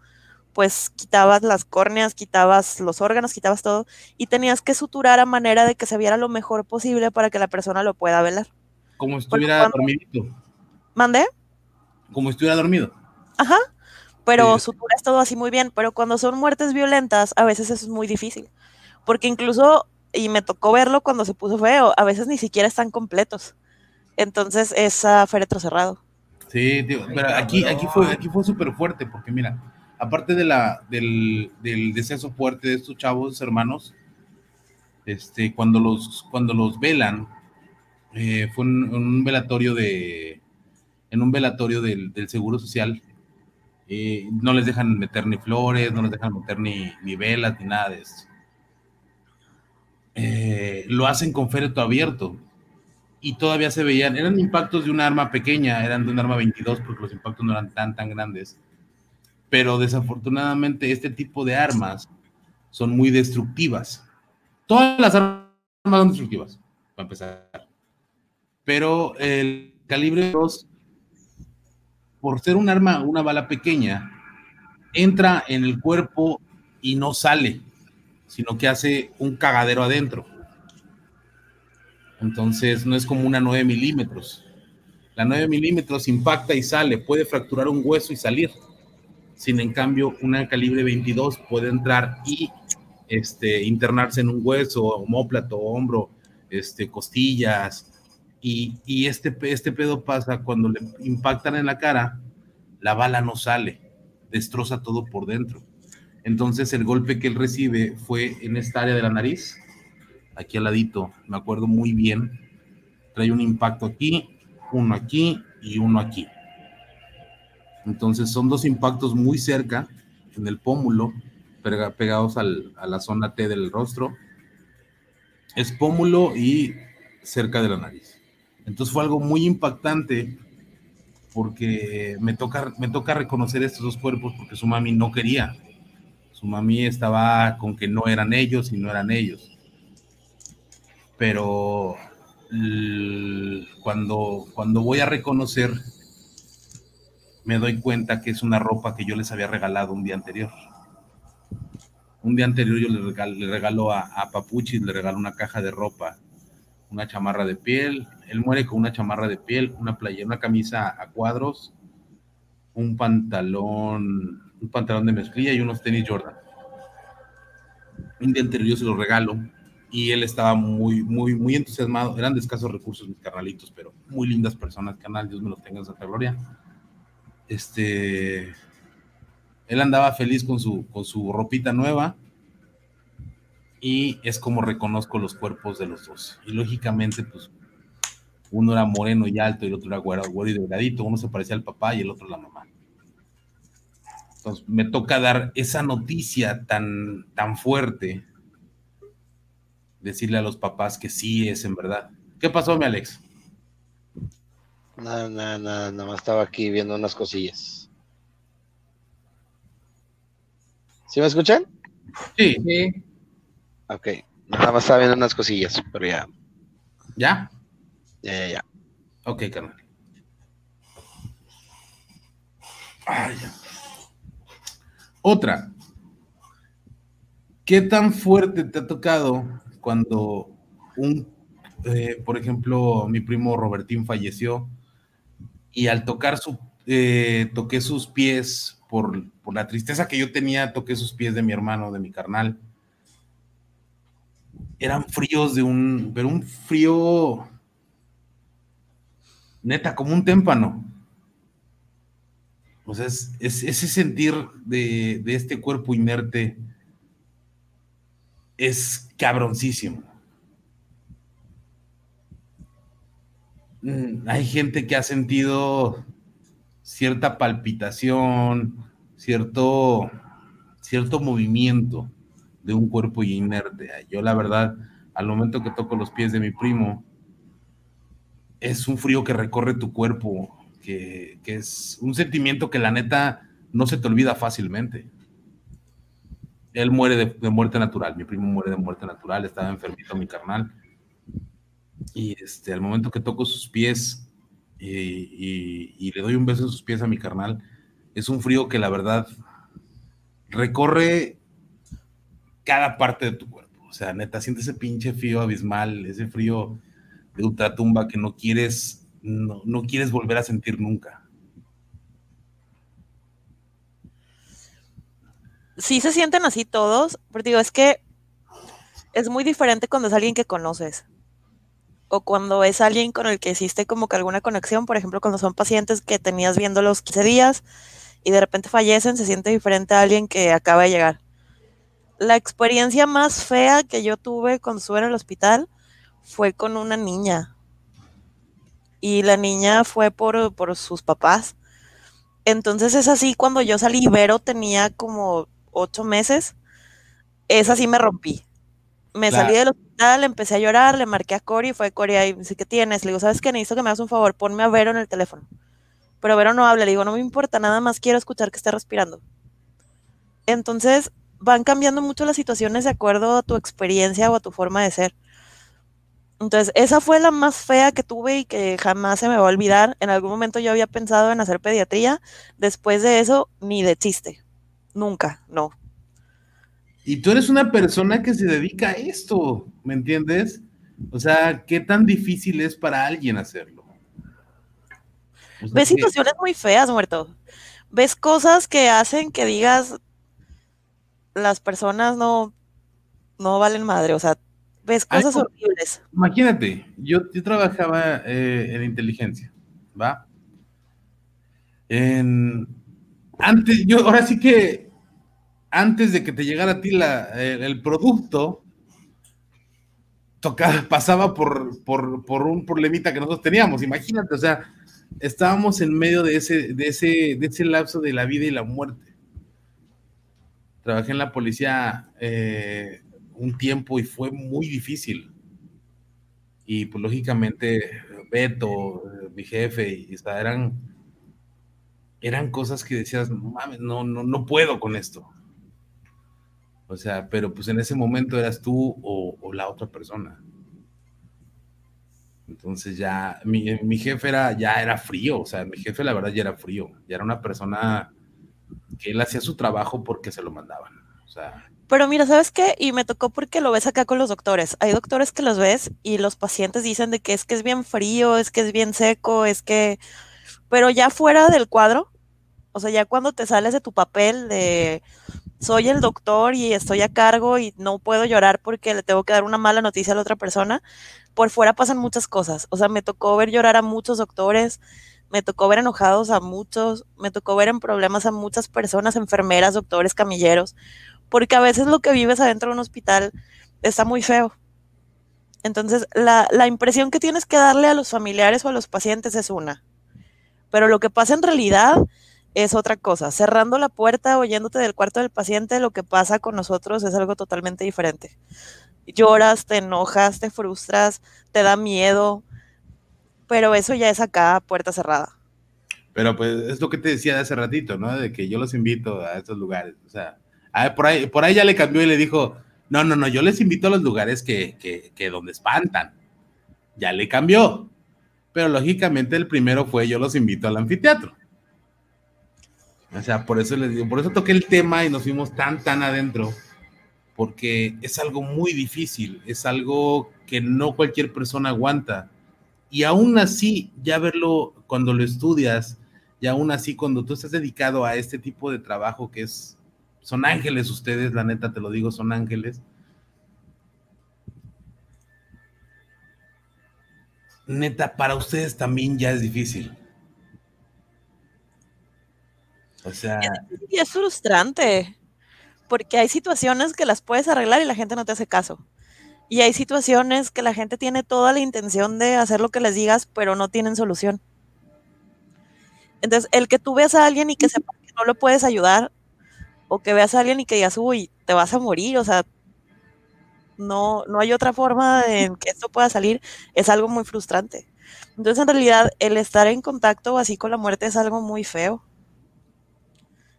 pues quitabas las córneas, quitabas los órganos, quitabas todo y tenías que suturar a manera de que se viera lo mejor posible para que la persona lo pueda velar. como estuviera cuando- dormidito, ¿Mandé? como estuviera dormido. Ajá. Pero Sí. suturas todo así muy bien, pero cuando son muertes violentas, a veces eso es muy difícil. Porque incluso, y me tocó verlo cuando se puso feo, a veces ni siquiera están completos. Entonces es a féretro cerrado. Sí, pero aquí, aquí fue, aquí fue súper fuerte, porque mira, aparte de la, del, del deceso fuerte de estos chavos hermanos, este, cuando los, cuando los velan, eh, fue en, en un velatorio de, en un velatorio del, del Seguro Social, eh, no les dejan meter ni flores, no les dejan meter ni, ni velas, ni nada de eso. Eh, lo hacen con féretro abierto, y todavía se veían, eran impactos de un arma pequeña, eran de un arma 22 porque los impactos no eran tan, tan grandes. Pero desafortunadamente este tipo de armas son muy destructivas. Todas las armas son destructivas, para empezar. Pero el calibre 2, por ser un arma, una bala pequeña, entra en el cuerpo y no sale, sino que hace un cagadero adentro. Entonces no es como una 9 milímetros. La 9 milímetros impacta y sale, puede fracturar un hueso y salir. Sin en cambio, una calibre 22 puede entrar y este, internarse en un hueso, homóplato, hombro, este, costillas. Y, y este, este pedo pasa cuando le impactan en la cara, la bala no sale, destroza todo por dentro. Entonces el golpe que él recibe fue en esta área de la nariz, aquí al ladito, me acuerdo muy bien. Trae un impacto aquí, uno aquí y uno aquí. Entonces son dos impactos muy cerca, en el pómulo, pega- pegados al- a la zona T del rostro. Es pómulo y cerca de la nariz. Entonces fue algo muy impactante porque me toca, me toca reconocer estos dos cuerpos porque su mami no quería. Su mami estaba con que no eran ellos y no eran ellos pero cuando, cuando voy a reconocer, me doy cuenta que es una ropa que yo les había regalado un día anterior. Un día anterior yo le, regal- le regalo a, a le regalo una caja de ropa, una chamarra de piel. Él muere con una chamarra de piel, una playera, una camisa a cuadros, un pantalón, un pantalón de mezclilla y unos tenis Jordan. Un día anterior yo se los regalo y él estaba muy, muy, muy entusiasmado. Eran de escasos recursos mis carnalitos, pero muy lindas personas, canal, Dios me los tenga en Santa Gloria. Este, él andaba feliz con su, con su ropita nueva y es como reconozco los cuerpos de los dos. Y lógicamente, pues, uno era moreno y alto y el otro era güero, y delgadito, uno se parecía al papá y el otro a la mamá. Entonces, me toca dar esa noticia tan, tan fuerte decirle a los papás que sí es en verdad. ¿Qué pasó, mi Alex? Nada, nada, nada, nada más estaba aquí viendo unas cosillas. ¿Sí me escuchan? Sí, Sí. Ok, nada más estaba viendo unas cosillas, pero ya, ¿ya? ya, ya, ya. Ok, carnal. Ay, ya. Otra. ¿Qué tan fuerte te ha tocado cuando un, eh, por ejemplo, mi primo Robertín falleció y al tocar su, eh, toqué sus pies por, por la tristeza que yo tenía, toqué sus pies de mi hermano, de mi carnal. Eran fríos de un, pero un frío neta, como un témpano. O sea, es, ese sentir de, de, este cuerpo inerte es cabroncísimo. Mm, hay gente que ha sentido cierta palpitación, cierto, cierto movimiento de un cuerpo inerte. Yo la verdad, al momento que toco los pies de mi primo, es un frío que recorre tu cuerpo, que, es un sentimiento que la neta no se te olvida fácilmente. Él muere de, muerte natural, mi primo muere de muerte natural, estaba enfermito mi carnal. Y este, al momento que toco sus pies y, le doy un beso en sus pies a mi carnal, es un frío que la verdad recorre cada parte de tu cuerpo. O sea, neta, siente ese pinche frío abismal, ese frío de ultratumba que no quieres, no quieres volver a sentir nunca. Sí se sienten así todos, pero digo, es que es muy diferente cuando es alguien que conoces o cuando es alguien con el que hiciste como que alguna conexión, por ejemplo, cuando son pacientes que tenías viendo los 15 días y de repente fallecen, se siente diferente a alguien que acaba de llegar. La experiencia más fea que yo tuve cuando estuve en el hospital fue con una niña. Y la niña fue por, por sus papás. Entonces es así, cuando yo salí, Vero tenía como ocho meses, es así me rompí. Me salí del hospital, empecé a llorar, le marqué a Cory, fue Cory ahí, dice, ¿qué tienes? Le digo, ¿sabes qué? Necesito que me hagas un favor, ponme a Vero en el teléfono. Pero Vero no habla, le digo, no me importa, nada más quiero escuchar que esté respirando. Entonces van cambiando mucho las situaciones de acuerdo a tu experiencia o a tu forma de ser. Entonces, esa fue la más fea que tuve y que jamás se me va a olvidar. En algún momento yo había pensado en hacer pediatría. Después de eso, ni de chiste. Nunca, no. Y tú eres una persona que se dedica a esto, ¿me entiendes? O sea, ¿qué tan difícil es para alguien hacerlo? Ves situaciones muy feas, muerto. Ves cosas que hacen que digas, las personas no, no valen madre. O sea, ves cosas horribles. Imagínate, yo, yo trabajaba eh, en inteligencia, ¿va? En, antes, yo, ahora sí que antes de que te llegara a ti la, el, producto, tocaba, pasaba por, por, por, un problemita que nosotros teníamos. Imagínate, o sea, estábamos en medio de ese, de ese, de ese lapso de la vida y la muerte. Trabajé en la policía eh, un tiempo y fue muy difícil. Y pues lógicamente Beto, mi jefe, y eran, eran cosas que decías, no mames, no, no, no puedo con esto. O sea, pero pues en ese momento eras tú o, la otra persona. Entonces ya, mi, mi, jefe era, ya era frío, o sea, mi jefe la verdad ya era frío, ya era una persona que él hacía su trabajo porque se lo mandaban. O sea, pero mira, ¿sabes qué? Y me tocó porque lo ves acá con los doctores. Hay doctores que los ves y los pacientes dicen de que es que es bien frío, es que es bien seco, es que... Pero ya fuera del cuadro, o sea, ya cuando te sales de tu papel de soy el doctor y estoy a cargo y no puedo llorar porque le tengo que dar una mala noticia a la otra persona, por fuera pasan muchas cosas. O sea, me tocó ver llorar a muchos doctores, me tocó ver enojados a muchos, me tocó ver en problemas a muchas personas, enfermeras, doctores, camilleros porque a veces lo que vives adentro de un hospital está muy feo. Entonces, la, impresión que tienes que darle a los familiares o a los pacientes es una, pero lo que pasa en realidad es otra cosa. Cerrando la puerta, oyéndote del cuarto del paciente, lo que pasa con nosotros es algo totalmente diferente. Lloras, te enojas, te frustras, te da miedo, pero eso ya es acá, puerta cerrada. Pero pues es lo que te decía de hace ratito, ¿no? De que yo los invito a estos lugares. O sea, Ah, por, ahí, por ahí ya le cambió y le dijo, no, no, no, yo les invito a los lugares que, que, que donde espantan. Ya le cambió. Pero lógicamente el primero fue yo los invito al anfiteatro. O sea, por eso les digo, por eso toqué el tema y nos fuimos tan, tan adentro, porque es algo muy difícil, es algo que no cualquier persona aguanta. Y aún así, ya verlo cuando lo estudias, y aún así cuando tú estás dedicado a este tipo de trabajo que es, son ángeles ustedes, la neta te lo digo, son ángeles. Neta, para ustedes también ya es difícil. O sea, Y es frustrante, porque hay situaciones que las puedes arreglar y la gente no te hace caso. Y hay situaciones que la gente tiene toda la intención de hacer lo que les digas, pero no tienen solución. Entonces, el que tú veas a alguien y que sepas que no lo puedes ayudar, o que veas a alguien y que digas, uy, te vas a morir, o sea, no, no hay otra forma de en que esto pueda salir, es algo muy frustrante. Entonces, en realidad, el estar en contacto así con la muerte es algo muy feo.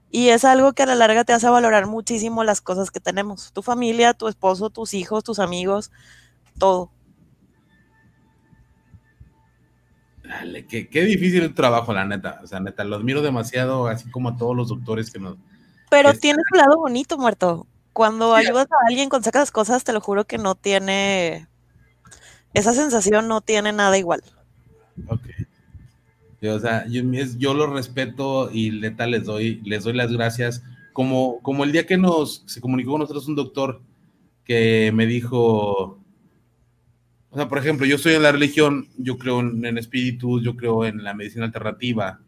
Y es algo que a la larga te hace valorar muchísimo las cosas que tenemos. Tu familia, tu esposo, tus hijos, tus amigos, todo. dale, qué, qué difícil el trabajo, la neta. O sea, neta, lo admiro demasiado, así como a todos los doctores que nos... Pero Es- tiene su lado bonito, muerto. Cuando ayudas a alguien con sacas cosas, te lo juro que no tiene. Esa sensación no tiene nada igual. Ok. O sea, yo, yo lo respeto y neta les doy, les doy las gracias. Como, como el día que nos se comunicó con nosotros un doctor que me dijo, o sea, por ejemplo, yo estoy en la religión, yo creo en, en espíritus, yo creo en la medicina alternativa.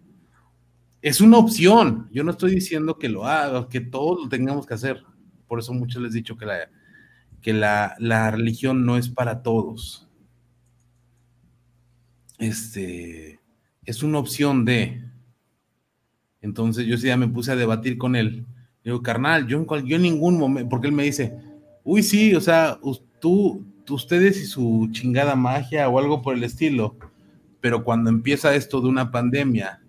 Es una opción. Yo no estoy diciendo que lo haga, que todos lo tengamos que hacer. Por eso muchos les he dicho que la, que la, la religión no es para todos. Este es una opción de. Entonces yo sí ya me puse a debatir con él. Digo, carnal, yo en, cual, yo en ningún momento, porque él me dice, uy, sí, o sea, tú- ustedes y su chingada magia o algo por el estilo, pero cuando empieza esto de una pandemia,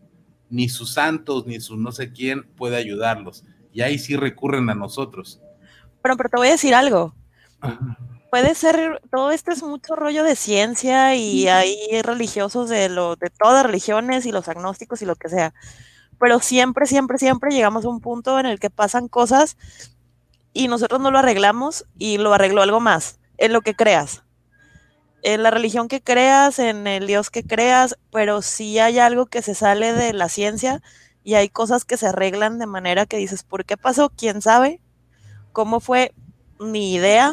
ni sus santos ni su no sé quién puede ayudarlos. Y ahí sí recurren a nosotros. Pero, pero te voy a decir algo. Puede ser, todo esto es mucho rollo de ciencia y hay religiosos de, lo, de todas religiones y los agnósticos y lo que sea. Pero siempre, siempre, siempre llegamos a un punto en el que pasan cosas y nosotros no lo arreglamos y lo arregló algo más, en lo que creas. En la religión que creas, en el Dios que creas, pero si hay algo que se sale de la ciencia y hay cosas que se arreglan de manera que dices, ¿por qué pasó? ¿Quién sabe? ¿Cómo fue? Ni idea.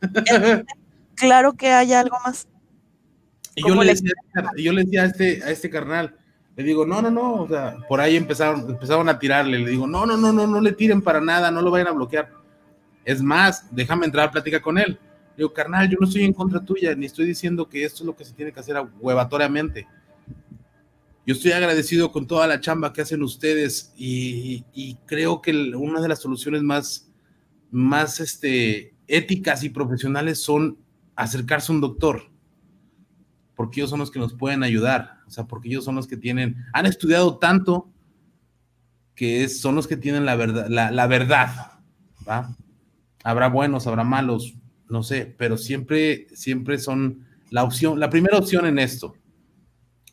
Entonces, claro que hay algo más. Y yo ¿Cómo le, decía, yo le decía a este, a este carnal, le digo, no, no, no, o sea, por ahí empezaron, empezaron a tirarle, le digo, no, no, no, no, no le tiren para nada, no lo vayan a bloquear. Es más, déjame entrar a plática con él. Le digo, carnal, yo no estoy en contra tuya, ni estoy diciendo que esto es lo que se tiene que hacer huevatoriamente. Yo estoy agradecido con toda la chamba que hacen ustedes y, y creo que una de las soluciones más, más este, éticas y profesionales son acercarse a un doctor porque ellos son los que nos pueden ayudar, o sea, porque ellos son los que tienen, han estudiado tanto que son los que tienen la verdad, la, la verdad, ¿va? Habrá buenos, habrá malos, no sé, pero siempre, siempre son la opción, la primera opción en esto.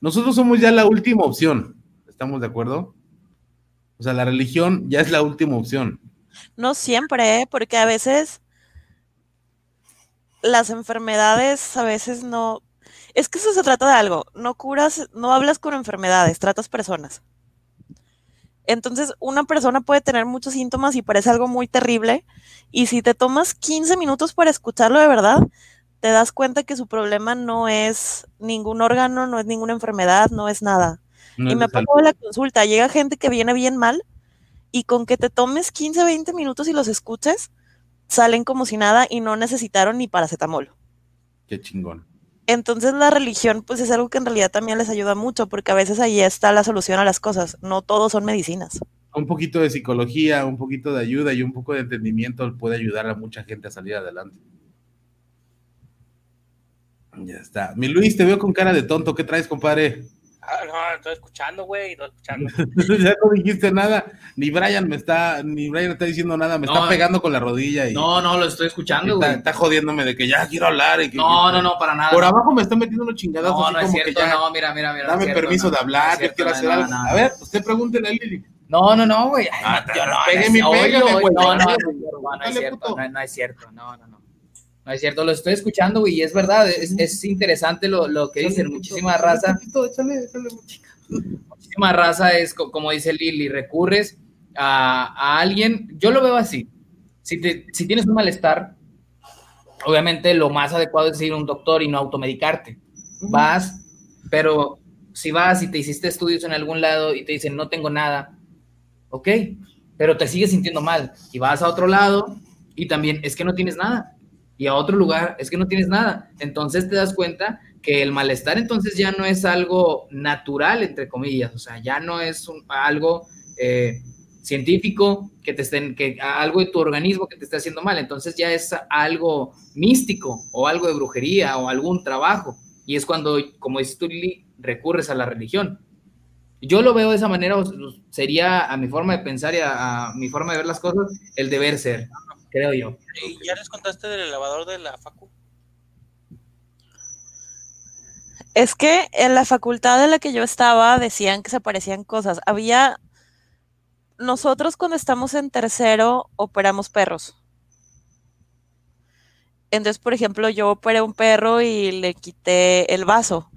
Nosotros somos ya la última opción, ¿estamos de acuerdo? O sea, la religión ya es la última opción. No siempre, ¿eh? porque a veces las enfermedades a veces no... Es que eso se trata de algo, no curas, no hablas con enfermedades, tratas personas. Entonces, una persona puede tener muchos síntomas y parece algo muy terrible, y si te tomas 15 minutos para escucharlo de verdad, te das cuenta que su problema no es ningún órgano, no es ninguna enfermedad, no es nada. No y me pongo la consulta, llega gente que viene bien mal y con que te tomes 15, 20 minutos y los escuches, salen como si nada y no necesitaron ni paracetamol. Qué chingón. Entonces la religión pues es algo que en realidad también les ayuda mucho porque a veces ahí está la solución a las cosas, no todo son medicinas. Un poquito de psicología, un poquito de ayuda y un poco de entendimiento puede ayudar a mucha gente a salir adelante. Ya está. Mi Luis, te veo con cara de tonto. ¿Qué traes, compadre? Ah, no, estoy escuchando, güey, estoy escuchando. ya no dijiste nada. Ni Brian me está, ni Brian está diciendo nada. Me No. está pegando con la rodilla y No, no, lo estoy escuchando, está, güey. está jodiéndome de que ya quiero hablar. Y que, No, no, no, para nada. Por abajo me está metiendo unos chingadazos No, así no es como cierto, que ya. no, mira, mira, mira. no dame es cierto, permiso no, de no hablar, es yo cierto, quiero no, hacer no, algo. no, a no. ver, usted pregúntele a Lili. No, no, no, güey. Ay, Ah, no, yo no, pégame y no es- pégame, oye, güey. No, no, no, Dale, no, no es dale, cierto, puto. no, no es cierto, no, no, no. No es cierto, lo estoy escuchando, güey, y es verdad, es, es interesante lo, lo que dicen, muchísima raza. Échale, échale, muchísima raza es, co- como dice Lili, recurres a, a alguien, yo lo veo así, si, te- si tienes un malestar, obviamente lo más adecuado es ir a un doctor y no automedicarte. Vas, pero si vas y te hiciste estudios en algún lado y te dicen no tengo nada, ok, pero te sigues sintiendo mal y vas a otro lado y también es que no tienes nada y a otro lugar es que no tienes nada. Entonces te das cuenta que el malestar entonces ya no es algo natural, entre comillas, o sea, ya no es un- algo eh, científico que te estén, que algo de tu organismo que te esté haciendo mal, entonces ya es algo místico o algo de brujería o algún trabajo. Y es cuando, como dices tú, recurres a la religión. Yo lo veo de esa manera, sería a mi forma de pensar y a mi forma de ver las cosas, el deber ser, creo yo. ¿Y ya les contaste del elevador de la Facu? Es que en la facultad en la que yo estaba decían que se parecían cosas. Había, nosotros cuando estamos en tercero operamos perros. Entonces, por ejemplo, yo operé un perro y le quité el vaso.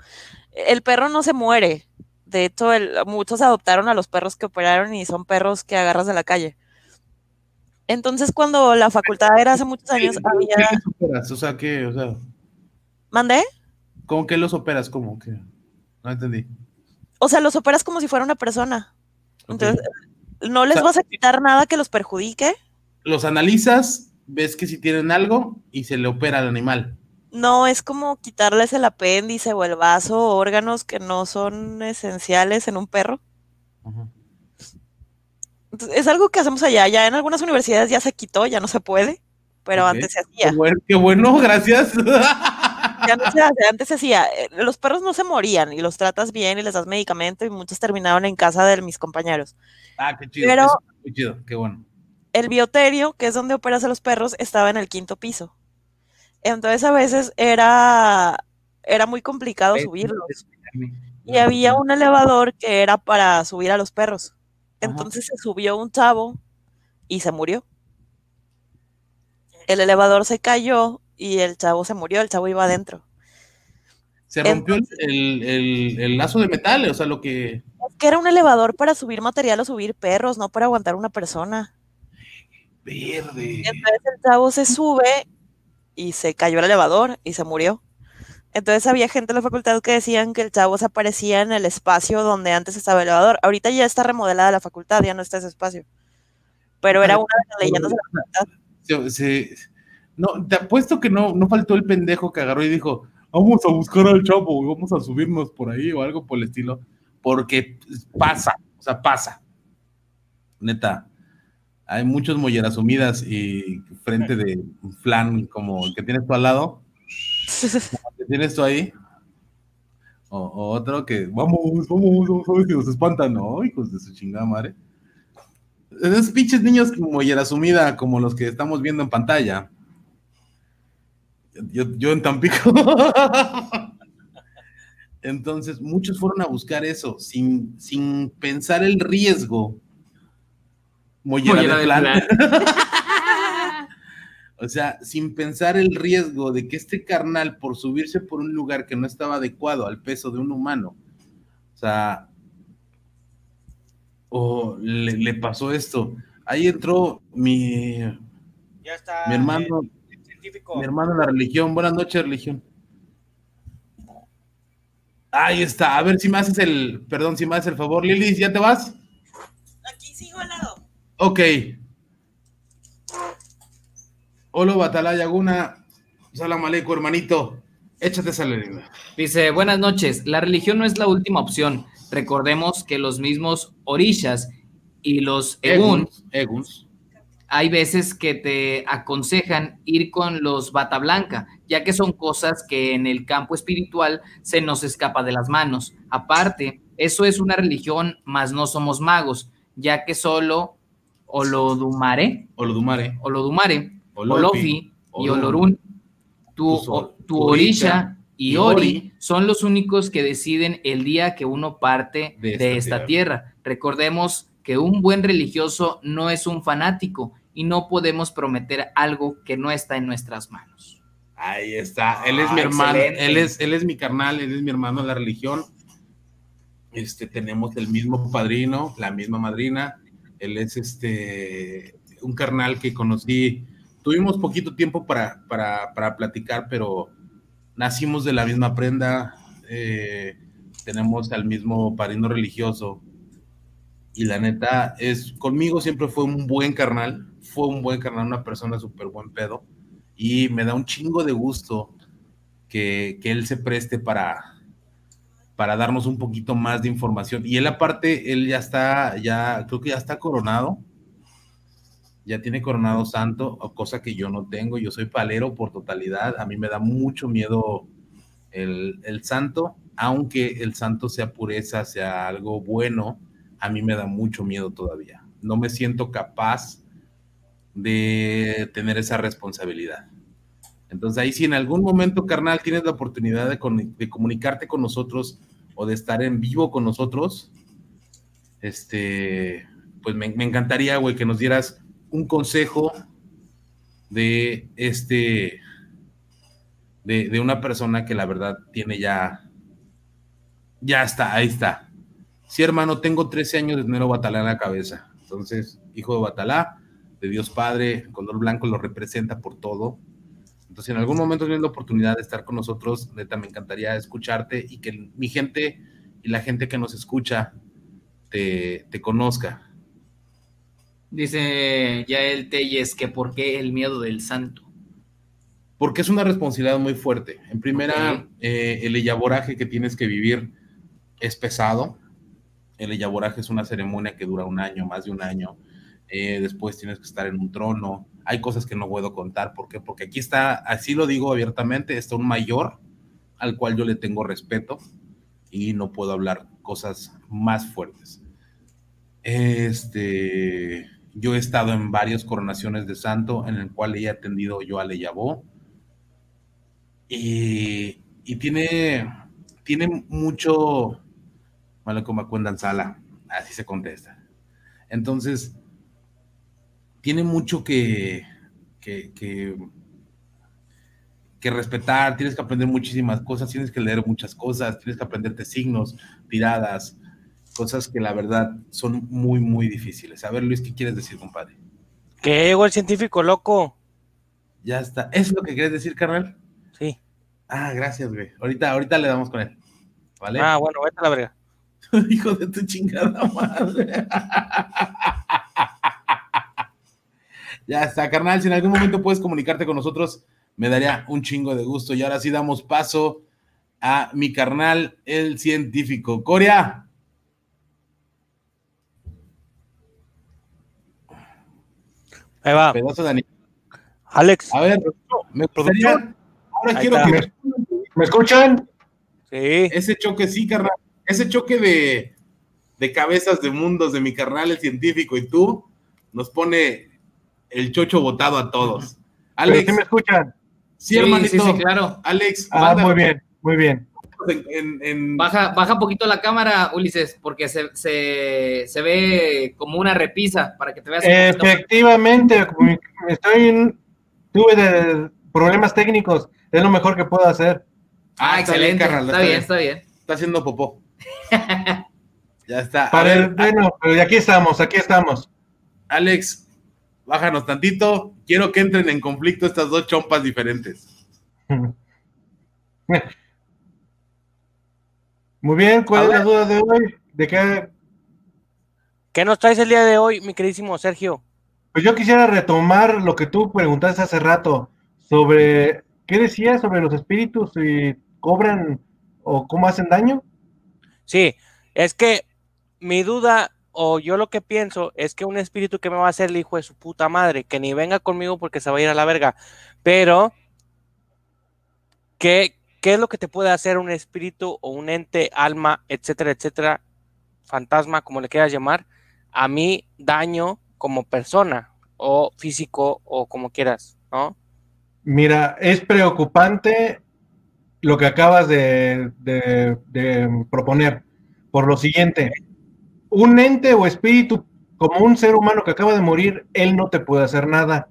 El perro no se muere. De hecho, el- muchos adoptaron a los perros que operaron y son perros que agarras de la calle. Entonces, cuando la facultad era hace muchos años, ¿Qué había... los operas? O sea, ¿qué? O sea, ¿Mandé? ¿cómo que los operas? ¿Cómo que? No entendí. O sea, los operas como si fuera una persona. Entonces, no les O sea, vas a quitar nada que los perjudique. Los analizas, ves que si tienen algo y se le opera al animal. No es como quitarles el apéndice o el vaso o órganos que no son esenciales en un perro. Ajá. Es algo que hacemos allá. Ya en algunas universidades ya se quitó, ya no se puede, pero antes se Qué hacía. bueno, qué bueno, gracias. Ya no se hace, antes se hacía. Eh, Los perros no se morían y los tratas bien y les das medicamento y muchos terminaron en casa de mis compañeros. ah, qué chido. Pero- muy chido, qué bueno. el bioterio, que es donde operas a los perros, estaba en el quinto piso. Entonces a veces era, era muy complicado subirlos. Y había un elevador que era para subir a los perros. Entonces se subió un chavo y se murió. El elevador se cayó y el chavo se murió, el chavo iba adentro. Se rompió el, el- el- el lazo de metal, o sea, lo que. Es que era un elevador para subir material o subir perros, no para aguantar una persona. Verde. Entonces el chavo se sube y se cayó el elevador y se murió. Entonces había gente en la facultad que decían que el chavo se aparecía en el espacio donde antes estaba el elevador. Ahorita ya está remodelada la facultad, ya no está ese espacio. Pero era una de las leyendas de la facultad. Se- no, te apuesto que no, no faltó el pendejo que agarró y dijo, vamos a buscar al chavo, vamos a subirnos por ahí o algo por el estilo, porque pasa, o sea, pasa. Neta, hay muchos molleras sumidas y frente de un flan como el que tienes tú al lado, tienes tú ahí, o, o otro que, vamos, vamos, vamos, si nos espantan, no, hijos de su chingada madre. Esos pinches niños como mollera sumida, como los que estamos viendo en pantalla. Yo, yo en Tampico. Entonces, muchos fueron a buscar eso, sin, sin pensar el riesgo. Mollera, Mollera de de plan. plan. O sea, sin pensar el riesgo de que este carnal, por subirse por un lugar que no estaba adecuado al peso de un humano, o sea, o le, le pasó esto. Ahí entró mi, Ya está. mi hermano, eh, científico. mi hermano de la religión. Buenas noches, religión. Ahí está. A ver si me haces el, perdón, si me haces el favor, Lili, ¿ya te vas? Aquí sigo al lado. Ok. Hola, Batalaya Guna. Salam aleikum, hermanito. Échate esa leyenda. Dice, buenas noches, la religión no es la última opción. Recordemos que los mismos orishas y los egun Eguns. Eguns. hay veces que te aconsejan ir con los bata blanca, ya que son cosas que en el campo espiritual se nos escapa de las manos. Aparte, eso es una religión, mas no somos magos, ya que solo Olodumare, Olodumare. Olodumare, Olofi, y Olorun, tu, tu o- orisha y Ori son los únicos que deciden el día que uno parte De de esta tierra. Recordemos que un buen religioso no es un fanático y no podemos prometer algo que no está en nuestras manos. Ahí está. Él es mi Ah, hermano. excelente. Él es, él es mi carnal. Él es mi hermano en la religión. este, tenemos el mismo padrino, la misma madrina. Él es este, un carnal que conocí. Tuvimos poquito tiempo para, para, platicar, pero nacimos de la misma prenda. Eh, tenemos al mismo padrino religioso. Y la neta, es, conmigo siempre fue un buen carnal. Fue un buen carnal, una persona súper buen pedo. Y me da un chingo de gusto que, que él se preste para, para darnos un poquito más de información. Y él aparte, él ya está, ya creo que ya está coronado, ya tiene coronado santo, cosa que yo no tengo, yo soy palero por totalidad, a mí me da mucho miedo el, santo, aunque el santo sea pureza, sea algo bueno, a mí me da mucho miedo todavía. No me siento capaz de tener esa responsabilidad. Entonces ahí si en algún momento, carnal, tienes la oportunidad de, comunicarte con nosotros o de estar en vivo con nosotros, este, pues me, encantaría, güey, que nos dieras un consejo de este, de, una persona que la verdad tiene ya, ya está, ahí está. Sí, hermano, tengo 13 años de tener Batalá en la cabeza. Entonces, hijo de Batalá, de Dios Padre, color blanco lo representa por todo entonces, en algún momento tienes la oportunidad de estar con nosotros, neta, me encantaría escucharte y que mi gente y la gente que nos escucha te, conozca. Dice Yael Telles que por qué el miedo del santo. Porque es una responsabilidad muy fuerte. En primera, eh, el ellaboraje que tienes que vivir es pesado. El ellaboraje es una ceremonia que dura un año, más de un año. Eh, después tienes que estar en un trono, hay cosas que no puedo contar, ¿por qué? Porque aquí está, así lo digo abiertamente, está un mayor al cual yo le tengo respeto y no puedo hablar cosas más fuertes. Este, yo he estado en varias coronaciones de santo en el cual he atendido yo a Leyabó y, y tiene, tiene mucho, cuentan sala, así se contesta. Entonces, tiene mucho que, que, respetar, tienes que aprender muchísimas cosas, tienes que leer muchas cosas, tienes que aprenderte signos, tiradas, cosas que la verdad son muy, muy difíciles. A ver, Luis, ¿qué quieres decir, compadre? Que llegó el científico loco. Ya está. ¿Es lo que quieres decir, carnal? Sí. Ah, gracias, güey. Ahorita, ahorita le damos con él. ¿Vale? Ah, bueno, vete a la verga. Hijo de tu chingada madre. Ya está, carnal. Si en algún momento puedes comunicarte con nosotros, me daría un chingo de gusto. Y ahora sí damos paso a mi carnal, el científico. Coria. Ahí va. Pedazo de Alex. A ver, me gustaría. Ahora quiero que me, escuchan. Sí. Ese choque, sí, carnal. Ese choque de, de cabezas de mundos de mi carnal, el científico, y tú, nos pone el chocho votado a todos. Alex, me escuchan? Sí, hermanito. Sí, claro. Alex, ah, muy bien, muy bien. Baja, baja poquito la cámara, Ulises, porque se, se, ve como una repisa para que te veas. Efectivamente, estoy tuve de problemas técnicos, es lo mejor que puedo hacer. Ah, excelente. está, bien, está bien. Está haciendo popó. ya está. bueno, pero aquí estamos, aquí estamos. Alex, bájanos tantito, quiero que entren en conflicto estas dos chompas diferentes. Muy bien, ¿cuál es la duda de hoy? ¿De qué? ¿Qué nos traes el día de hoy, mi queridísimo Sergio? Pues yo quisiera retomar lo que tú preguntaste hace rato sobre, ¿qué decías sobre los espíritus y cobran o cómo hacen daño? Sí, es que mi duda o yo lo que pienso es que un espíritu que me va a hacer el hijo de su puta madre, que ni venga conmigo porque se va a ir a la verga, pero ¿qué, qué es lo que te puede hacer un espíritu o un ente, alma, etcétera, etcétera, fantasma, como le quieras llamar, a mí daño como persona o físico o como quieras, ¿no? Mira, es preocupante lo que acabas de, de proponer, por lo siguiente un ente o espíritu como un ser humano que acaba de morir, él no te puede hacer nada.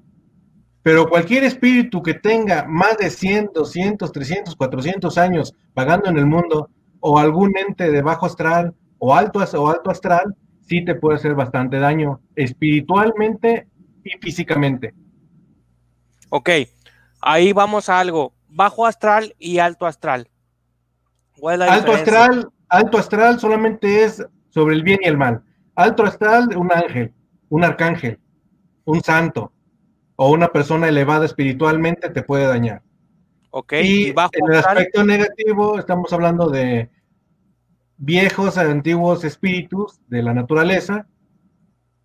Pero cualquier espíritu que tenga más de 100, 200, 300, 400 años vagando en el mundo, o algún ente de bajo astral, o alto, o alto astral, sí te puede hacer bastante daño espiritualmente y físicamente. Ok, ahí vamos a algo. Bajo astral y alto astral. ¿Cuál es la Alto diferencia? astral, alto astral solamente es sobre el bien y el mal. Alto astral, un ángel, un arcángel, un santo o una persona elevada espiritualmente te puede dañar. Ok, y y bajo en el aspecto negativo estamos hablando de viejos, antiguos espíritus de la naturaleza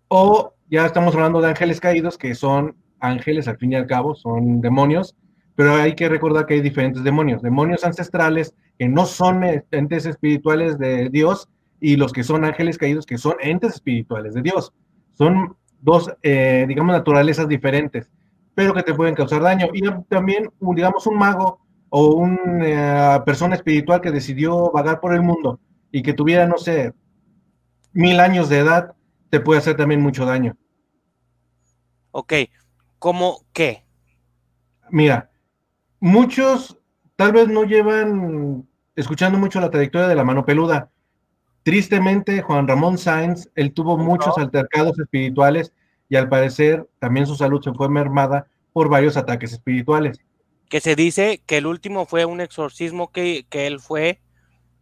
o ya estamos hablando de ángeles caídos que son ángeles al fin y al cabo, son demonios, pero hay que recordar que hay diferentes demonios, demonios ancestrales que no son entes espirituales de Dios y los que son ángeles caídos que son entes espirituales de Dios. Son dos, eh, digamos, naturalezas diferentes, pero que te pueden causar daño. Y también, digamos, un mago o una persona espiritual que decidió vagar por el mundo y que tuviera, no sé, mil años de edad, te puede hacer también mucho daño. Ok, ¿cómo qué? Mira, muchos tal vez no llevan escuchando mucho la trayectoria de la mano peluda. Tristemente, Juan Ramón Sáenz, él tuvo muchos altercados espirituales y al parecer también su salud se fue mermada por varios ataques espirituales. Que se dice que el último fue un exorcismo que, que él fue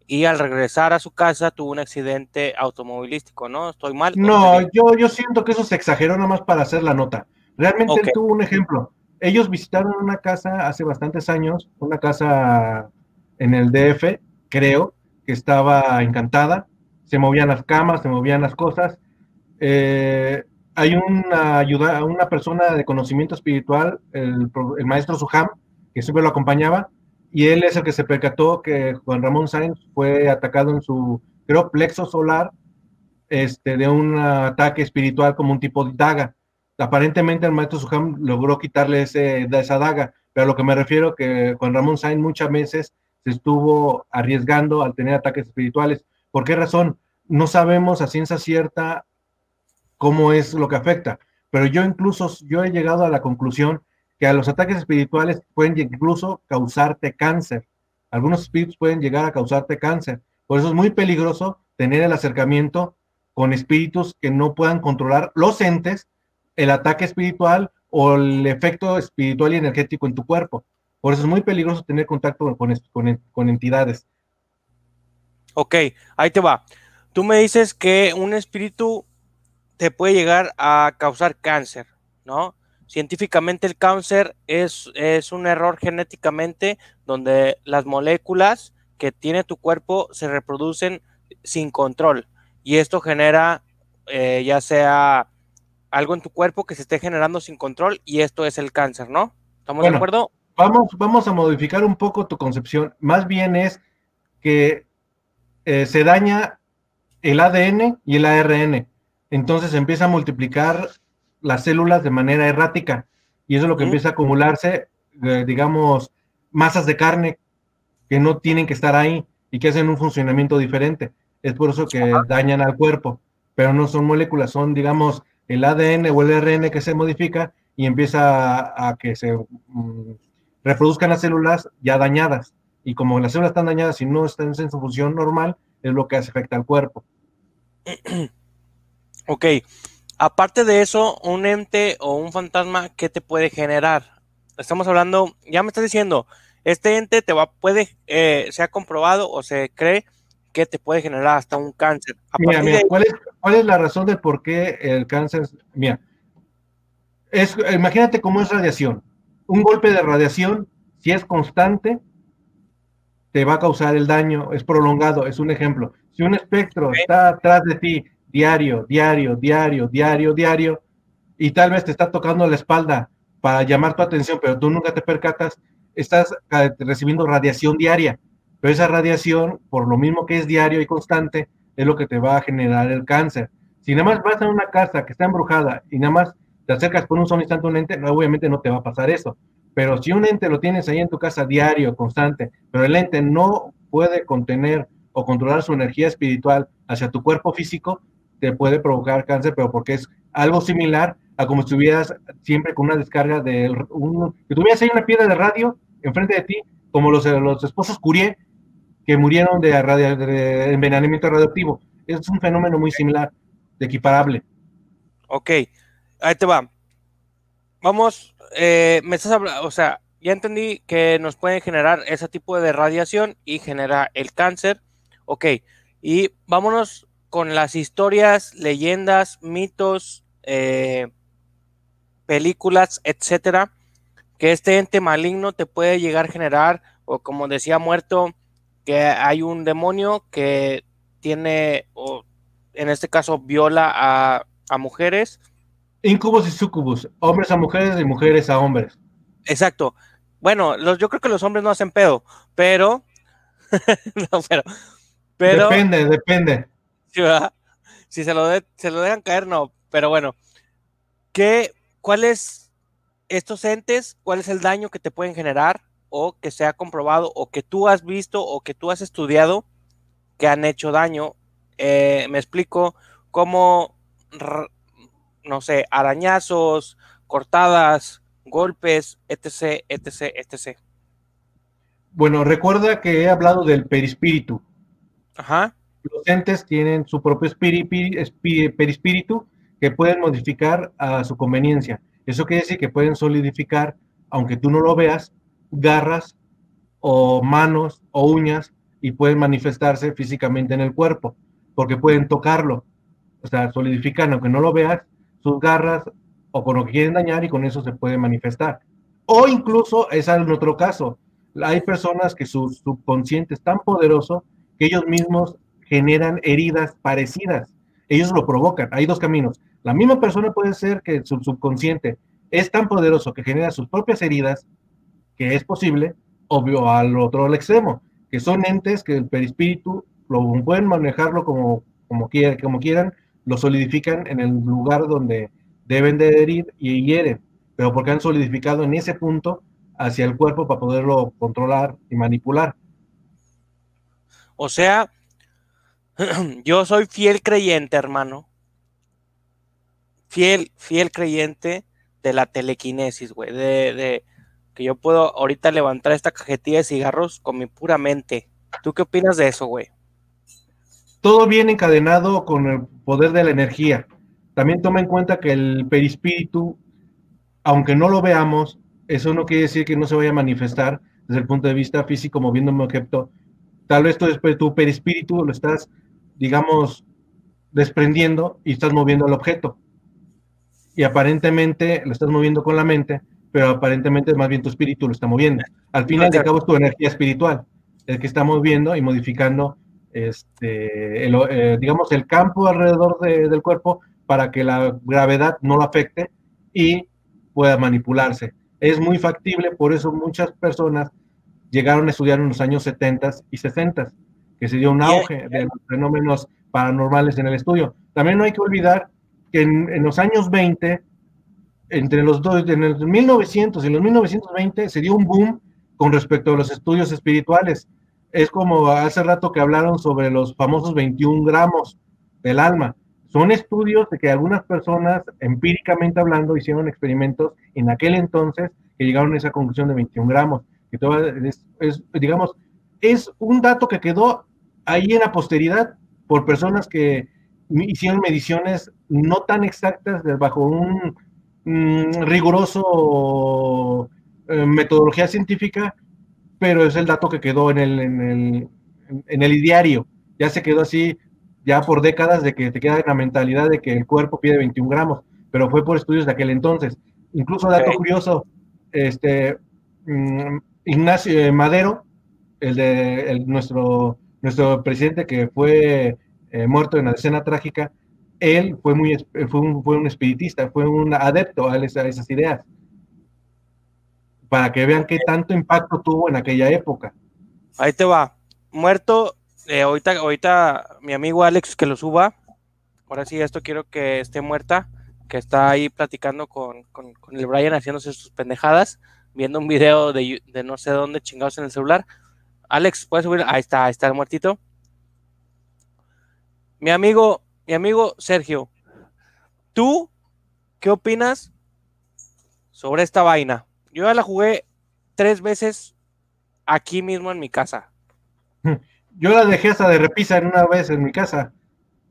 y al regresar a su casa tuvo un accidente automovilístico, ¿no? ¿Estoy mal? No, yo, yo siento que eso se exageró nada más para hacer la nota. Realmente él tuvo un ejemplo. Ellos visitaron una casa hace bastantes años, una casa en el DF, creo, que estaba encantada. Se movían las camas, se movían las cosas. Eh, hay una ayuda, una persona de conocimiento espiritual, el, maestro Suham, que siempre lo acompañaba, y él es el que se percató que Juan Ramón Sáenz fue atacado en su, creo, plexo solar, este, de un ataque espiritual como un tipo de daga. Aparentemente el maestro Suham logró quitarle ese, esa daga, pero a lo que me refiero que Juan Ramón Sainz muchas veces se estuvo arriesgando al tener ataques espirituales. ¿Por qué razón? No sabemos a ciencia cierta cómo es lo que afecta, pero yo incluso, yo he llegado a la conclusión que a los ataques espirituales pueden incluso causarte cáncer. Algunos espíritus pueden llegar a causarte cáncer. Por eso es muy peligroso tener el acercamiento con espíritus que no puedan controlar los entes, el ataque espiritual o el efecto espiritual y energético en tu cuerpo. Por eso es muy peligroso tener contacto con, con entidades. Ok, ahí te va. Tú me dices que un espíritu te puede llegar a causar cáncer, ¿no? Científicamente el cáncer es, es un error genéticamente donde las moléculas que tiene tu cuerpo se reproducen sin control y esto genera eh, ya sea algo en tu cuerpo que se esté generando sin control y esto es el cáncer, ¿no? ¿Estamos de acuerdo? Vamos, vamos a modificar un poco tu concepción. Más bien es que eh, se daña el ADN y el ARN. Entonces empieza a multiplicar las células de manera errática. Y eso es lo que empieza a acumularse, eh, digamos, masas de carne que no tienen que estar ahí y que hacen un funcionamiento diferente. Es por eso que dañan al cuerpo. Pero no son moléculas, son, digamos, el ADN o el ARN que se modifica y empieza a, a que se mm, reproduzcan las células ya dañadas. Y como las células están dañadas y no están en su función normal, es lo que hace afecta al cuerpo. Ok, aparte de eso, un ente o un fantasma, ¿qué te puede generar? Estamos hablando, ya me estás diciendo, este ente te va, puede, eh, se ha comprobado o se cree que te puede generar hasta un cáncer. Mira, mira, de ¿cuál es, cuál es la razón de por qué el cáncer? Mira, es, imagínate cómo es radiación. Un golpe de radiación, si es constante, te va a causar el daño, es prolongado, es un ejemplo. Si un espectro está atrás de ti diario, diario, diario, diario, diario, y tal vez te está tocando la espalda para llamar tu atención, pero tú nunca te percatas, estás eh, recibiendo radiación diaria. Pero esa radiación, por lo mismo que es diario y constante, es lo que te va a generar el cáncer. Si nada más vas a una casa que está embrujada y nada más te acercas por un solo instante a un ente, obviamente no te va a pasar eso. Pero si un ente lo tienes ahí en tu casa diario, constante, pero el ente no puede contener o controlar su energía espiritual hacia tu cuerpo físico, te puede provocar cáncer, pero porque es algo similar a como si estuvieras siempre con una descarga de un, que tuvieras ahí una piedra de radio enfrente de ti, como los, los esposos Curie, que murieron de, radio- de envenenamiento radioactivo. es un fenómeno muy similar, de equiparable. Ok, ahí te va. Vamos, eh, me estás hablando, o sea, ya entendí que nos pueden generar ese tipo de radiación y genera el cáncer. Ok, y vámonos con las historias, leyendas, mitos, eh, películas, etcétera, que este ente maligno te puede llegar a generar, o como decía Muerto, que hay un demonio que tiene, o en este caso, viola a, a mujeres. Incubus y sucubus, hombres a mujeres y mujeres a hombres. Exacto. Bueno, los, yo creo que los hombres no hacen pedo, pero. no, pero, pero. Depende, depende. Sí, ¿verdad? Si se lo, de- se lo dejan caer, no. Pero bueno, ¿qué, ¿cuáles estos entes, cuál es el daño que te pueden generar o que se ha comprobado o que tú has visto o que tú has estudiado que han hecho daño? Eh, me explico cómo, no sé, arañazos, cortadas, golpes, etc., etc., etc. Bueno, recuerda que he hablado del perispíritu. Ajá. Los entes tienen su propio perispíritu que pueden modificar a su conveniencia. Eso quiere decir que pueden solidificar, aunque tú no lo veas, garras o manos o uñas y pueden manifestarse físicamente en el cuerpo, porque pueden tocarlo. O sea, solidifican, aunque no lo veas, sus garras o con lo que quieren dañar y con eso se puede manifestar. O incluso, es en otro caso, hay personas que su subconsciente es tan poderoso que ellos mismos generan heridas parecidas. Ellos lo provocan. Hay dos caminos. La misma persona puede ser que su subconsciente es tan poderoso que genera sus propias heridas, que es posible, obvio al otro extremo, que son entes que el perispíritu lo pueden manejarlo como, como, quiera- como quieran, lo solidifican en el lugar donde deben de herir y hieren, pero porque han solidificado en ese punto hacia el cuerpo para poderlo controlar y manipular. O sea, yo soy fiel creyente, hermano. Fiel, fiel creyente de la telequinesis, güey. De, de que yo puedo ahorita levantar esta cajetilla de cigarros con mi pura mente. ¿Tú qué opinas de eso, güey? Todo viene encadenado con el poder de la energía. También toma en cuenta que el perispíritu, aunque no lo veamos, eso no quiere decir que no se vaya a manifestar desde el punto de vista físico moviendo un objeto. Tal vez tu, tu perispíritu lo estás, digamos, desprendiendo y estás moviendo el objeto. Y aparentemente lo estás moviendo con la mente, pero aparentemente más bien tu espíritu lo está moviendo. Al final de cabo es tu energía espiritual, el que está moviendo y modificando este, el, eh, digamos, el campo alrededor de- del cuerpo para que la gravedad no lo afecte y pueda manipularse. Es muy factible, por eso muchas personas llegaron a estudiar en los años 70 y 60, que se dio un auge de los fenómenos paranormales en el estudio. También no hay que olvidar que en, en los años 20, entre los dos, en el 1900 y los 1920, se dio un boom con respecto a los estudios espirituales. Es como hace rato que hablaron sobre los famosos 21 gramos del alma. Son estudios de que algunas personas, empíricamente hablando, hicieron experimentos en aquel entonces que llegaron a esa conclusión de 21 gramos. Que es, es, digamos, es un dato que quedó ahí en la posteridad por personas que hicieron mediciones no tan exactas bajo un mm, riguroso eh, metodología científica, pero es el dato que quedó en el, en el, en el diario. Ya se quedó así, ya por décadas, de que te queda en la mentalidad de que el cuerpo pide 21 gramos, pero fue por estudios de aquel entonces. Incluso, dato curioso, este, mm, Ignacio eh, Madero, el de el- nuestro, nuestro presidente que fue eh, muerto en la escena trágica, él fue, muy, fue, un, fue un espiritista, fue un adepto a esas ideas, para que vean qué tanto impacto tuvo en aquella época. Ahí te va. Muerto, eh, ahorita, ahorita mi amigo Alex que lo suba. Ahora sí, esto quiero que esté muerta, que está ahí platicando con, con, el Brian haciéndose sus pendejadas, viendo un video de, de no sé dónde chingados en el celular. Alex, ¿puedes subir? Ahí está, ahí está el muertito. Mi amigo, mi amigo Sergio, ¿tú qué opinas sobre esta vaina? Yo ya la jugué tres veces aquí mismo en mi casa. Yo la dejé hasta de repisa en una vez en mi casa.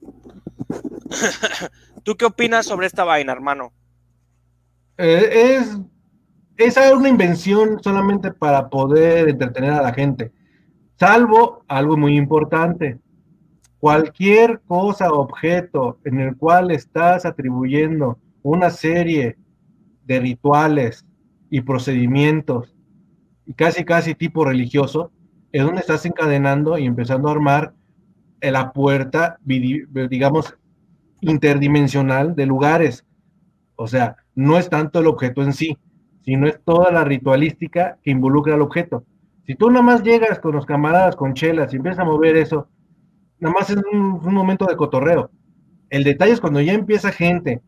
¿Tú qué opinas sobre esta vaina, hermano? Eh, es, es una invención solamente para poder entretener a la gente. Salvo algo muy importante. Cualquier cosa, objeto en el cual estás atribuyendo una serie de rituales y procedimientos, y casi casi tipo religioso, es donde estás encadenando y empezando a armar la puerta, digamos, interdimensional de lugares. O sea, no es tanto el objeto en sí, sino es toda la ritualística que involucra al objeto. Si tú nada más llegas con los camaradas, con chelas y empiezas a mover eso, nada más es un, momento de cotorreo. El detalle es cuando ya empieza gente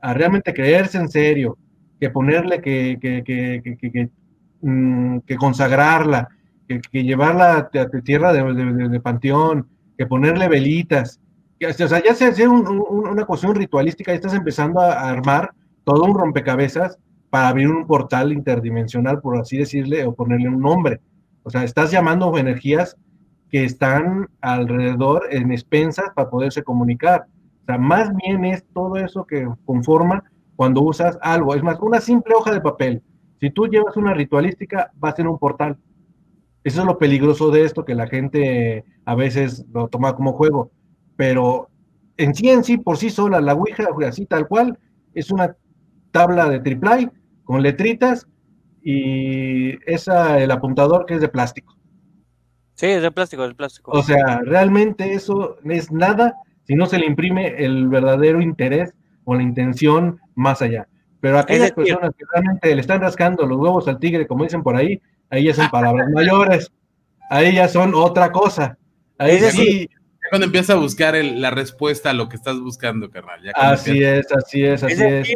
a realmente creerse en serio, que ponerle que, que, que, mm, consagrarla, que, llevarla a, tierra de, panteón, que ponerle velitas. o sea, ya se hace una cuestión ritualística y estás empezando a, armar todo un rompecabezas para abrir un portal interdimensional, por así decirle, o ponerle un nombre. O sea, estás llamando energías que están alrededor en expensas para poderse comunicar. O sea, más bien es todo eso que conforma cuando usas algo. Es más, una simple hoja de papel. Si tú llevas una ritualística, va a ser un portal. Eso es lo peligroso de esto, que la gente a veces lo toma como juego. Pero en sí, en sí, por sí sola, la Ouija, así tal cual, es una tabla de triple con letritas y esa, el apuntador que es de plástico. Sí, es de plástico, es de plástico. O sea, realmente eso es nada si no se le imprime el verdadero interés o la intención más allá. Pero aquellas personas que realmente le están rascando los huevos al tigre, como dicen por ahí, ahí ya son palabras mayores. Ahí ya son otra cosa. Ahí sí. cuando empieza a buscar la respuesta a lo que estás buscando, carnal. así es, así es, así es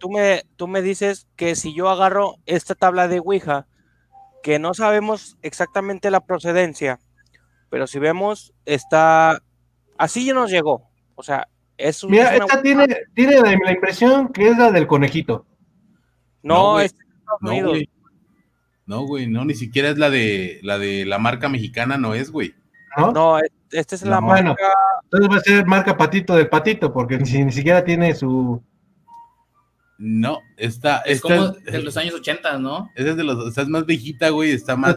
tú me, tú me dices que si yo agarro esta tabla de Ouija, que no sabemos exactamente la procedencia, pero si vemos, está, así ya nos llegó. O sea, es un... Mira, esta tiene, tiene la impresión que es la del conejito. No, es no, güey. No, güey, no, ni siquiera es la de la de la marca mexicana, no es, güey. No, esta es la marca. entonces va a ser marca patito del patito, porque ni, ni siquiera tiene su, no, está. Es como de los años 80, ¿no? Es de los. Estás más viejita, güey. Está más.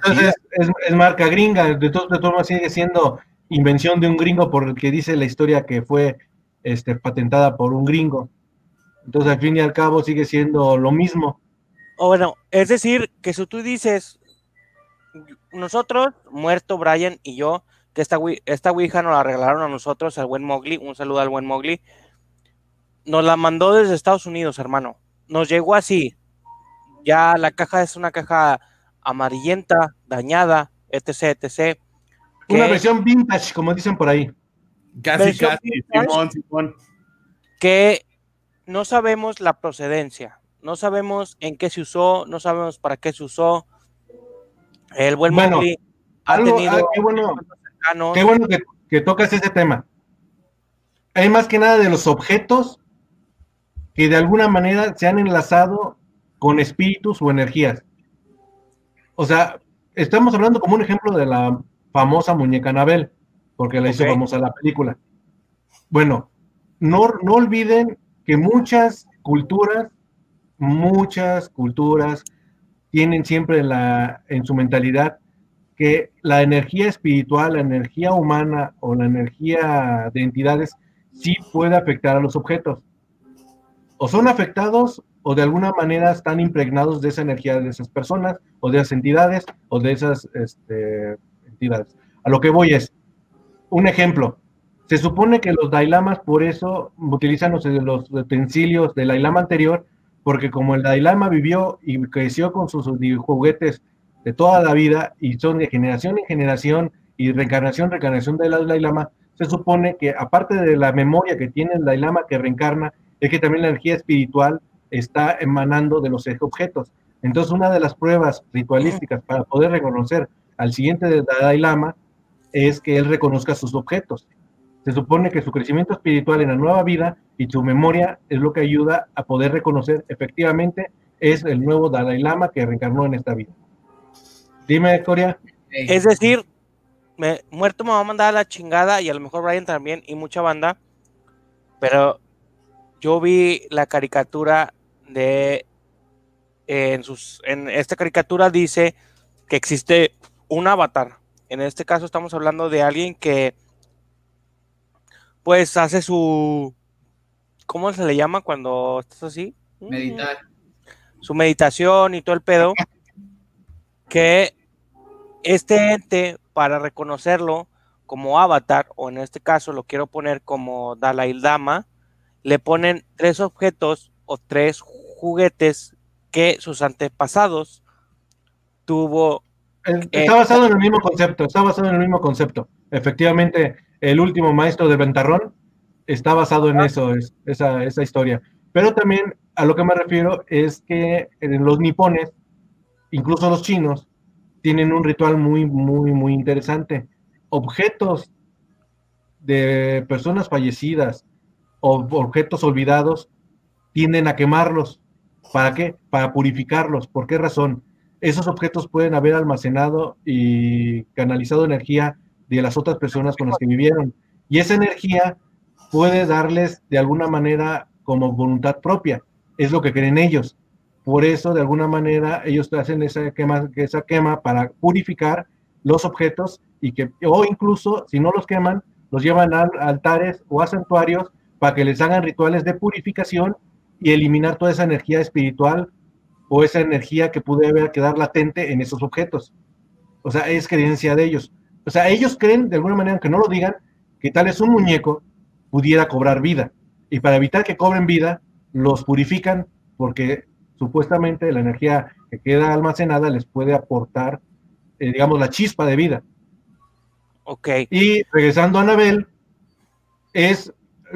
es, marca gringa. De todas formas, sigue siendo invención de un gringo porque dice la historia que fue este, patentada por un gringo. Entonces, al fin y al cabo, sigue siendo lo mismo. O bueno, es decir, que si tú dices, nosotros, muerto Brian y yo, que esta, esta Ouija nos la regalaron a nosotros, al buen Mowgli, un saludo al buen Mowgli, nos la mandó desde Estados Unidos, hermano. Nos llegó así. Ya la caja es una caja amarillenta, dañada, etc, etc. Una versión vintage, como dicen por ahí. Casi, casi, Simón, Simón. Que no sabemos la procedencia, no sabemos en qué se usó, no sabemos para qué se usó. El buen bueno, ha tenido. Ah, qué bueno, qué bueno que, que tocas ese tema. Hay más que nada de los objetos que de alguna manera se han enlazado con espíritus o energías. O sea, estamos hablando como un ejemplo de la famosa muñeca Anabel, porque la hizo famosa la película. Bueno, no, no olviden que muchas culturas, muchas culturas tienen siempre en, la, en su mentalidad que la energía espiritual, la energía humana o la energía de entidades sí puede afectar a los objetos o son afectados o de alguna manera están impregnados de esa energía de esas personas o de esas entidades o de esas este, entidades. A lo que voy es, un ejemplo, se supone que los Dailamas por eso utilizan los, los utensilios del Dailama anterior, porque como el Dailama vivió y creció con sus, juguetes de toda la vida y son de generación en generación y reencarnación, reencarnación del Dailama, se supone que aparte de la memoria que tiene el Dailama que reencarna, es que también la energía espiritual está emanando de los objetos. Entonces, una de las pruebas ritualísticas para poder reconocer al siguiente Dalai Lama es que él reconozca sus objetos. Se supone que su crecimiento espiritual en la nueva vida y su memoria es lo que ayuda a poder reconocer efectivamente es el nuevo Dalai Lama que reencarnó en esta vida. Dime, Coria. Es decir, me, muerto me va a mandar a la chingada y a lo mejor Brian también y mucha banda, pero yo vi la caricatura de en sus en esta caricatura dice que existe un avatar. En este caso estamos hablando de alguien que pues hace su ¿cómo se le llama cuando estás así? Meditar. Su meditación y todo el pedo que este ente para reconocerlo como avatar o en este caso lo quiero poner como Dalai Lama le ponen tres objetos o tres juguetes que sus antepasados tuvo. Está basado en el mismo concepto, está basado en el mismo concepto. Efectivamente, el último maestro de Ventarrón está basado en eso, es, esa, esa historia. Pero también a lo que me refiero es que en los nipones, incluso los chinos, tienen un ritual muy, muy, muy interesante. Objetos de personas fallecidas o objetos olvidados tienden a quemarlos. ¿Para qué? Para purificarlos. ¿Por qué razón? Esos objetos pueden haber almacenado y canalizado energía de las otras personas con las que vivieron. Y esa energía puede darles de alguna manera como voluntad propia. Es lo que creen ellos. Por eso, de alguna manera, ellos hacen esa quema, esa quema para purificar los objetos y que, o incluso, si no los queman, los llevan a altares o a santuarios para que les hagan rituales de purificación y eliminar toda esa energía espiritual o esa energía que puede quedar latente en esos objetos. O sea, es creencia de ellos. O sea, ellos creen, de alguna manera, aunque no lo digan, que tal es un muñeco pudiera cobrar vida. Y para evitar que cobren vida, los purifican porque supuestamente la energía que queda almacenada les puede aportar, eh, digamos, la chispa de vida. Ok. Y regresando a Anabel, es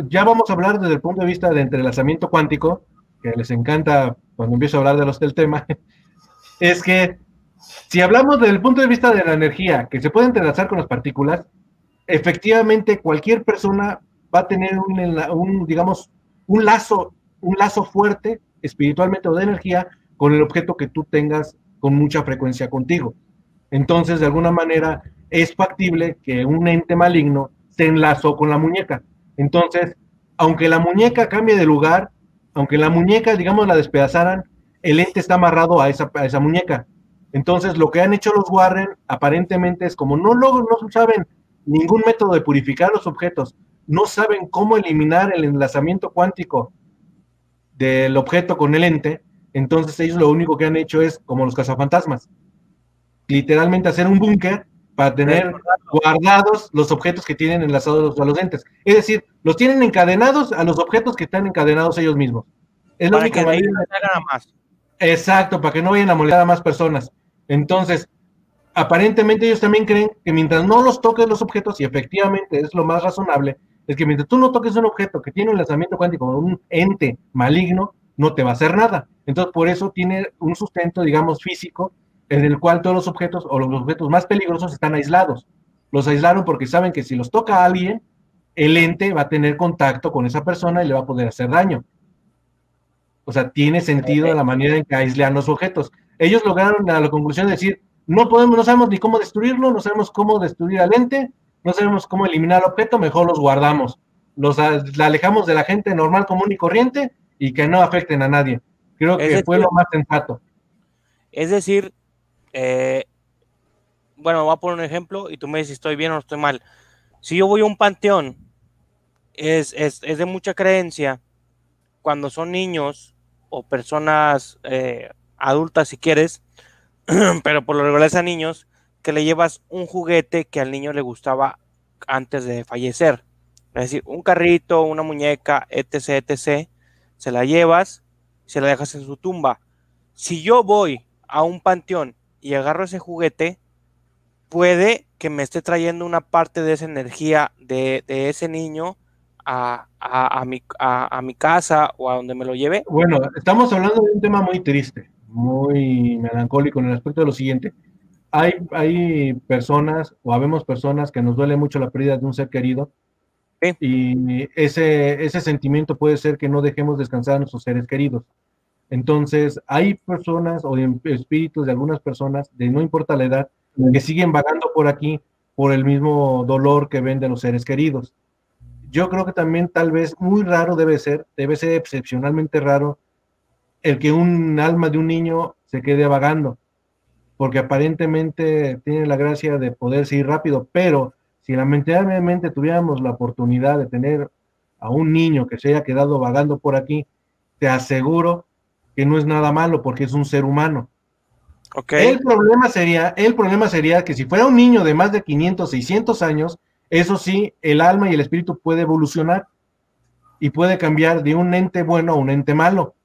ya vamos a hablar desde el punto de vista de entrelazamiento cuántico, que les encanta cuando empiezo a hablar de los del tema, es que si hablamos desde el punto de vista de la energía que se puede entrelazar con las partículas, efectivamente cualquier persona va a tener un, digamos, un lazo, un lazo fuerte espiritualmente o de energía con el objeto que tú tengas con mucha frecuencia contigo. Entonces, de alguna manera, es factible que un ente maligno se enlazó con la muñeca. Entonces, aunque la muñeca cambie de lugar, aunque la muñeca, digamos, la despedazaran, el ente está amarrado a esa, esa muñeca. Entonces, lo que han hecho los Warren aparentemente es como no, no, no saben ningún método de purificar los objetos, no saben cómo eliminar el enlazamiento cuántico del objeto con el ente, entonces ellos lo único que han hecho es como los cazafantasmas, literalmente hacer un búnker para tener guardados los objetos que tienen enlazados a los entes. Es decir, los tienen encadenados a los objetos que están encadenados ellos mismos. Es la única manera. Más. Exacto, para que no vayan a molestar a más personas. Entonces, aparentemente ellos también creen que mientras no los toques los objetos, y efectivamente es lo más razonable, es que mientras tú no toques un objeto que tiene un lanzamiento cuántico, un ente maligno, no te va a hacer nada. Entonces, por eso tiene un sustento, digamos, físico en el cual todos los objetos o los objetos más peligrosos están aislados. Los aislaron porque saben que si los toca a alguien, el ente va a tener contacto con esa persona y le va a poder hacer daño. O sea, tiene sentido la manera en que aislan los objetos. Ellos lograron a la conclusión de decir, no podemos, no sabemos ni cómo destruirlo, no sabemos cómo destruir al ente, no sabemos cómo eliminar el objeto, mejor los guardamos. Los alejamos de la gente normal, común y corriente y que no afecten a nadie. Creo que fue lo más sensato. Es decir, eh, bueno, voy a poner un ejemplo y tú me dices si estoy bien o estoy mal. Si yo voy a un panteón, es, de mucha creencia cuando son niños o personas eh, adultas, si quieres, pero por lo regular a niños, que le llevas un juguete que al niño le gustaba antes de fallecer. Es decir, un carrito, una muñeca, etc., etc., se la llevas, se la dejas en su tumba. Si yo voy a un panteón y agarro ese juguete, puede que me esté trayendo una parte de esa energía de, ese niño a, mi, a, mi, casa o a donde me lo lleve. Bueno, estamos hablando de un tema muy triste, muy melancólico en el aspecto de lo siguiente. Hay, hay personas o habemos personas que nos duele mucho la pérdida de un ser querido y ese, ese sentimiento puede ser que no dejemos descansar a nuestros seres queridos. Entonces, hay personas o espíritus de algunas personas, de no importa la edad, que siguen vagando por aquí por el mismo dolor que ven de los seres queridos. Yo creo que también tal vez muy raro debe ser, debe ser excepcionalmente raro el que un alma de un niño se quede vagando, porque aparentemente tiene la gracia de poder seguir rápido, pero si lamentablemente tuviéramos la oportunidad de tener a un niño que se haya quedado vagando por aquí, te aseguro que no es nada malo porque es un ser humano. El problema sería, el problema sería que si fuera un niño de más de 500, 600 años, eso sí, el alma y el espíritu puede evolucionar y puede cambiar de un ente bueno a un ente malo.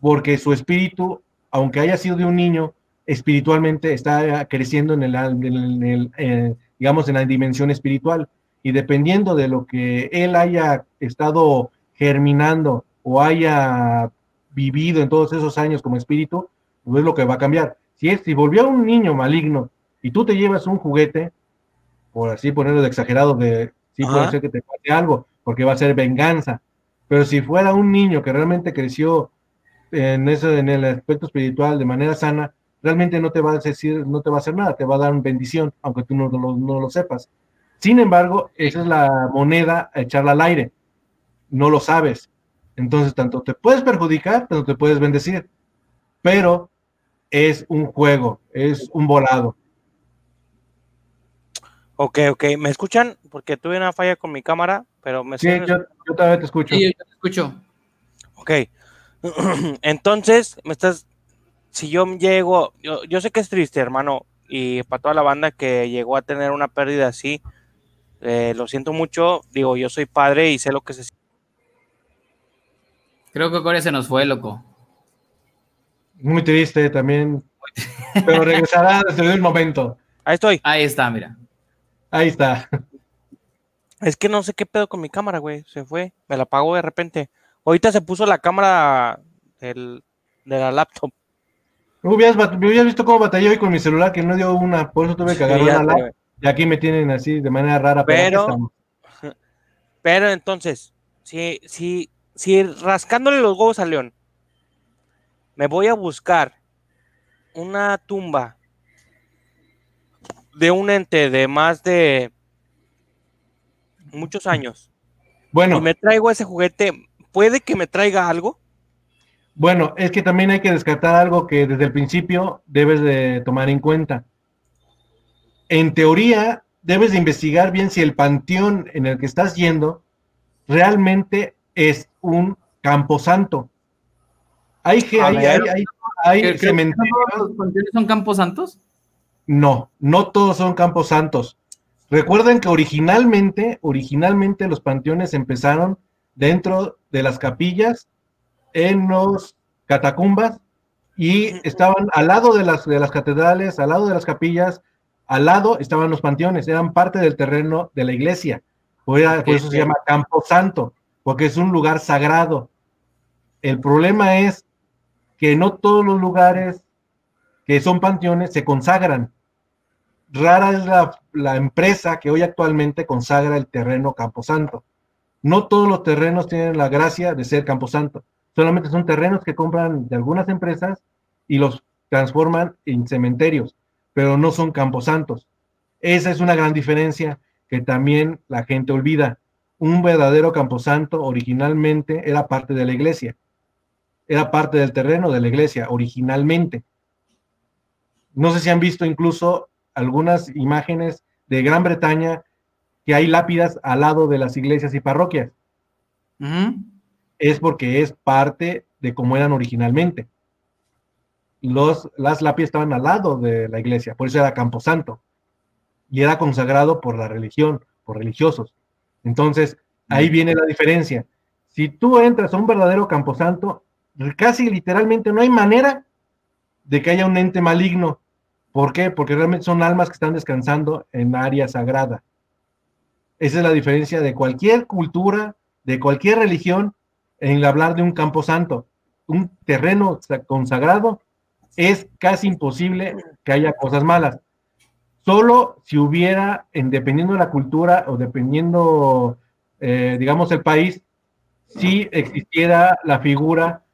Porque su espíritu, aunque haya sido de un niño, espiritualmente está creciendo en el, eh, digamos, en la dimensión espiritual. Y dependiendo de lo que él haya estado germinando o haya vivido en todos esos años como espíritu, no es lo que va a cambiar. Si, es, si volvió un niño maligno y tú te llevas un juguete, por así ponerlo de exagerado, de sí puede ser que te pase algo, porque va a ser venganza. Pero si fuera un niño que realmente creció en eso, en el aspecto espiritual de manera sana, realmente no te va a decir, no te va a hacer nada, te va a dar una bendición, aunque tú no, no lo sepas. Sin embargo, esa es la moneda a echarla al aire. No lo sabes. Entonces, tanto te puedes perjudicar, tanto te puedes bendecir. Pero es un juego, es un volado. Ok, ok. ¿Me escuchan? Porque tuve una falla con mi cámara, pero me Sí, yo, yo también te escucho. Sí, yo te escucho. Ok. Entonces, me estás. Si yo llego. Yo, yo sé que es triste, hermano. Y para toda la banda que llegó a tener una pérdida así, eh, lo siento mucho. Digo, yo soy padre y sé lo que se Creo que Corea se nos fue, loco. Muy triste también. Pero regresará desde el momento. Ahí estoy. Ahí está, mira. Ahí está. Es que no sé qué pedo con mi cámara, güey. Se fue. Me la apagó de repente. Ahorita se puso la cámara del, de la laptop. Me hubieras, visto cómo batallé hoy con mi celular que no dio una, por eso tuve que agarrar una Y aquí me tienen así de manera rara. Pero, pero, entonces, si, si, si rascándole los huevos al león me voy a buscar una tumba de un ente de más de muchos años. Bueno. Y me traigo ese juguete, ¿puede que me traiga algo? Bueno, es que también hay que descartar algo que desde el principio debes de tomar en cuenta. En teoría, debes de investigar bien si el panteón en el que estás yendo realmente es un camposanto. Hay, hay, hay, cementerios. son campos santos? No, no todos son campos santos. Recuerden que originalmente, originalmente los panteones empezaron dentro de las capillas, en los catacumbas, y estaban al lado de las, de las catedrales, al lado de las capillas, al lado estaban los panteones, eran parte del terreno de la iglesia. Por, eso se llama campo santo, porque es un lugar sagrado. El problema es que no todos los lugares que son panteones se consagran. Rara es la, empresa que hoy actualmente consagra el terreno Camposanto. No todos los terrenos tienen la gracia de ser Camposanto. Solamente son terrenos que compran de algunas empresas y los transforman en cementerios, pero no son camposantos. Esa es una gran diferencia que también la gente olvida. Un verdadero camposanto originalmente era parte de la iglesia era parte del terreno de la iglesia originalmente. No sé si han visto incluso algunas imágenes de Gran Bretaña que hay lápidas al lado de las iglesias y parroquias. Es porque es parte de cómo eran originalmente. Los, las lápidas estaban al lado de la iglesia, por eso era Camposanto. Y era consagrado por la religión, por religiosos. Entonces, ahí viene la diferencia. Si tú entras a un verdadero camposanto, casi literalmente no hay manera de que haya un ente maligno. ¿Por qué? Porque realmente son almas que están descansando en área sagrada. Esa es la diferencia de cualquier cultura, de cualquier religión, en hablar de un campo santo. Un terreno consagrado es casi imposible que haya cosas malas. Solo si hubiera, en, dependiendo de la cultura o dependiendo, eh, digamos, el país, si existiera la figura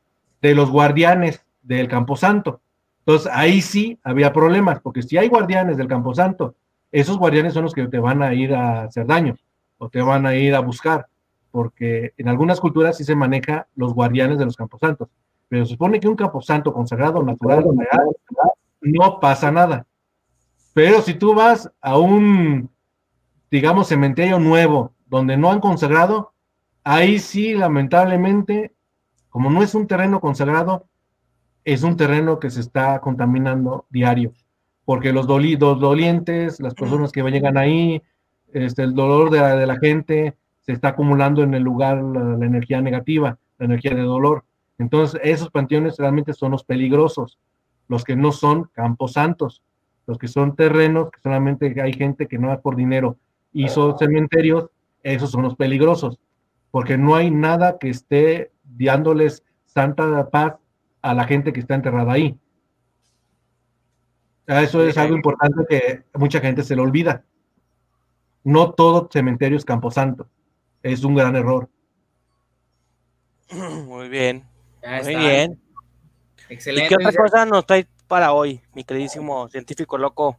de los guardianes del Camposanto. Entonces ahí sí había problemas, porque si hay guardianes del Camposanto esos guardianes son los que te van a ir a hacer daño o te van a ir a buscar, porque en algunas culturas sí se maneja los guardianes de los camposantos, pero se supone que un camposanto consagrado natural real, no pasa nada. Pero si tú vas a un, digamos, cementerio nuevo, donde no han consagrado, ahí sí, lamentablemente, como no es un terreno consagrado, es un terreno que se está contaminando diario, porque los, dolientes, las personas que llegan ahí, este, el dolor de la, de la gente, se está acumulando en el lugar la, la energía negativa, la energía de dolor. Entonces, esos panteones realmente son los peligrosos, los que no son campos santos, los que son terrenos que solamente hay gente que no va por dinero hizo cementerios, esos son los peligrosos, porque no hay nada que esté dándoles santa paz a la gente que está enterrada ahí. Eso es algo importante que mucha gente se le olvida. No todo cementerio es camposanto. Es un gran error. Muy bien. Muy bien. ¿Y Excelente. qué otra cosa nos trae para hoy, mi queridísimo científico loco?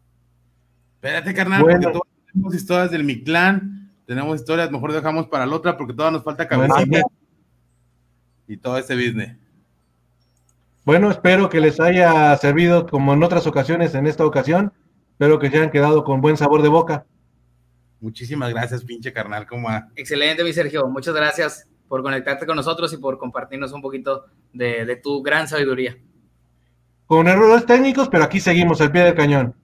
Espérate, carnal, Bueno. porque todos tenemos historias del Mictlán, tenemos historias, mejor dejamos para la otra porque todavía nos falta Bueno, cabecita y todo ese business. Bueno, espero que les haya servido como en otras ocasiones en esta ocasión. Espero que se hayan quedado con buen sabor de boca. Muchísimas gracias, pinche carnal, como a... Excelente, mi Sergio. Muchas gracias por conectarte con nosotros y por compartirnos un poquito de, de tu gran sabiduría. Con errores técnicos, pero aquí seguimos al pie del cañón.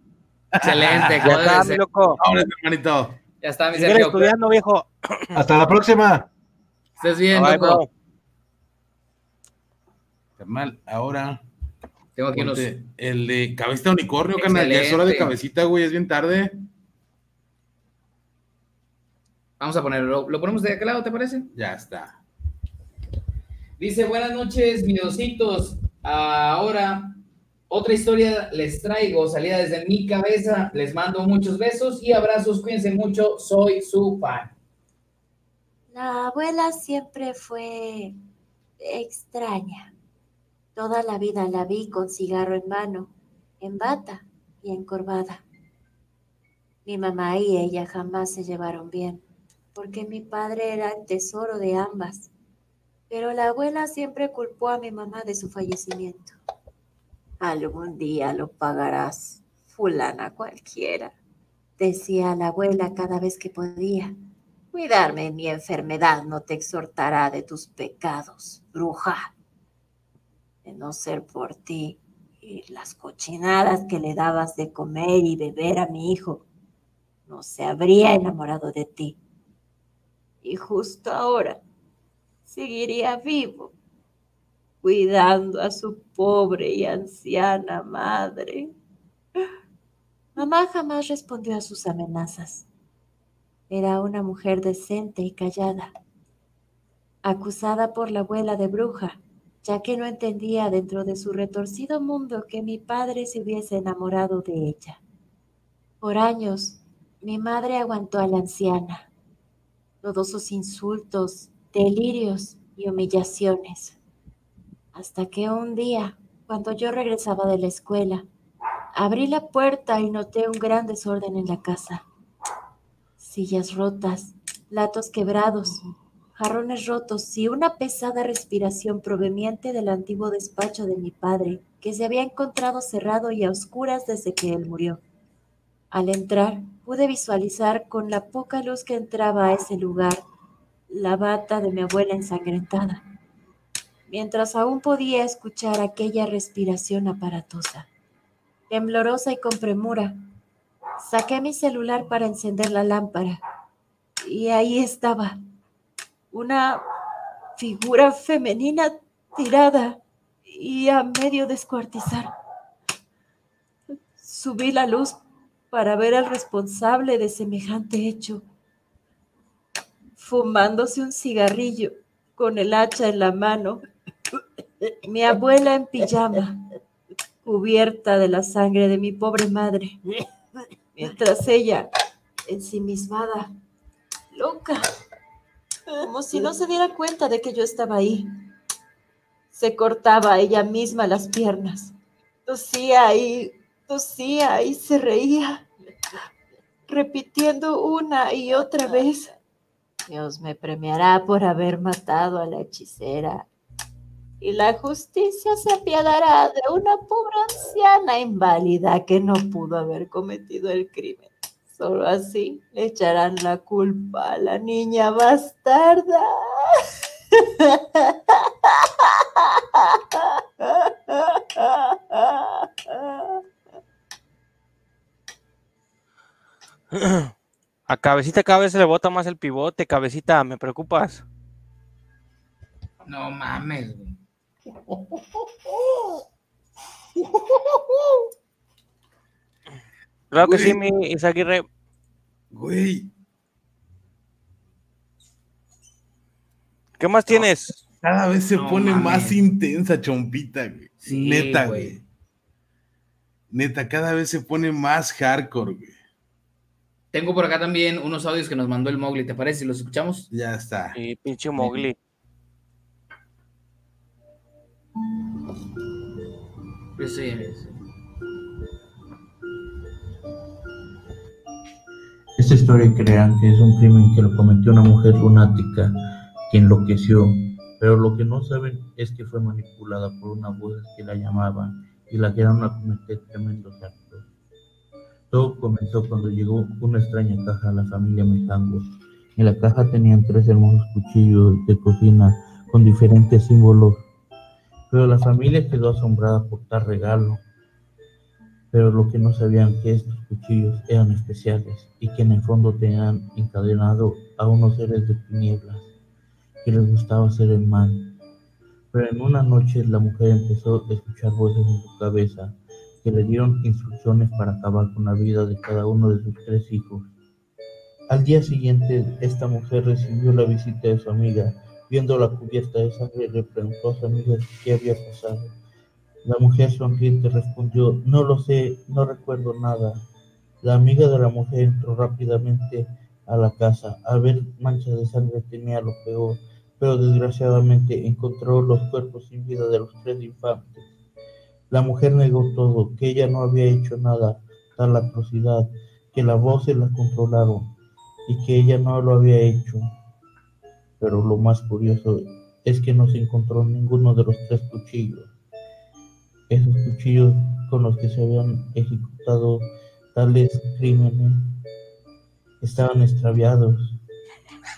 Excelente, Ya está, mi loco. Vámonos, hermanito. Ya está, mi Sergio. estudiando, viejo. Hasta la próxima. Estés bien, Bye, loco. Carnal, ahora Tengo aquí unos. el de cabecita unicornio, carnal. Ya es hora de cabecita, güey, es bien tarde. Vamos a ponerlo. ¿Lo ponemos de aquel lado, te parece? Ya está. Dice, buenas noches, miositos. Ahora, otra historia les traigo, salida desde mi cabeza. Les mando muchos besos y abrazos. Cuídense mucho. Soy su fan. La abuela siempre fue extraña. Toda la vida la vi con cigarro en mano, en bata y encorvada. Mi mamá y ella jamás se llevaron bien, porque mi padre era el tesoro de ambas. Pero la abuela siempre culpó a mi mamá de su fallecimiento. Algún día lo pagarás, fulana cualquiera, decía la abuela cada vez que podía. Cuidarme mi enfermedad no te exhortará de tus pecados, bruja. De no ser por ti y las cochinadas que le dabas de comer y beber a mi hijo, no se habría enamorado de ti. Y justo ahora seguiría vivo, cuidando a su pobre y anciana madre. Mamá jamás respondió a sus amenazas. Era una mujer decente y callada, acusada por la abuela de bruja, ya que no entendía dentro de su retorcido mundo que mi padre se hubiese enamorado de ella. Por años, mi madre aguantó a la anciana, todos sus insultos, delirios y humillaciones, hasta que un día, cuando yo regresaba de la escuela, abrí la puerta y noté un gran desorden en la casa sillas rotas, platos quebrados, jarrones rotos y una pesada respiración proveniente del antiguo despacho de mi padre, que se había encontrado cerrado y a oscuras desde que él murió. Al entrar, pude visualizar con la poca luz que entraba a ese lugar la bata de mi abuela ensangrentada, mientras aún podía escuchar aquella respiración aparatosa. Temblorosa y con premura, Saqué mi celular para encender la lámpara y ahí estaba una figura femenina tirada y a medio descuartizar. Subí la luz para ver al responsable de semejante hecho, fumándose un cigarrillo con el hacha en la mano. Mi abuela en pijama, cubierta de la sangre de mi pobre madre mientras ella, ensimismada, loca, como si no se diera cuenta de que yo estaba ahí, se cortaba ella misma las piernas, tosía y tosía y se reía. repitiendo una y otra vez, Dios me premiará por haber matado a la hechicera. Y la justicia se apiadará de una pobre anciana inválida que no pudo haber cometido el crimen. Solo así le echarán la culpa a la niña bastarda. A cabecita cada vez se le bota más el pivote, cabecita, me preocupas. No mames, güey. Claro que sí, mi Isaguirre. Güey, ¿Qué más tienes? cada vez se No pone mames. más intensa, chompita, güey. Sí, Neta, güey. güey. Neta, cada vez se pone más hardcore, güey. Tengo por acá también unos audios que nos mandó el Mowgli, ¿te parece si los escuchamos? Ya está. Y pinche Mowgli. Esta historia crean que es un crimen que lo cometió una mujer lunática que enloqueció, pero lo que no saben es que fue manipulada por una voz que la llamaban y la llevaron a cometer tremendos actos. Todo comenzó cuando llegó una extraña caja a la familia Mejango. En la caja tenían tres hermosos cuchillos de cocina con diferentes símbolos, pero la familia quedó asombrada por tal regalo pero lo que no sabían que estos cuchillos eran especiales y que en el fondo tenían encadenado a unos seres de tinieblas que les gustaba hacer el mal. Pero en una noche la mujer empezó a escuchar voces en su cabeza que le dieron instrucciones para acabar con la vida de cada uno de sus tres hijos. Al día siguiente, esta mujer recibió la visita de su amiga. Viendo la cubierta de sangre, le preguntó a su amiga qué había pasado. La mujer sonriente respondió, no lo sé, no recuerdo nada. La amiga de la mujer entró rápidamente a la casa. Al ver manchas de sangre temía lo peor, pero desgraciadamente encontró los cuerpos sin vida de los tres infantes. La mujer negó todo, que ella no había hecho nada, tal atrocidad, que las voces la controlaron y que ella no lo había hecho. Pero lo más curioso es que no se encontró ninguno de los tres cuchillos. Esos cuchillos con los que se habían ejecutado tales crímenes estaban extraviados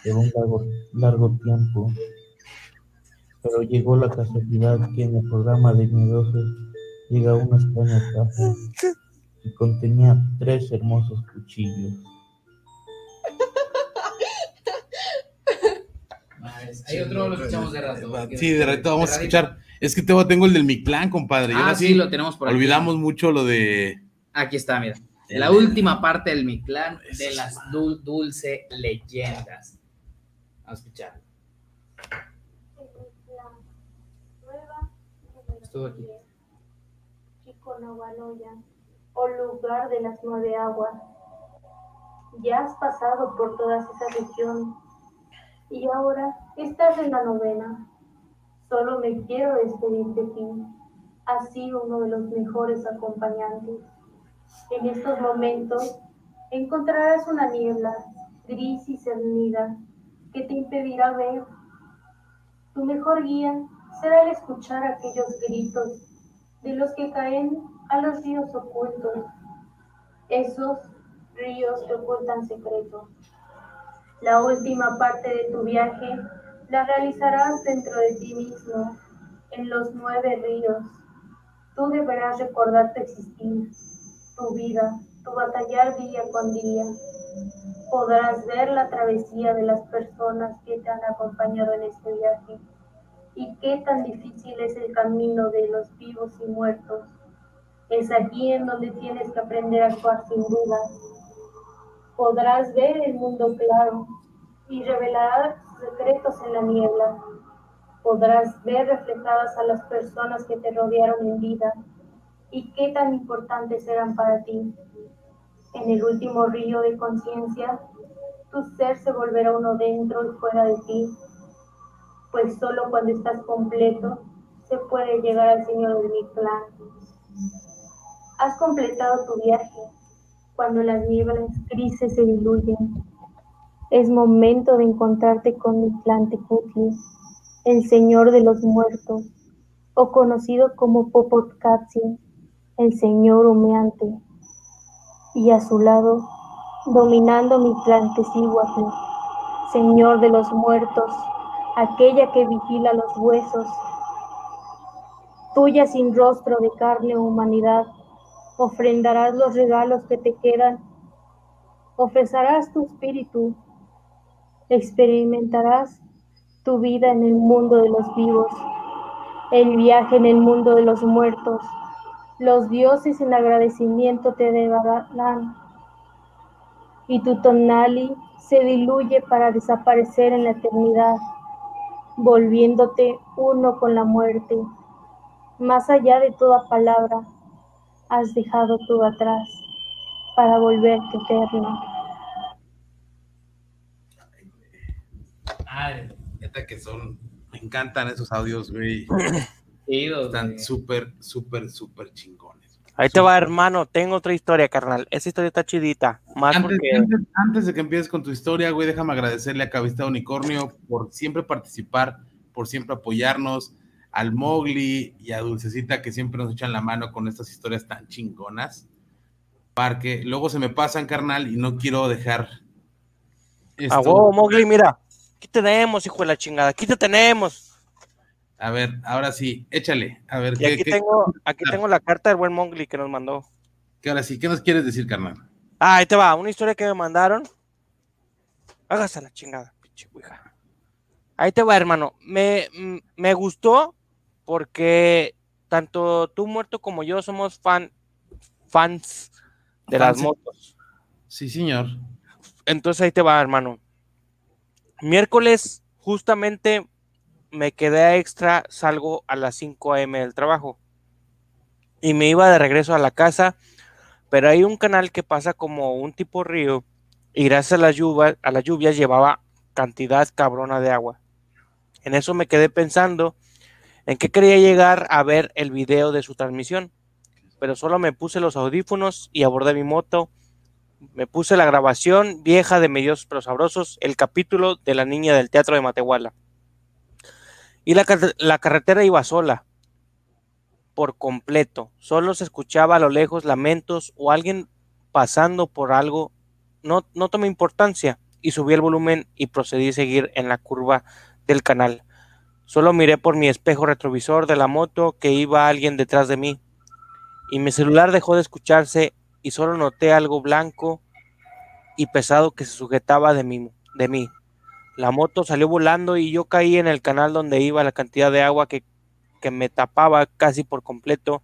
por un largo, tiempo. Pero llegó la casualidad que en el programa de Miedosos llega una extraña que contenía tres hermosos cuchillos. Madres, Hay otro, lo escuchamos de rato. Sí, de rato vamos a escuchar. Es que tengo, tengo el del Mictlán, compadre. Y Ah, sí, lo tenemos por aquí. Olvidamos mucho lo de. Aquí está, mira. La última parte del Mictlán de las dul- dulce leyendas. Vamos a escuchar. Estuvo aquí. Chiconovaloya, o lugar de las nueve aguas. Ya has pasado por toda esa región y ahora estás en la novena. Solo me quiero despedir de ti. Has sido uno de los mejores acompañantes. En estos momentos encontrarás una niebla gris y cernida que te impedirá ver. Tu mejor guía será el escuchar aquellos gritos de los que caen a los ríos ocultos, esos ríos que ocultan secretos. La última parte de tu viaje la realizarás dentro de ti mismo, en los nueve ríos. Tú deberás recordar tu existir, tu vida, tu batallar día con día. Podrás ver la travesía de las personas que te han acompañado en este viaje y qué tan difícil es el camino de los vivos y muertos. Es aquí en donde tienes que aprender a actuar sin dudas. Podrás ver el mundo claro y revelar secretos en la niebla. Podrás ver reflejadas a las personas que te rodearon en vida y qué tan importantes eran para ti. En el último río de conciencia, tu ser se volverá uno dentro y fuera de ti, pues solo cuando estás completo se puede llegar al Señor de mi clan. Has completado tu viaje, cuando las nieblas grises se diluyen. Es momento de encontrarte con Mitlantecutli, el señor de los muertos, o conocido como Popotkatzin, el señor humeante. Y a su lado, dominando Mitlantecíhuatl, señor de los muertos, aquella que vigila los huesos, tuya sin rostro de carne o humanidad, ofrendarás los regalos que te quedan, ofrecerás tu espíritu, experimentarás tu vida en el mundo de los vivos, el viaje en el mundo de los muertos. Los dioses en agradecimiento te devarán y tu tonali se diluye para desaparecer en la eternidad, volviéndote uno con la muerte. Más allá de toda palabra, has dejado todo atrás para volverte eterno. Ay, neta que son, me encantan esos audios, güey. Están súper, súper, súper chingones. Ahí te va, hermano. Tengo otra historia, carnal. Esa historia está chidita. Más Antes, porque. antes- antes de que empieces con tu historia, güey, déjame agradecerle a Cabista Unicornio por siempre participar, por siempre apoyarnos, al Mowgli y a Dulcecita que siempre nos echan la mano con estas historias tan chingonas. Porque luego se me pasan, carnal, y no quiero dejar. A esto. huevo, Mowgli, mira. Aquí tenemos, hijo de la chingada. Aquí te tenemos. A ver, ahora sí, échale. A ver, Y aquí tengo, aquí tengo la carta del buen Mowgli que nos mandó. que ahora sí, ¿qué nos quieres decir, carnal? Ah, ahí te va, una historia que me mandaron. Hágase la chingada, pinche. Ahí te va, hermano. Me, me gustó porque tanto tú muerto como yo somos fan, fans de las motos. Sí, señor. Entonces ahí te va, hermano. Miércoles, justamente me quedé extra, salgo a las 5 a.m. del trabajo. Y me iba de regreso a la casa, pero hay un canal que pasa como un tipo río y gracias a las lluvias, a las lluvias llevaba cantidad cabrona de agua. En eso me quedé pensando en que quería llegar a ver el video de su transmisión, pero solo me puse los audífonos y abordé mi moto me puse la grabación vieja de Medios pero Sabrosos, el capítulo de la niña del teatro de Matehuala. Y la, car- la carretera iba sola, por completo. Solo se escuchaba a lo lejos lamentos o alguien pasando por algo. No, no tomé importancia y subí el volumen y procedí a seguir en la curva del canal. Solo miré por mi espejo retrovisor de la moto que iba alguien detrás de mí. Y mi celular dejó de escucharse y solo noté algo blanco y pesado que se sujetaba de mí, de mí. La moto salió volando y yo caí en el canal donde iba la cantidad de agua que, que me tapaba casi por completo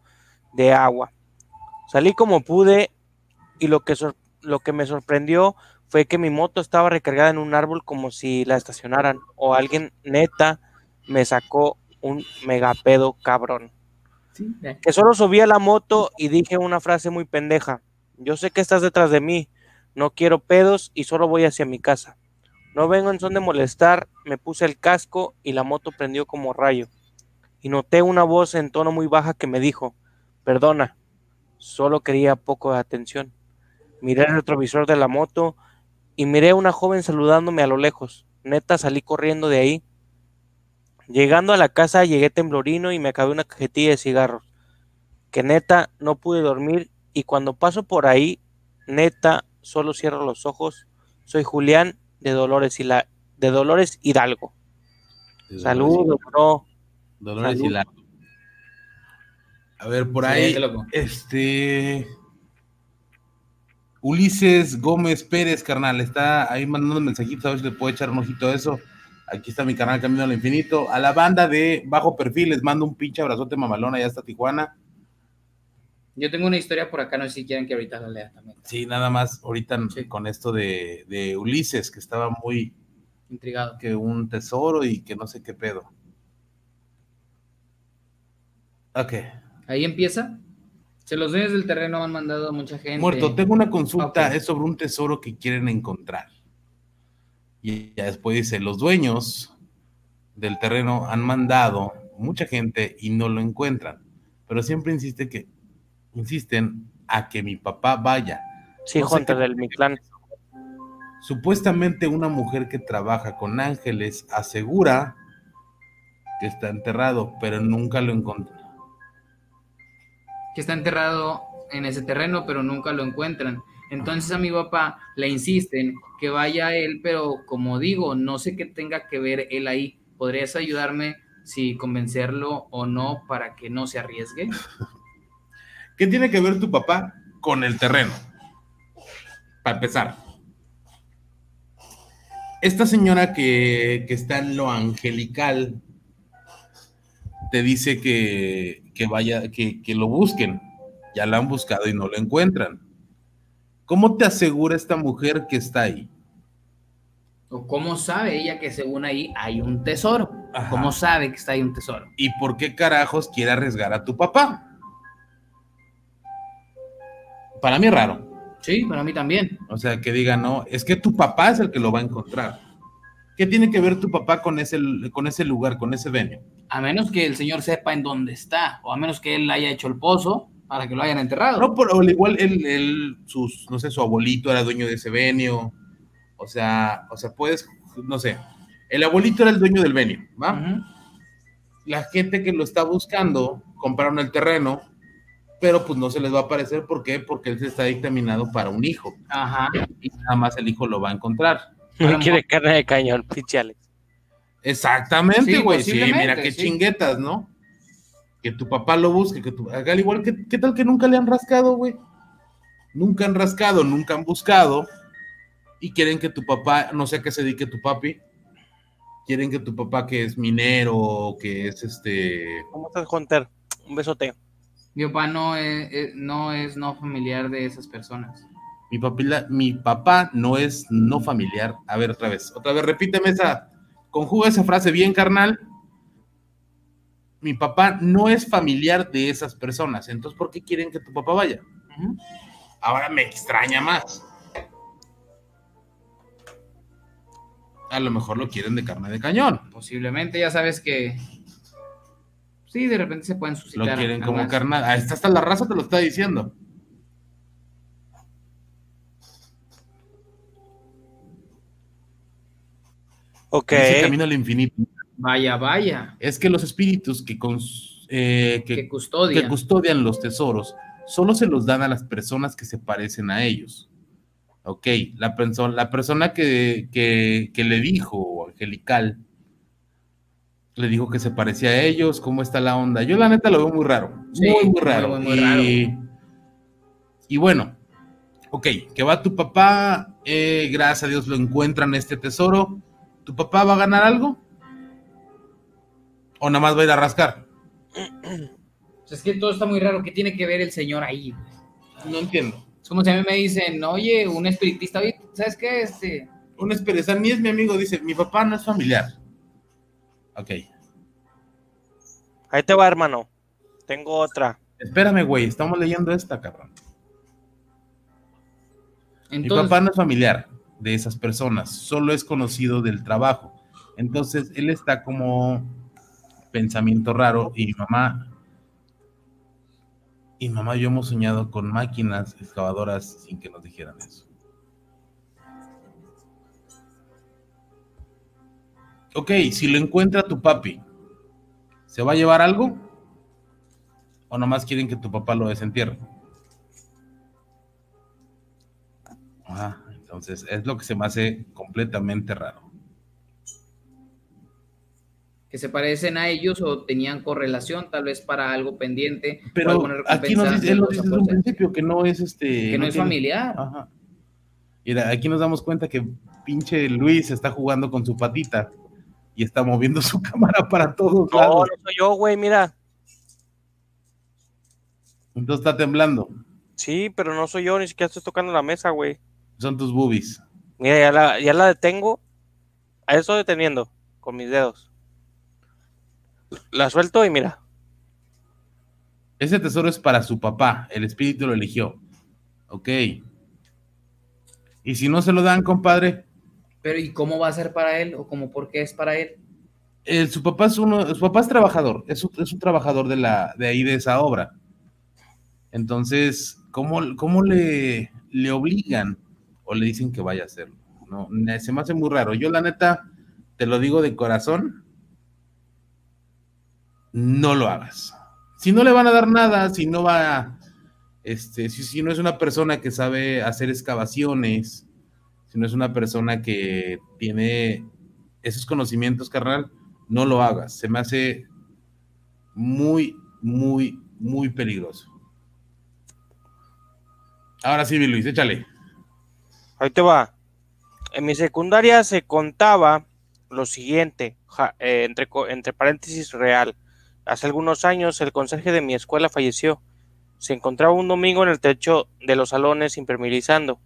de agua. Salí como pude y lo que, lo que me sorprendió fue que mi moto estaba recargada en un árbol como si la estacionaran o alguien neta me sacó un megapedo cabrón que solo subí a la moto y dije una frase muy pendeja. Yo sé que estás detrás de mí, no quiero pedos y solo voy hacia mi casa. No vengo en son de molestar, me puse el casco y la moto prendió como rayo. Y noté una voz en tono muy baja que me dijo, perdona, solo quería poco de atención. Miré el retrovisor de la moto y miré a una joven saludándome a lo lejos. Neta salí corriendo de ahí Llegando a la casa llegué temblorino y me acabé una cajetilla de cigarros. Que neta no pude dormir y cuando paso por ahí, neta solo cierro los ojos. Soy Julián de Dolores y la de Dolores Hidalgo. Saludos, bro. Dolores Salud. Hidalgo. A ver, por Sí, ahí, este. Ulises Gómez Pérez, carnal, está ahí mandando mensajitos, a ver si le puedo echar un ojito a eso. Aquí está mi canal Camino al Infinito. A la banda de Bajo Perfil les mando un pinche abrazote mamalona, ya está Tijuana. Yo tengo una historia por acá, no sé si quieren que ahorita la lea también. Sí, nada más ahorita con esto de, de Ulises, que estaba muy intrigado. Que un tesoro y que no sé qué pedo. Ok. Ahí empieza. Se los dueños del terreno han mandado a mucha gente. Muerto, tengo una consulta, es sobre un tesoro que quieren encontrar. Y ya después dice, los dueños del terreno han mandado mucha gente y no lo encuentran, pero siempre insiste que insisten a que mi papá vaya. Sí, No del Mictlán. Supuestamente una mujer que trabaja con ángeles asegura que está enterrado, pero nunca lo encontró. que está enterrado en ese terreno, pero nunca lo encuentran. Entonces a mi papá le insisten que vaya él, pero como digo, no sé qué tenga que ver él ahí. ¿Podrías ayudarme si convencerlo o no para que no se arriesgue? ¿Qué tiene que ver tu papá con el terreno? Para empezar. Esta señora que, que está en lo angelical te dice que, que vaya, que, que lo busquen. Ya la han buscado y no lo encuentran. ¿Cómo te asegura esta mujer que está ahí? ¿O cómo sabe ella que según ahí hay un tesoro? Ajá. ¿Cómo sabe que está ahí un tesoro? ¿Y por qué carajos quiere arriesgar a tu papá? Para mí es raro. Sí, para mí también. O sea, que diga, no, es que tu papá es el que lo va a encontrar. ¿Qué tiene que ver tu papá con ese, con ese lugar, con ese venio? A menos que el señor sepa en dónde está, o a menos que él haya hecho el pozo para que lo hayan enterrado. No, por, o igual él, él, sus, no sé, su abuelito era dueño de ese venio. O sea, o sea, puedes, no sé, el abuelito era el dueño del venio, ¿va? La gente que lo está buscando compraron el terreno, pero pues no se les va a aparecer. ¿Por qué? Porque él se está dictaminado para un hijo. Ajá. Y nada más el hijo lo va a encontrar. Lo Quiere carne de cañón, pinche Alex. Exactamente, güey. Sí, mira qué sí. chinguetas, ¿no? Que tu papá lo busque, que tu, al igual que, ¿qué tal que nunca le han rascado, güey? Nunca han rascado, nunca han buscado y quieren que tu papá, no sé a qué se dedique tu papi, quieren que tu papá que es minero, que es este, ¿Cómo estás, Hunter? Un besote. Mi papá no es, no es no familiar de esas personas. mi papi, la- mi papá no es no familiar. A ver, otra vez, otra vez, repíteme esa, conjuga esa frase bien, carnal. Mi papá no es familiar de esas personas. Entonces, ¿por qué quieren que tu papá vaya? Ahora me extraña más. A lo mejor lo quieren de carne de cañón. Posiblemente, ya sabes que. Sí, de repente se pueden Lo suscitar. quieren como. Ahí está hasta la raza te lo está diciendo. Ok. Dice camino al infinito. Vaya, vaya. Es que los espíritus que, cons- eh, que Que custodian. que custodian los tesoros solo se los dan a las personas que se parecen a ellos. Ok, la, perso- la persona que, que- que le dijo, Angelical, le dijo que se parecía a ellos, ¿cómo está la onda? Yo la neta lo veo muy raro, Sí, muy, muy raro. muy, muy y, y bueno, ok, que va tu papá, eh, gracias a Dios lo encuentran este tesoro, ¿tu papá va a ganar algo? ¿O nada más va a ir a rascar? Es que todo está muy raro. ¿Qué tiene que ver el señor ahí? No entiendo. Es como si a mí me dicen, oye, un espiritista, oye, ¿sabes qué? Este, Un espereza, ni es mi amigo, dice, mi papá no es familiar. Ok. Ahí te va, hermano. Tengo otra. Espérame, güey, estamos leyendo esta, cabrón. Mi papá no es familiar de esas personas, solo es conocido del trabajo. Entonces, él está como pensamiento raro y mamá y mamá yo hemos soñado con máquinas excavadoras sin que nos dijeran eso. Ok, si lo encuentra tu papi, ¿se va a llevar algo? ¿O nomás quieren que tu papá lo desentierre? Ajá, entonces es lo que se me hace completamente raro. Que se parecen a ellos o tenían correlación, tal vez para algo pendiente. Pero aquí nos dice, él nos dice desde un principio que no es este. Que no es tiene- familiar. Ajá. Mira, aquí nos damos cuenta que pinche Luis está jugando con su patita y está moviendo su cámara para todos No, no lados. soy yo, güey, mira. Entonces está temblando. Sí, pero no soy yo, ni siquiera estoy tocando la mesa, güey. Son tus boobies. Mira, ya la, ya la detengo. A eso estoy deteniendo con mis dedos. La suelto y mira. Ese tesoro es para su papá. El espíritu lo eligió. Ok. Y si no se lo dan, compadre, Pero ¿y cómo va a ser para él? ¿O cómo por qué es para él? el- su papá es uno, su papá es trabajador, es un, es un trabajador de la, de ahí de esa obra. Entonces, ¿cómo, cómo le, le obligan o le dicen que vaya a hacerlo? No, se me hace muy raro. Yo, la neta, te lo digo de corazón, no lo hagas. Si no le van a dar nada, si no va, este, si, si no es una persona que sabe hacer excavaciones, si no es una persona que tiene esos conocimientos, carnal, no lo hagas. Se me hace muy, muy, muy peligroso. Ahora sí, Luis, échale. Ahí te va. En mi secundaria se contaba lo siguiente, ja- eh, entre, entre paréntesis real. Hace algunos años el conserje de mi escuela falleció. Se encontraba un domingo en el techo de los salones impermeabilizando,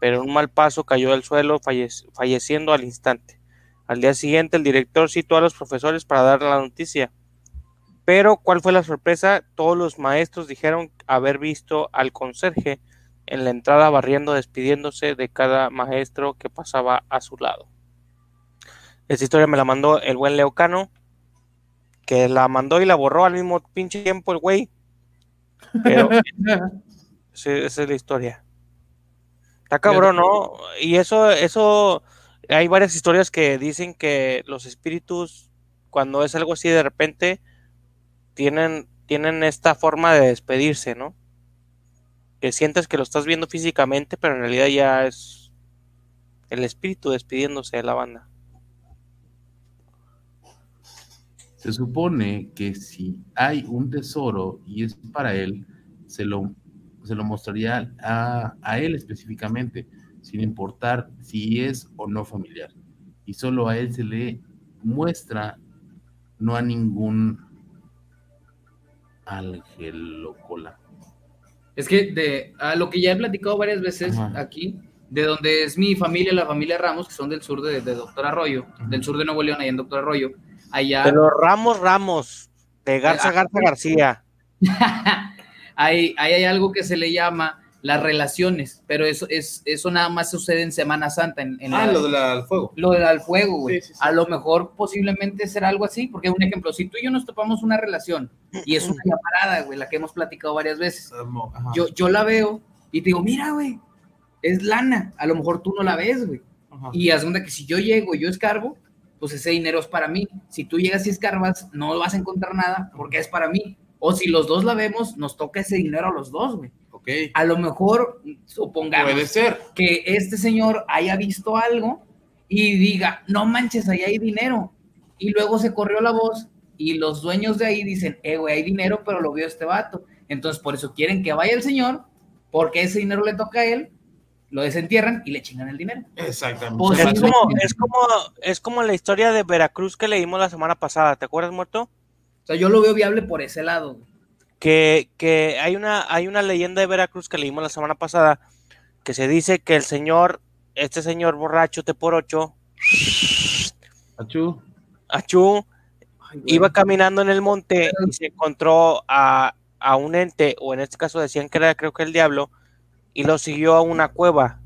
pero un mal paso cayó al suelo fallec- falleciendo al instante. Al día siguiente el director citó a los profesores para dar la noticia. Pero, ¿cuál fue la sorpresa? Todos los maestros dijeron haber visto al conserje en la entrada barriendo, despidiéndose de cada maestro que pasaba a su lado. Esta historia me la mandó el buen Leocano, que la mandó y la borró al mismo pinche tiempo el güey. Pero sí, esa es la historia. Está cabrón, ¿no? Y eso, eso, hay varias historias que dicen que los espíritus, cuando es algo así de repente, tienen, tienen esta forma de despedirse, ¿no? Que sientes que lo estás viendo físicamente, pero en realidad ya es el espíritu despidiéndose de la banda. Se supone que si hay un tesoro y es para él, se lo, se lo mostraría a, a él específicamente, sin importar si es o no familiar. Y solo a él se le muestra, no a ningún cola. Es que de a lo que ya he platicado varias veces Ajá. aquí, de donde es mi familia, la familia Ramos, que son del sur de, de Doctor Arroyo, del sur de Nuevo León, allá en Doctor Arroyo, allá De los Ramos Ramos, de Garza Ah, Garza García. hay, ahí hay algo que se le llama las relaciones, pero eso es eso nada más sucede en Semana Santa. En, en Ah, la- lo del al fuego. Lo del al fuego, güey. Sí, sí, sí. A lo mejor posiblemente será algo así, porque un ejemplo, si tú y yo nos topamos una relación y es una llamarada, güey, la que hemos platicado varias veces, Ajá. yo, yo la veo y te digo, mira, güey, es lana, a lo mejor tú no la ves, güey. Y haz que si yo llego y yo escarbo, pues ese dinero es para mí. Si tú llegas y escarbas, no vas a encontrar nada porque es para mí. O si los dos la vemos, nos toca ese dinero a los dos, güey. Ok. A lo mejor, supongamos Puede ser. que este señor haya visto algo y diga, no manches, ahí hay dinero. Y luego se corrió la voz y los dueños de ahí dicen, eh, güey, hay dinero, pero lo vio este vato. Entonces, por eso quieren que vaya el señor, porque ese dinero le toca a él, lo desentierran y le chingan el dinero. Exactamente. Pues Es como, es como, es como la historia de Veracruz que leímos la semana pasada, ¿te acuerdas, muerto? O sea, yo lo veo viable por ese lado. Que, que hay una, hay una leyenda de Veracruz que leímos la semana pasada, que se dice que el señor, este señor borracho te por ocho, Achú. Achú, Ay, iba caminando en el monte y se encontró a, a un ente, o en este caso decían que era creo que el diablo, y lo siguió a una cueva.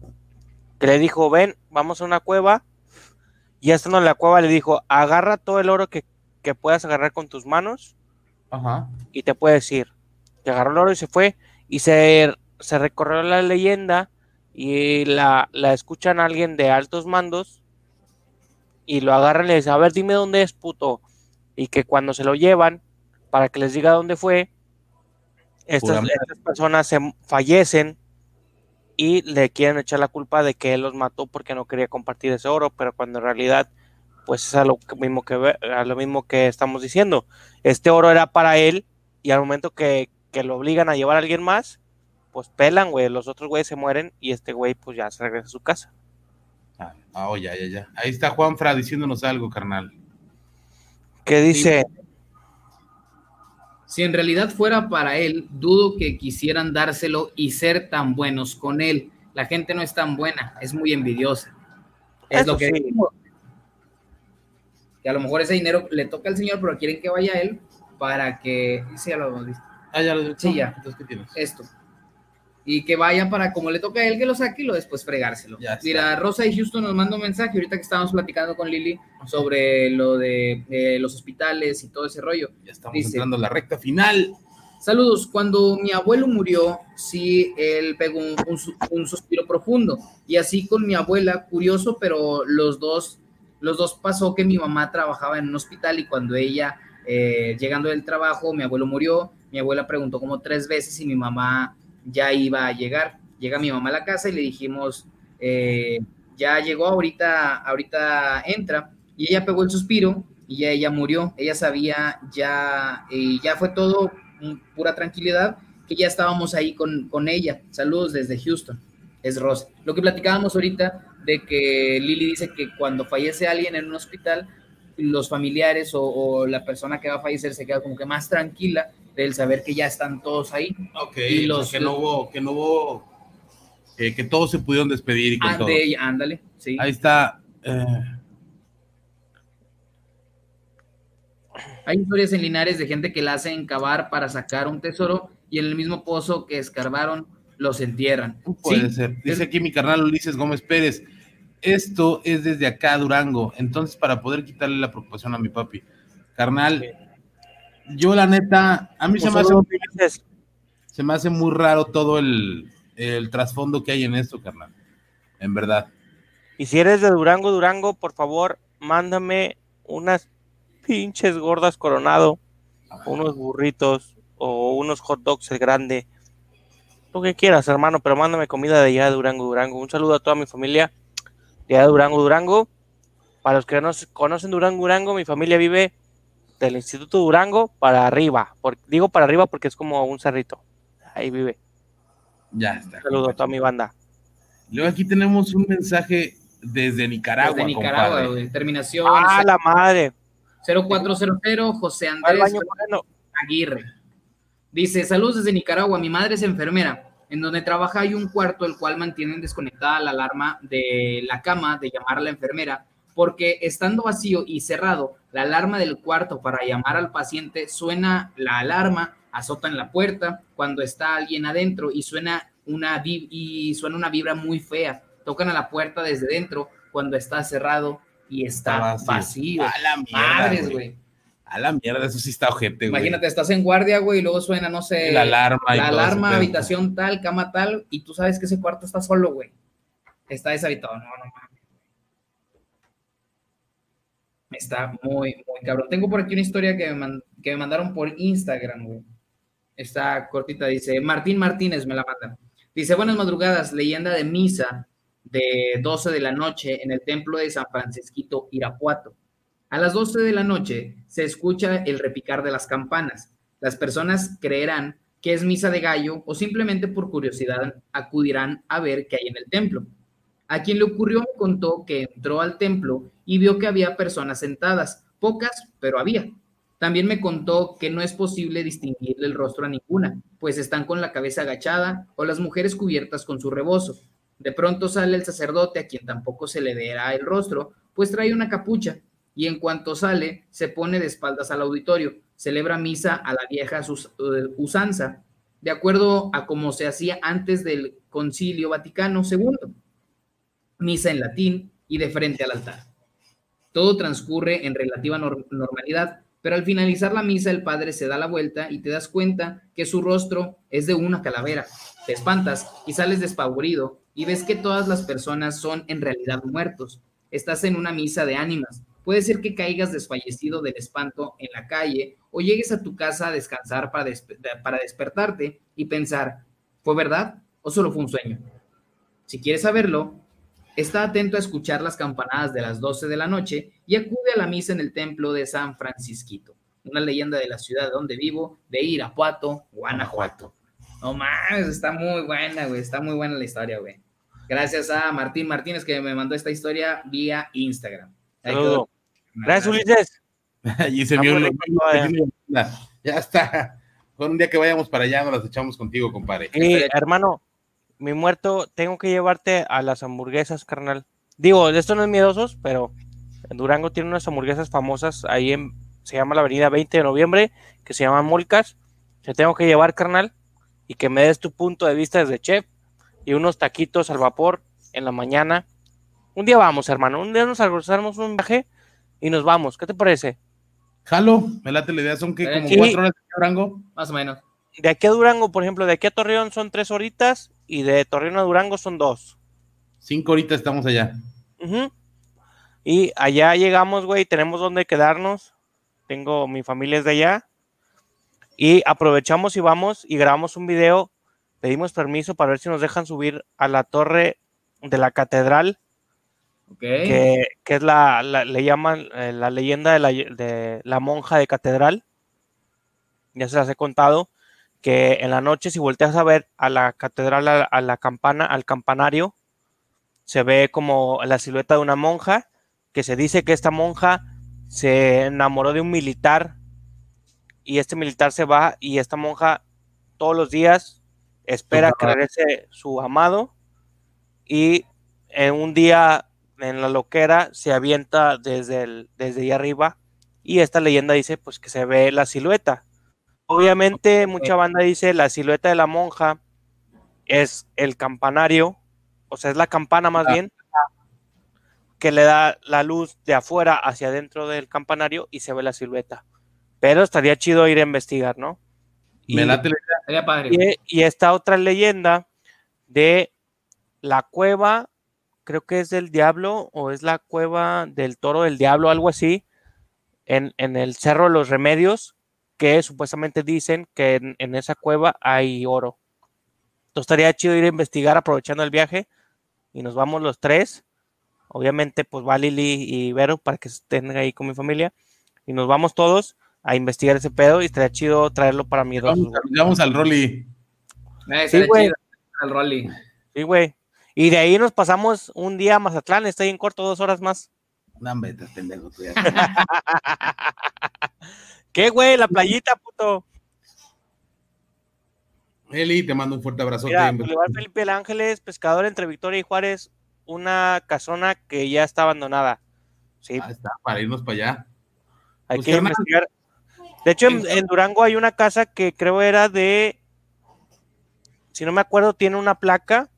Que le dijo, ven, vamos a una cueva. Y estando en la cueva le dijo, agarra todo el oro que, que puedas agarrar con tus manos Ajá. y te puedes ir. Que agarró el oro y se fue. Y se, se recorrió la leyenda y la, la escuchan a alguien de altos mandos y lo agarran y le dicen, a ver, dime dónde es, puto. Y que cuando se lo llevan, para que les diga dónde fue, estas, estas personas se fallecen y le quieren echar la culpa de que él los mató porque no quería compartir ese oro, pero cuando en realidad, pues es a lo mismo que, a lo mismo que estamos diciendo. Este oro era para él y al momento que, que lo obligan a llevar a alguien más, pues pelan, güey. Los otros güeyes se mueren y este güey pues ya se regresa a su casa. Ah, oh, ya, ya, ya. Ahí está Juanfra diciéndonos algo, carnal. ¿Qué dice? Si en realidad fuera para él, dudo que quisieran dárselo y ser tan buenos con él. La gente no es tan buena, es muy envidiosa. Es Eso lo que sí. decimos. Que a lo mejor ese dinero le toca al señor, pero quieren que vaya él para que. Sí, ya lo hemos visto. Ah, ya lo Sí, ya. Entonces, ¿qué tienes? Esto. Y que vaya para, como le toca a él, que lo saque y lo después fregárselo. Mira, Rosa y Houston nos manda un mensaje ahorita que estábamos platicando con Lili sobre lo de eh, los hospitales y todo ese rollo. Ya estamos Dice- entrando a la recta final. Saludos. Cuando mi abuelo murió, sí, él pegó un, un su- un suspiro profundo. Y así con mi abuela, curioso, pero los dos, los dos pasó que mi mamá trabajaba en un hospital y cuando ella, eh, llegando del trabajo, mi abuelo murió, mi abuela preguntó como tres veces si mi mamá ya iba a llegar. Llega mi mamá a la casa y le dijimos, eh, ya llegó, ahorita, ahorita entra. Y ella pegó el suspiro y ya ella murió. Ella sabía ya, y ya fue todo mm, pura tranquilidad, que ya estábamos ahí con, con ella. Saludos desde Houston. Es Rosy. Lo que platicábamos ahorita de que Lili dice que cuando fallece alguien en un hospital, los familiares o, o la persona que va a fallecer se queda como que más tranquila del saber que ya están todos ahí. Ok, Y o los- sea, que no hubo, que no hubo, eh, que todos se pudieron despedir y con todo. de ella, ándale, sí. Ahí está. eh, Hay historias en Linares de gente que la hacen cavar para sacar un tesoro y en el mismo pozo que escarbaron los entierran. puede Sí, ser. Dice aquí mi carnal Ulises Gómez Pérez. Esto es desde acá, Durango. Entonces, para poder quitarle la preocupación a mi papi. Carnal, yo la neta, a mí se me, hace, se me hace muy raro todo el, el trasfondo que hay en esto, carnal. En verdad. Y si eres de Durango, Durango, por favor, mándame unas pinches gordas coronado, unos burritos o unos hot dogs el grande. Lo que quieras, hermano, pero mándame comida de allá de Durango, Durango. Un saludo a toda mi familia de de Durango, Durango. Para los que no conocen Durango, Durango, mi familia vive del Instituto Durango para arriba. Por- digo para arriba porque es como un cerrito. Ahí vive. Ya está. Un saludo a toda mi banda. Luego aquí tenemos un mensaje desde Nicaragua. Desde Nicaragua, compadre. güey. Terminación ¡Ah, la madre! 0400 José Andrés. Aguirre. Dice, saludos desde Nicaragua, mi madre es enfermera. En donde trabaja hay un cuarto el cual mantienen desconectada la alarma de la cama de llamar a la enfermera, porque estando vacío y cerrado, la alarma del cuarto para llamar al paciente suena la alarma, azotan la puerta cuando está alguien adentro y suena una y suena una vibra muy fea. Tocan a la puerta desde dentro cuando está cerrado y está, Está vacío. vacío. A la mierda, Madres, güey. A la mierda, eso sí está ojete, güey. Imagínate, estás en guardia, güey, y luego suena, no sé, La alarma la alarma, habitación tal, cama tal, y tú sabes que ese cuarto está solo, güey. Está deshabitado, no, no mames. Está muy, muy cabrón. Tengo por aquí una historia que me, que me mandaron por Instagram, güey. Está cortita, dice Martín Martínez me la manda. Dice, buenas madrugadas, leyenda de misa de 12 de la noche en el templo de San Francisquito, Irapuato. A las 12 de la noche se escucha el repicar de las campanas. Las personas creerán que es misa de gallo o simplemente por curiosidad acudirán a ver qué hay en el templo. A quien le ocurrió me contó que entró al templo y vio que había personas sentadas, pocas, pero había. También me contó que no es posible distinguirle el rostro a ninguna, pues están con la cabeza agachada o las mujeres cubiertas con su rebozo. De pronto sale el sacerdote, a quien tampoco se le verá el rostro, pues trae una capucha, y en cuanto sale, se pone de espaldas al auditorio, celebra misa a la vieja eh, usanza, de acuerdo a como se hacía antes del Concilio Vaticano II. Misa en latín y de frente al altar. Todo transcurre en relativa nor- normalidad, pero al finalizar la misa el padre se da la vuelta y te das cuenta que su rostro es de una calavera. Te espantas y sales despavorido y ves que todas las personas son en realidad muertos. Estás en una misa de ánimas. Puede ser que caigas desfallecido del espanto en la calle o llegues a tu casa a descansar para, para despertarte y pensar, ¿fue verdad o solo fue un sueño? Si quieres saberlo, está atento a escuchar las campanadas de las 12 de la noche y acude a la misa en el templo de San Francisquito, una leyenda de la ciudad donde vivo, de Irapuato, Guanajuato. No mames, está muy buena, güey, está muy buena la historia, güey. Gracias a Martín Martínez que me mandó esta historia vía Instagram. Gracias, Ulises. y se vio todavía. Ya está. Con un día que vayamos para allá, nos las echamos contigo, compadre. Sí, hermano, mi muerto, tengo que llevarte a las hamburguesas, carnal. Digo, esto no es miedosos, pero en Durango tiene unas hamburguesas famosas ahí en, se llama la avenida 20 de noviembre, que se llaman Molcas. Te tengo que llevar, carnal, y que me des tu punto de vista desde chef y unos taquitos al vapor en la mañana. Un día vamos, hermano, un día nos almorzamos un viaje y nos vamos. ¿Qué te parece? Jalo, me late la idea, son que como Sí. cuatro horas de Durango. Más o menos. de aquí a Durango, por ejemplo, de aquí a Torreón son tres horitas y de Torreón a Durango son dos. Cinco horitas estamos allá. Y allá llegamos, güey, tenemos donde quedarnos. Tengo mi familia es de allá. Y aprovechamos y vamos y grabamos un video. Pedimos permiso para ver si nos dejan subir a la torre de la catedral, Que, que es la, la- le llaman eh, la leyenda de la, de la monja de catedral. Ya se las he contado, que en la noche si volteas a ver a la catedral, a, a la campana, al campanario, se ve como la silueta de una monja, que se dice que esta monja se enamoró de un militar y este militar se va y esta monja todos los días espera que regrese su amado y en un día en la loquera se avienta desde, el, desde ahí arriba y esta leyenda dice pues que se ve la silueta. Obviamente mucha banda dice la silueta de la monja es el campanario, o sea, es la campana más Ah. bien, que le da la luz de afuera hacia adentro del campanario y se ve la silueta. Pero estaría chido ir a investigar, ¿no? Me Y- late la idea. Sería padre. y, y esta otra leyenda de la cueva, creo que es del diablo o es la cueva del toro del diablo, algo así, en, en el Cerro de los Remedios, que supuestamente dicen que en, en esa cueva hay oro. Entonces estaría chido ir a investigar aprovechando el viaje y nos vamos los tres. Obviamente, pues va Lili y Vero para que estén ahí con mi familia. Y nos vamos todos a investigar ese pedo y estaría chido traerlo para mi Vamos, vamos al Rolly. Eh, Sí, güey. chido, El Rolly. Sí, güey. Y de ahí nos pasamos un día a Mazatlán, ahí en corto, dos horas más. No, hombre, estás pendejo tú ya. ¿Qué, güey? La playita, puto. Eli, te mando un fuerte abrazo. Mira, Boulevard Felipe el Ángeles, pescador entre Victoria y Juárez, una casona que ya está abandonada. Sí, Ahí está, para irnos para allá. hay pues, que carnal. investigar. De hecho, en, en Durango hay una casa que creo era de, si no me acuerdo, tiene una placa,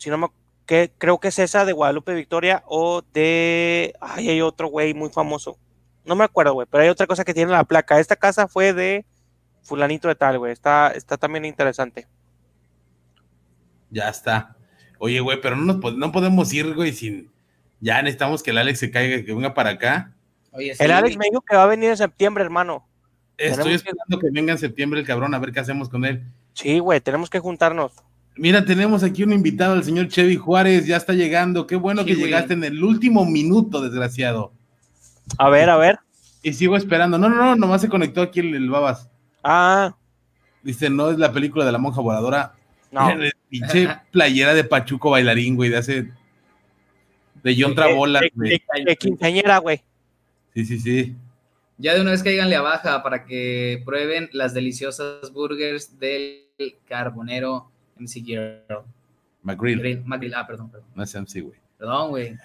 si no me, que creo que es esa de Guadalupe Victoria o de, ay, hay otro güey muy famoso. No me acuerdo, güey, pero hay otra cosa que tiene la placa. Esta casa fue de fulanito de tal, güey. Está, está también interesante. Ya está. Oye, güey, pero no, nos, no podemos ir, güey, sin. Ya necesitamos que el Alex se caiga, que venga para acá. Oye, El Alex me dijo que va a venir en septiembre, hermano. Estoy Tenemos que- esperando que venga en septiembre el cabrón a ver qué hacemos con él. Sí, güey, tenemos que juntarnos. Mira, tenemos aquí un invitado, el señor Chevy Juárez, ya está llegando. Qué bueno que güey. llegaste en el último minuto, desgraciado. A ver, a ver. Y sigo esperando. No, no, no, nomás se conectó aquí el, el Babas. Ah, Dice, no es la película de la monja voladora. no. El pinche playera de Pachuco bailarín, güey, de hace. De John Travolta, De, güey. de- de quinceañera, güey. Sí, sí, sí. Ya de una vez cáiganle a baja para que prueben las deliciosas burgers del carbonero MC Girl. McGrill. Grill- McGrill, Ah, perdón, perdón. No es MC, güey. Perdón, güey.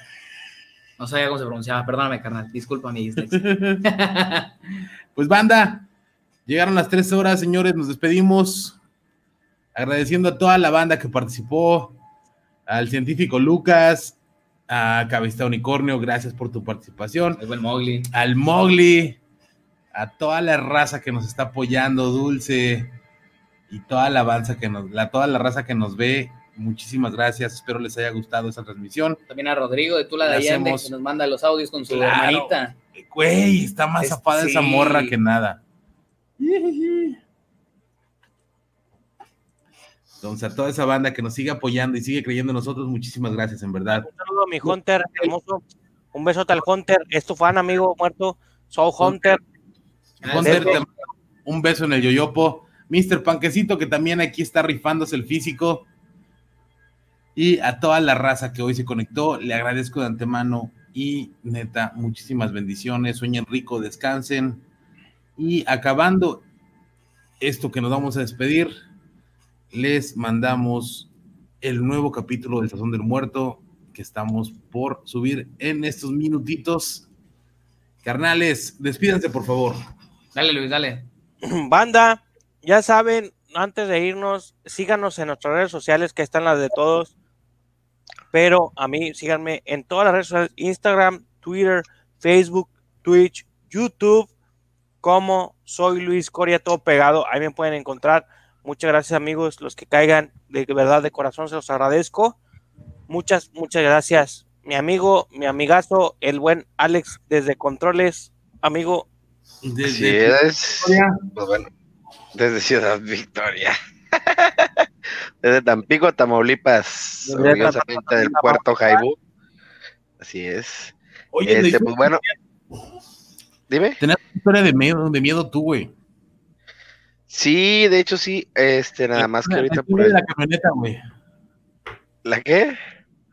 No sabía cómo se pronunciaba. Perdóname, carnal. Disculpa mi dislexia. Pues banda, llegaron las tres horas, señores, nos despedimos. Agradeciendo a toda la banda que participó, al científico Lucas, a Cabeza Unicornio, gracias por tu participación. El buen Mowgli. Al Mowgli, a toda la raza que nos está apoyando, Dulce, y toda la avanza que nos, la, toda la raza que nos ve. Muchísimas gracias, espero les haya gustado esta transmisión. También a Rodrigo de Tula de Le Allende, hacemos- que nos manda los audios con su Claro. hermanita. Güey, está más Es- zapada esa morra que nada. Entonces, a toda esa banda que nos sigue apoyando y sigue creyendo en nosotros, muchísimas gracias, en verdad. Un saludo a mi Hunter, hermoso. Un besote al Hunter. Es tu fan, amigo muerto. Soul Hunter. Hunter, Beso. te mando un beso en el yoyopo. Mr. Panquecito, que también aquí está rifándose el físico. Y a toda la raza que hoy se conectó, le agradezco de antemano y neta, muchísimas bendiciones. Sueñen rico, descansen. Y acabando esto que nos vamos a despedir, les mandamos el nuevo capítulo del Sazón del Muerto que estamos por subir en estos minutitos. Carnales, despídanse por favor. Dale, Luis, dale. Banda, ya saben, antes de irnos, síganos en nuestras redes sociales, que están las de todos. Pero a mí, síganme en todas las redes sociales: Instagram, Twitter, Facebook, Twitch, YouTube, como soy Luis Coria, todo pegado. Ahí me pueden encontrar. Muchas gracias, amigos. Los que caigan, de verdad, de corazón, se los agradezco. Muchas, muchas gracias. Mi amigo, mi amigazo, el buen Alex desde Controles. Amigo, Así es. Pues bueno, desde Ciudad Victoria. desde Tampico, Tamaulipas, Desde orgullosamente del puerto Jaibú. Así es. Oye, Este, pues bueno, dime. Tenías una historia de miedo, de miedo tú, güey. Sí, de hecho sí, este, nada más que La ahorita historia por de la camioneta, güey. ¿La qué?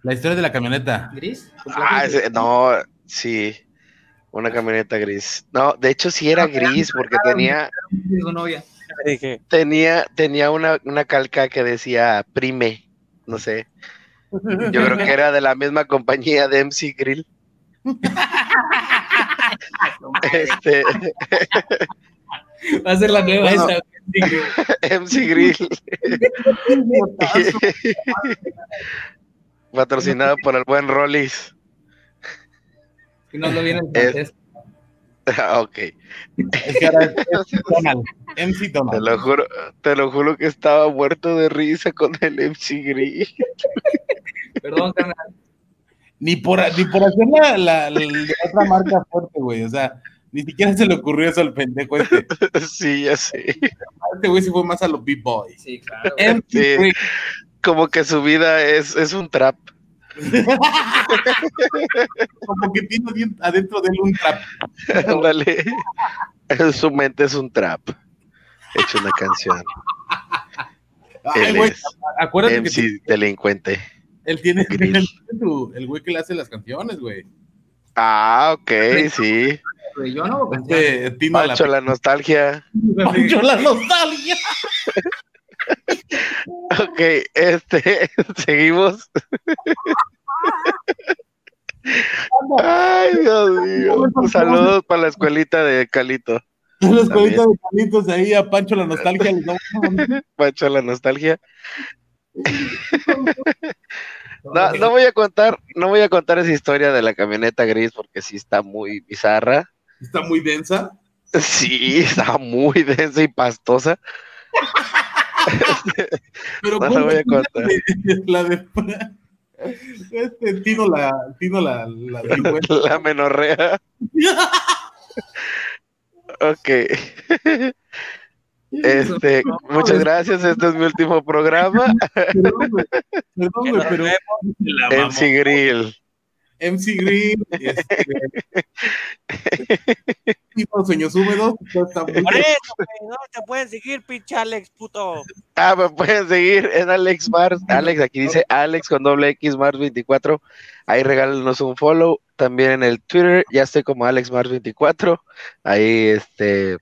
La historia de la camioneta. ¿Gris? Ah, no, sí, una camioneta gris. No, de hecho sí era gris porque tenía, Su novia. dije, tenía, tenía una, una calca que decía Prime, no sé. Yo creo que era de la misma compañía de MC Grill. Este, Va a ser la nueva Bueno. esa. MC Grill. Patrocinado por el buen Rollis. Que no lo viene el Es- ok. Es que ahora es MC Donald. MC Te lo juro, te lo juro que estaba muerto de risa con el MC Grill. Perdón, carnal. Ni por, ni por hacer la, la, la- la otra marca fuerte, güey. O sea, ni siquiera se le ocurrió eso al pendejo este. Sí, ya sé. Este güey sí fue más a los B-Boys. Sí, claro. MC Sí. Como que su vida es, es un trap. Como que tiene adentro de él un trap. Ándale. Su mente es un trap. Hecho una canción. Ay, Él güey, es acuérdate que MC delincuente. él tiene, Grill. tiene el güey que le hace las canciones, güey. Ah, ok, sí. Yo no. Este, Tino la, Pancho, la nostalgia. Pancho la nostalgia. Ok, este, seguimos. Ay, Dios mío. Saludos para la escuelita de Calito. Los cuadritos de Carlitos ahí a Pancho la nostalgia. Pancho, la nostalgia. No, no voy a contar, no voy a contar esa historia de la camioneta gris porque sí está muy bizarra. Está muy densa. Sí, está muy densa y pastosa. Pero No la ¿cómo voy a contar. La de, este Tino la Tino la, la. La menorrea. Ok. Este, muchas gracias. Este es mi último programa. Perdón, güey, perdón, güey, pero la mamó. MC Green, este, Tino Sueños Húmedos, muy- Por eso, no te pueden seguir, pinche Alex, puto. Ah, me pueden seguir en Alex Mars. Alex, aquí dice Alex con doble X Mars 24. Ahí regálenos un follow. También en el Twitter, ya estoy como Alex Mars 24. Ahí, este,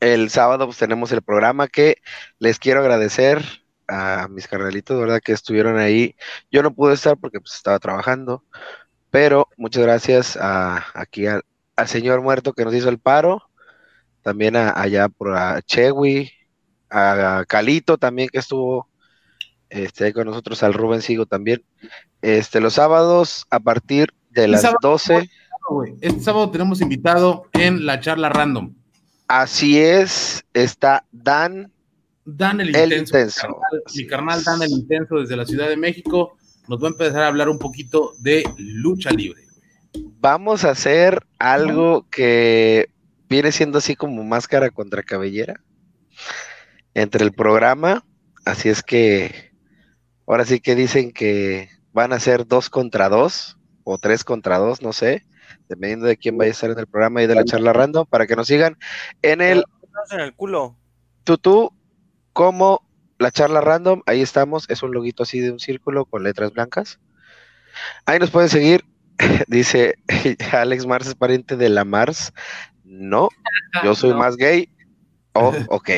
el sábado pues tenemos el programa que les quiero agradecer a mis carnalitos, verdad que estuvieron ahí. Yo no pude estar porque pues estaba trabajando, pero muchas gracias a, aquí al, al señor muerto que nos hizo el paro. También a, allá por a Chewi, a Calito también que estuvo este, con nosotros, al Rubén Sigo también. Este, los sábados a partir de las sábado- 12. güey. Este sábado tenemos invitado en la charla random. Así es, está Dan Dan el, el intenso. Mi carnal, mi carnal Dan el intenso desde la Ciudad de México. Nos va a empezar a hablar un poquito de lucha libre. Vamos a hacer algo que viene siendo así como máscara contra cabellera entre el programa. Así es que ahora sí que dicen que van a ser dos contra dos o tres contra dos, no sé, dependiendo de quién vaya a estar en el programa y de la charla random, para que nos sigan en el en el culo. tutú como la charla random. Ahí estamos, es un loguito así de un círculo con letras blancas. Ahí nos pueden seguir. Dice Alex Mars es pariente de la Mars. No, yo soy No. más gay. Oh, ok.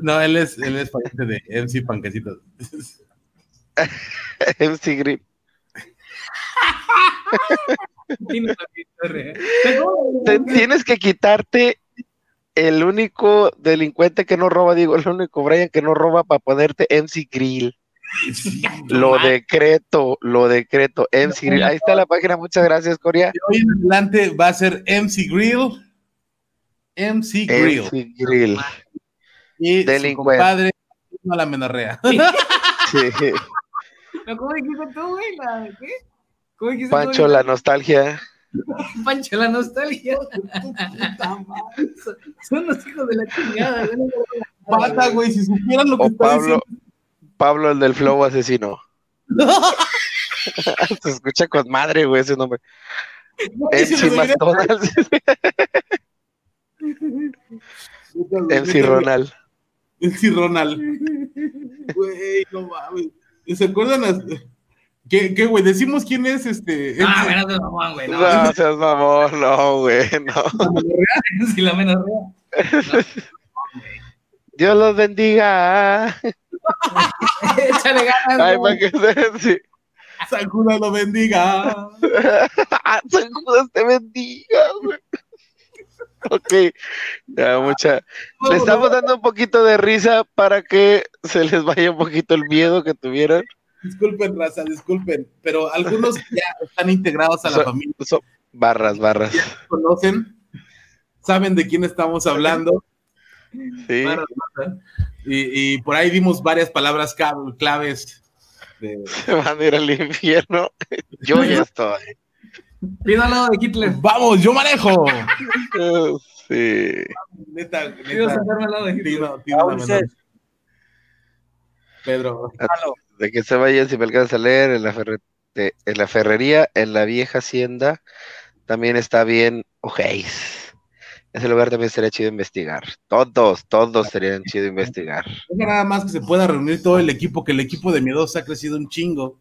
No, él es, él es pariente de MC Panquecitos. MC Grip. Te- tienes que quitarte el único delincuente que no roba, digo, el único Brian que no roba para ponerte MC Grill. Lo decreto, lo decreto. MC Grill. Ahí está la página. Muchas gracias, Coria. De hoy en adelante va a ser MC Grill MC Grill. MC Grill. Y Delincuente. su compadre, no la menorrea. Sí. ¿No, ¿Cómo dijiste tú, güey? ¿La- ¿Qué? ¿Cómo dijiste tú, Pancho, güey? la nostalgia. Pancho, la nostalgia. Son- los hijos de la chingada. Pata, güey, si supieran lo que O está Pablo, diciendo. Pablo, el del flow asesino. Se escucha con madre, güey, ese nombre. MC Ronald. MC Ronald. Güey, no mames. ¿Se acuerdan? las- ¿Qué, qué, güey? Decimos quién es este. Ah, MC bueno, no, mamón, güey. No, No, seas mamón, no, güey, no. si la menorrea. Dios los bendiga. Échale ganas, Ay, para que se... sí. Sakura lo bendiga. San Judas te bendiga, güey. Ok, ya mucha. Le estamos dando un poquito de risa para que se les vaya un poquito el miedo que tuvieron. Disculpen, raza, disculpen. Pero algunos ya están integrados a la So- familia, so- barras, barras. conocen, saben de quién estamos hablando. Sí. Barras. Y, y por ahí dimos varias palabras claves. de- Se van a ir al infierno. Yo ya estoy. Pido al lado de Hitler. Vamos, yo manejo. Sí. Neta, Pido sentarme al lado de Hitler. Tino la Ulises. De que se vayan, si me alcanza a leer, en la, ferre- de- en la ferrería, en la vieja hacienda, también está bien Ojéis. Ese lugar también sería chido investigar. Todos, todos serían chido investigar. Nada más que se pueda reunir todo el equipo, que el equipo de Miedosa ha crecido un chingo.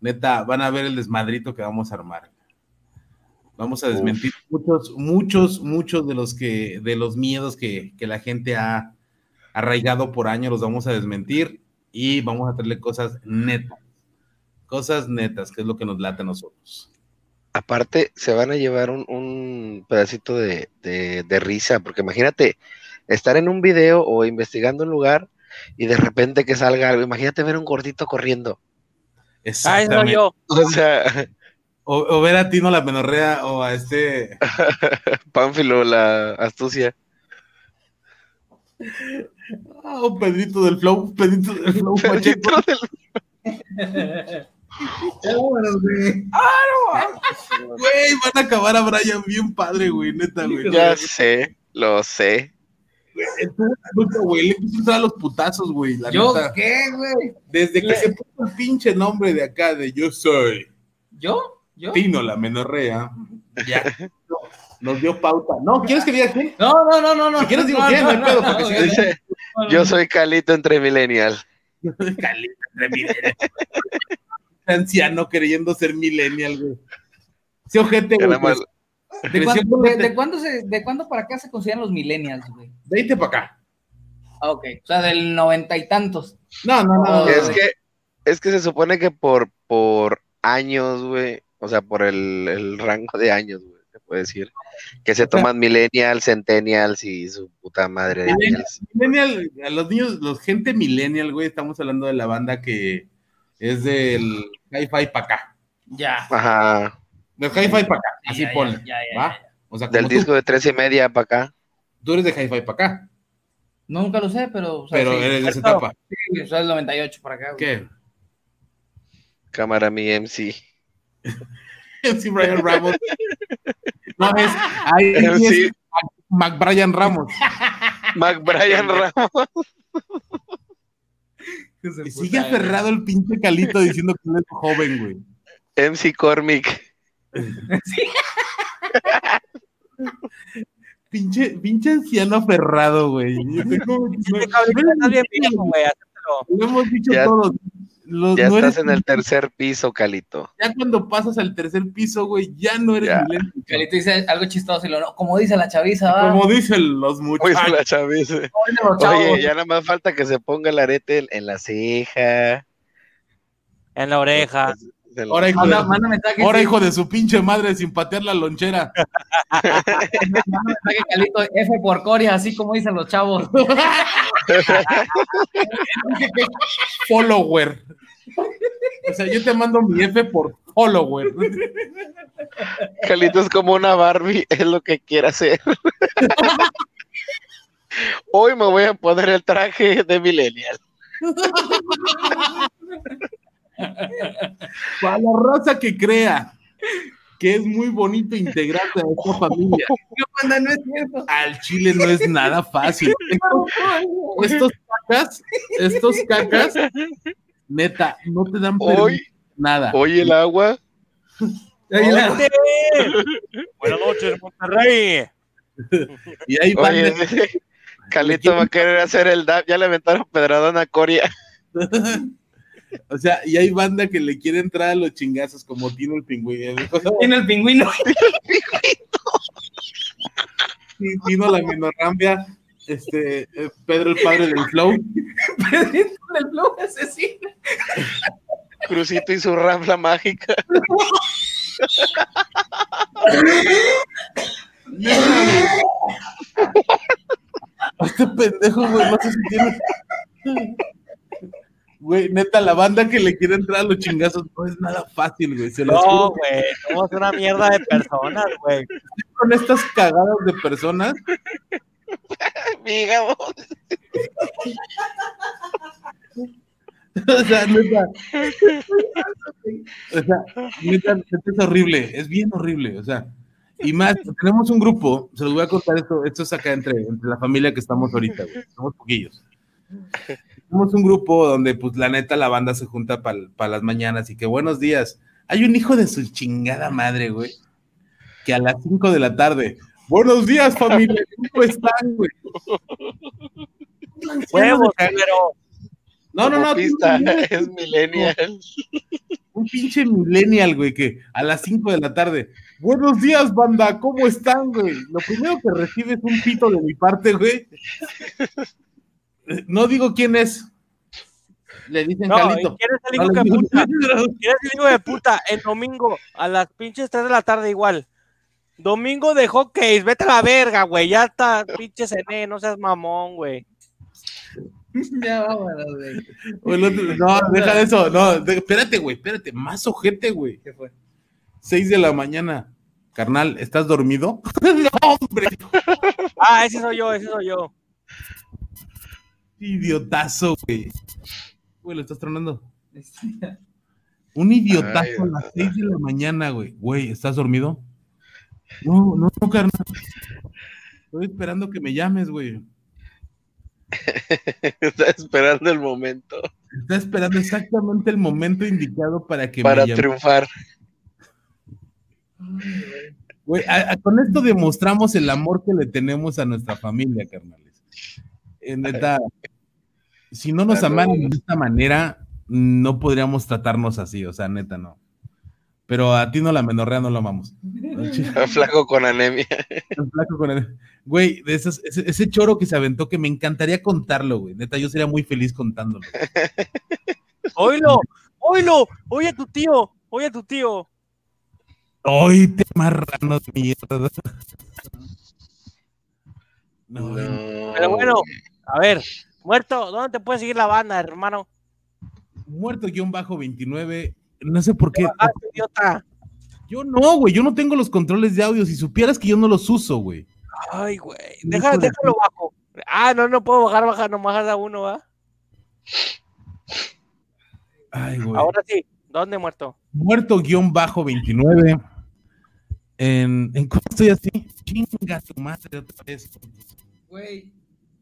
Neta, van a ver el desmadrito que vamos a armar. Vamos a desmentir muchos, muchos, muchos de los que, de los miedos que, que la gente ha arraigado por años, los vamos a desmentir y vamos a traerle cosas netas. Cosas netas, que es lo que nos late a nosotros. Aparte, se van a llevar un, un pedacito de, de- de risa, porque imagínate estar en un video o investigando un lugar y de repente que salga algo. Imagínate ver un gordito corriendo. Ah, eso yo. O sea, O, o ver a Tino la menorrea o a este. Pánfilo, la astucia. Ah, un Pedrito del Flow, un Pedrito del Flow, Pacheco. Vámonos, güey. Güey, van a acabar a Brian bien padre, güey, neta, güey. Ya sé, lo sé. Güey, le quiso entrar a los putazos, güey, la ¿Yo neta. qué, güey? Desde que se puso el pinche nombre de acá de yo soy ¿Yo? ¿Yo? Tino la menorrea, ya nos dio pauta. No, ¿quieres que diga qué? No, no, no, no, no. Si quieres digo no, quién, no no, pedo, porque si. Dice, No, no, yo no. soy Calito entre millennial. Anciano queriendo ser millennial, güey. Sí, ojete, güey. nada más- pues, ¿De cuándo, de, cuándo se, ¿De cuándo para acá se consideran los millennials, güey? Veinte para acá. Ah, ok. O sea, del noventa y tantos. No, no, no. no, Es que, es que se supone que por, por años, güey, o sea, por el, el rango de años, güey, puede decir, que se toman millennials, centennials y su puta madre de millennials. Millennial, a los niños, los gente millennial, güey, estamos hablando de la banda que es del hi-fi para acá. Ya. Ajá, Del hi-fi para acá, así Ya, ya, ponle. ya, ya, ¿va? ya. O sea, del disco de tres y media para acá. tú, eres de hi-fi para acá, Nunca lo sé, pero. o sea, pero sí. eres de esa etapa. Sí, o sea, el 98 para acá, güey. ¿Qué? Cámara mi MC. MC Brian Ramos. No, es, ahí es Mac Brian Ramos. Mac Brian Ramos. Y sigue aferrado el pinche Calito diciendo que no es joven, güey. MC Cormic. Pinche, pinche anciano aferrado, güey. Este. Lo hemos dicho Ya- todos. Los- Ya no estás en el tercer piso, Calito. Ya cuando pasas al tercer piso, güey, ya no eres Ya. millennial. Calito dice algo chistoso y lo no, como dice la chaviza, va. Como dicen los muchachos. la chaviza. Como. Oye, ya nada más falta que se ponga el arete en, en la ceja. En la oreja. En la- Ahora, hijo, Manda, de, manda mensaje. ahora, sí. hijo de su pinche madre, sin patear la lonchera. Manda mensaje, Calito, F por Coria, así como dicen los chavos. Follower. O sea, yo te mando mi F por follower. Carlito es como una Barbie, es lo que quiere hacer. Hoy me voy a poner el traje de Millennial. Para la raza que crea que es muy bonito integrarse a esta familia. Banda, no es cierto. Al chile no es nada fácil. Estos, estos cacas, estos cacas, neta, no te dan permiso, Hoy, nada. hoy el agua. Buenas noches, Monterrey. Y ahí van Oye, Carlito va a querer hacer el DAP. Ya le aventaron pedradón a Coria. O sea, y hay banda que le quiere entrar a los chingazos como Tino el pingüino. Tiene el pingüino. Tino la minorrambia, este, eh, Pedro el padre del flow. Pedrito del flow asesino. Crucito y su rafla mágica. Este pendejo, güey, no sé si tiene. Güey, neta, la banda que le quiere entrar a los chingazos no es nada fácil, güey. Se los No, güey, somos una mierda de personas, güey. Con estas cagadas de personas, Amiga, vos. o sea, neta. O sea, neta, neta es horrible, es bien horrible, o sea. Y más, tenemos un grupo, se los voy a contar esto, esto es acá entre, entre la familia que estamos ahorita, güey, somos poquillos. Tenemos un grupo donde, pues, la neta, la banda se junta para las mañanas y que buenos días. Hay un hijo de su chingada madre, güey, que a las 5 de la tarde, buenos días, familia, ¿cómo están, güey? Huevos, pero No, no, no, pista, es millennial. un pinche millennial, güey, que a las 5 de la tarde, buenos días, banda, ¿cómo están, güey? Lo primero que recibe es un pito de mi parte, güey. No digo quién es. Le dicen no, Calito. ¿y ¿quién es el No hijo digo puta? quién es. ¿Quién es el hijo de puta? El domingo a las pinches 3 de la tarde igual. Domingo de hockey, vete a la verga, güey. Ya está, pinche cené, no seas mamón, güey. Ya vámonos, güey. No, deja de eso. No, de- espérate, güey, espérate. Más ojete, güey. ¿Qué fue? 6 de la mañana. Carnal, ¿estás dormido? no, hombre. Ah, ese soy yo, ese soy yo. Idiotazo, güey. Güey, lo estás tronando. Un idiotazo Ay, a las 6 de la mañana, güey. Güey, ¿estás dormido? No, no, no, carnal. Estoy esperando que me llames, güey. Está esperando el momento Está esperando exactamente el momento indicado para que para me llames. triunfar. Güey, a- a- con esto demostramos el amor que le tenemos a nuestra familia, carnales. Eh, neta, si no nos amaran de esta manera, no podríamos tratarnos así, o sea, neta, no. Pero a ti no la menorrea, no lo amamos. Flaco con anemia. Flaco con Güey, de esos- ese, ese choro que se aventó que me encantaría contarlo, güey. Neta, yo sería muy feliz contándolo. Oílo, oílo, oye a tu tío, oye a tu tío. ¡Ay, te marrano de mierda! No, Pero bueno, a ver, muerto, ¿dónde te puede seguir la banda, hermano? muerto guion bajo 29. No sé por qué. Ah, idiota. Yo no, güey. Yo no tengo los controles de audio. Si supieras que yo no los uso, güey. Ay, güey, de déjalo bajo. Ah, no, no puedo bajar, bajar, nomás a uno, ¿va? Ay, güey. Ahora sí, ¿dónde muerto? Muerto guion bajo 29. En, ¿En cómo estoy así? Chinga tu madre otra vez. Güey,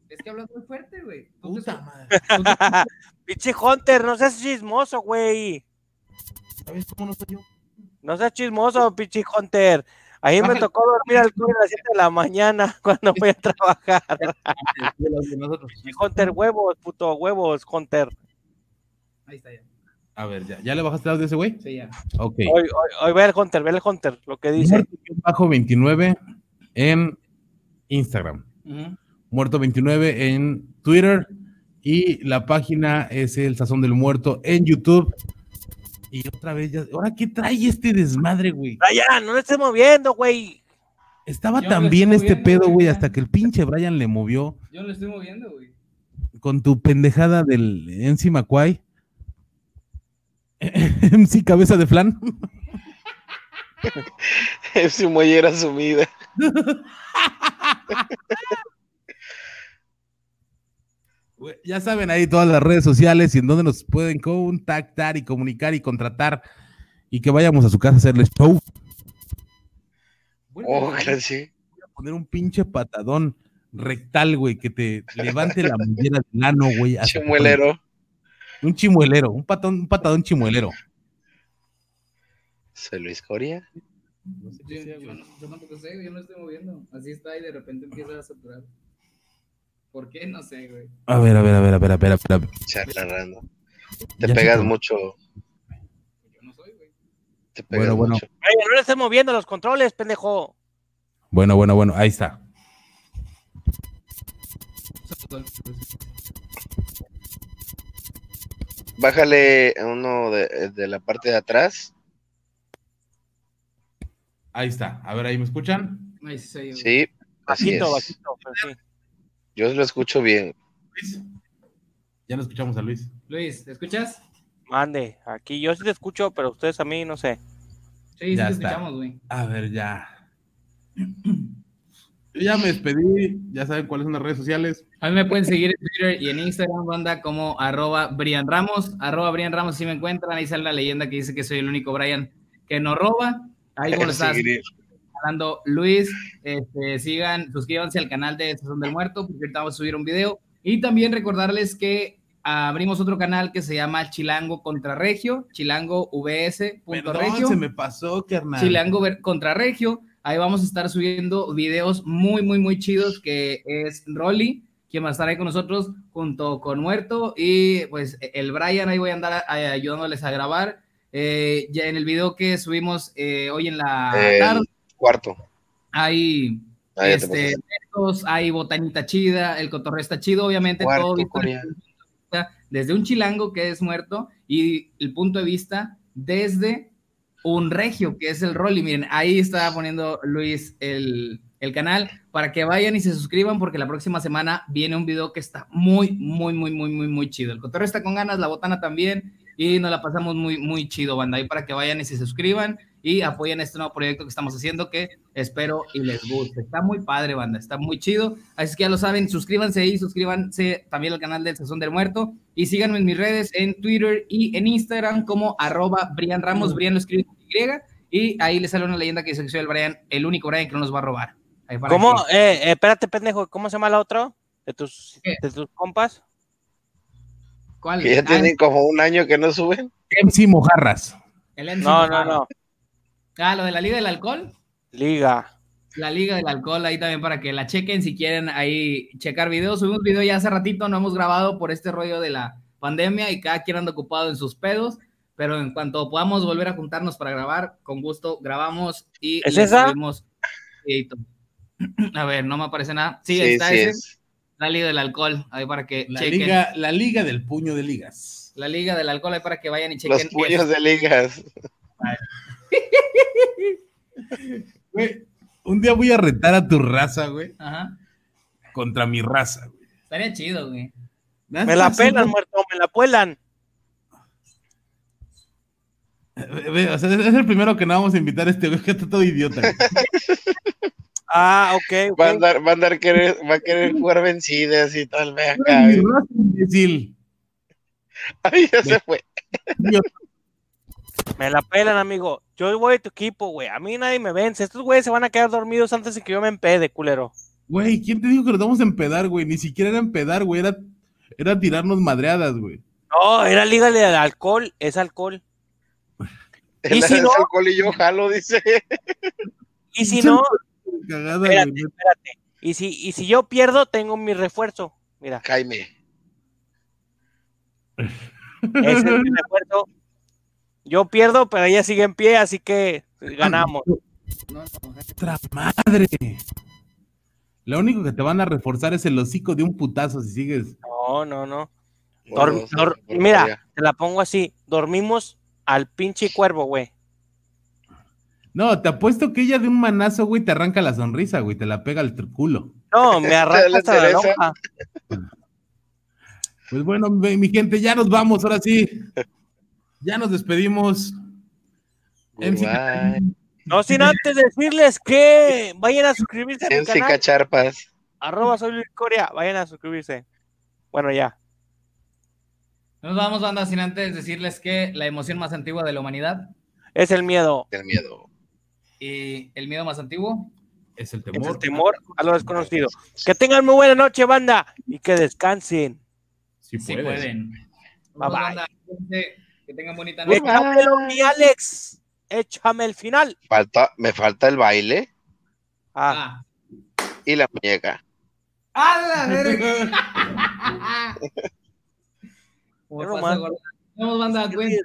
es que hablas muy fuerte, güey. Puta madre. Pinche Hunter, no seas chismoso, güey. ¿Sabes cómo no soy yo? No seas chismoso, pinche Hunter. Ahí me tocó dormir al club a las 7 de la mañana cuando voy a trabajar. Hunter, huevos, puto, huevos, Hunter. Ahí está ya. A ver, ¿ya, ¿ya le bajaste el audio a ese güey? Sí, ya. Ok. Hoy, hoy, hoy ve el Hunter, ve el Hunter, lo que dice. Bajo 29 en Instagram. Muerto 29 en Twitter. Y la página es el Sazón del Muerto en YouTube. Y otra vez, ya, ¿ahora qué trae este desmadre, güey? Brian, no le estés moviendo, güey. Estaba Yo tan bien este moviendo, pedo, güey, hasta que el pinche Brian le movió Yo lo estoy moviendo, güey. con tu pendejada del Enzima Quay. MC Cabeza de Flan. Su mollera sumida. Ya saben ahí todas las redes sociales y en donde nos pueden contactar y comunicar y contratar y que vayamos a su casa a hacerles show. Oh, gracias. Voy a poner un pinche patadón rectal, güey, que te levante la mollera del ano, güey. Chimuelero. Un chimuelero, un patadón, un patadón chimuelero. Soy Luis Coria. Yo, yo no- yo tampoco sé, yo no estoy moviendo. Así está y de repente empieza a saturar. ¿Por qué? No sé, güey. A ver, a ver, a ver, a ver, a ver, a ver. a ver. Charlarando. Te Ya pegas se- mucho. Te pegas Bueno, bueno. mucho. Oye, no le estés moviendo los controles, pendejo. Bueno, bueno, bueno, ahí está. Bájale a uno de, de la parte de atrás. Ahí está. A ver, ahí me escuchan. Ay, sí, soy yo. Sí. Bajito, bajito, pero sí. Yo lo escucho bien. Ya no escuchamos a Luis. Luis, ¿te escuchas? Mande, aquí yo sí te escucho, pero ustedes a mí no sé. Sí, sí Ya te está. escuchamos, güey. A ver, ya. Yo ya me despedí. Ya saben cuáles son las redes sociales. A mí me pueden seguir en Twitter y en Instagram, banda, como arroba Brian Ramos. Arroba Brian Ramos, si me encuentran, ahí sale la leyenda que dice que soy el único Brian que no roba. Ahí como hablando Luis, este, sigan, suscríbanse al canal de Sazón del Muerto, porque ahorita vamos a subir un video. Y también recordarles que abrimos otro canal que se llama Chilango contra Regio, chilango vs. Perdón, Regio. se me pasó, carnal. Chilango contra Regio. Ahí vamos a estar subiendo videos muy, muy, muy chidos, que es Rolly, quien va a estar ahí con nosotros, junto con Muerto, y pues el Brian, ahí voy a andar eh, ayudándoles a grabar. Eh, ya en el video que subimos eh, hoy en la El tarde, cuarto. hay Ah, este, retos, hay botanita chida, el cotorreo está chido, obviamente Cuarto, todo desde un chilango que es muerto y el punto de vista desde un regio que es el Rolly. Miren, ahí está poniendo Luis el, el canal para que vayan y se suscriban porque la próxima semana viene un video que está muy, muy, muy, muy, muy, muy chido. El cotorreo está con ganas, la botana también y nos la pasamos muy, muy chido, banda. Ahí para que vayan y se suscriban y apoyen este nuevo proyecto que estamos haciendo que espero y les guste. Está muy padre, banda, está muy chido. Así que ya lo saben, suscríbanse ahí, suscríbanse también al canal del Sazón del Muerto y síganme en mis redes en Twitter y en Instagram como arroba Brian Ramos, Brian lo escribe Y, y ahí les sale una leyenda que dice que soy el Brian, el único Brian que no nos va a robar. Ahí para ¿Cómo? que- Eh, eh, espérate, pendejo, ¿cómo se llama la otra? ¿De tus, de tus compas? ¿Cuál? Que ya Ah, tienen como un año que no suben. MC Mojarras. el MC No, no, no. Ah, lo de la Liga del Alcohol. Liga. La Liga del Alcohol, ahí también para que la chequen si quieren ahí checar videos. Subimos video ya hace ratito, no hemos grabado por este rollo de la pandemia y cada quien anda ocupado en sus pedos, pero en cuanto podamos volver a juntarnos para grabar, con gusto grabamos y ¿Es les esa? subimos videito. A ver, no me aparece nada. Sí, Sí, está sí ese. es. La Liga del Alcohol, ahí para que La chequen. liga, la liga del puño de ligas. La Liga del Alcohol, ahí para que vayan y chequen. Los puños de ligas. Güey, un día voy a retar a tu raza, güey, Ajá. contra mi raza, güey. Estaría chido, güey. Me la pelan, muerto, me la puelan. Ve, o sea, es el primero que no vamos a invitar a este güey, que está todo idiota. güey. Ah, ok, ok. Va a andar, va a andar querer, va a querer jugar vencidas y tal, ve acá. Raza, imbécil. Ay, ya se fue. Me la pelan, amigo. Yo voy de tu equipo, güey. A mí nadie me vence. Estos güeyes se van a quedar dormidos antes de que yo me empede, culero. Güey, ¿quién te dijo que nos vamos a empedar, güey? Ni siquiera era empedar, güey, era, era tirarnos madreadas, güey. No, era liga de alcohol, es alcohol. El ¿Y si no? alcohol y yo jalo, dice. Y si no, Cagada, espérate, güey. espérate. Y si, y si yo pierdo, tengo mi refuerzo. Mira, Jaime. ese es mi refuerzo. Yo pierdo, pero ella sigue en pie, así que ganamos. Otra madre. Lo único que te van a reforzar es el hocico de un putazo si sigues. No, no, no. Dorm- mira, te la pongo así. Dormimos al pinche cuervo, güey. No, te apuesto que ella de un manazo, güey, te arranca la sonrisa, güey, te la pega al culo. No, me arranca la hasta la cereza. lonja. Pues bueno, mi gente, ya nos vamos, ahora sí. Ya nos despedimos. No sin antes decirles que vayan a suscribirse a mi MC canal. Cacharpas. Arroba soy Luis Coria. Vayan a suscribirse. Bueno, ya. Nos vamos, banda, sin antes decirles que la emoción más antigua de la humanidad Es el miedo. El miedo. Y el miedo más antiguo es el Es temor. el temor a lo desconocido. Que tengan muy buena noche, banda. Y que descansen. Si pueden. Bye, bye. que tengan bonita noche. Échamelo, mi Alex. Échame el final. Falta, me falta el baile Ah, Ah. y la muñeca. ¡A la verga! Nos vemos, banda. Buenas noches.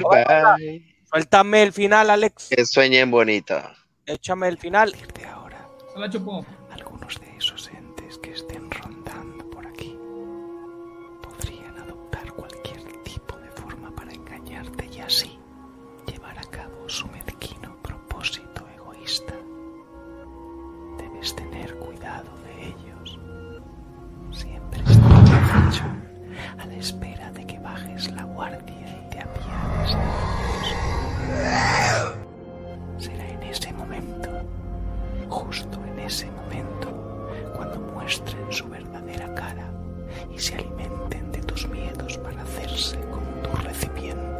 Goodbye. Suéltame el final, Alex. Que sueñen bonito. Échame el final. ahora, Hola, Chupo. algunos de esos entes que estén rondando por aquí podrían adoptar cualquier tipo de forma para engañarte y así llevar a cabo su mezquino propósito egoísta. Debes tener cuidado de ellos. Siempre estar acecho, a la espera de que bajes la guardia y te apiades de ellos. Será en ese momento justo en ese momento, cuando muestren su verdadera cara y se alimenten de tus miedos para hacerse con tu recipiente.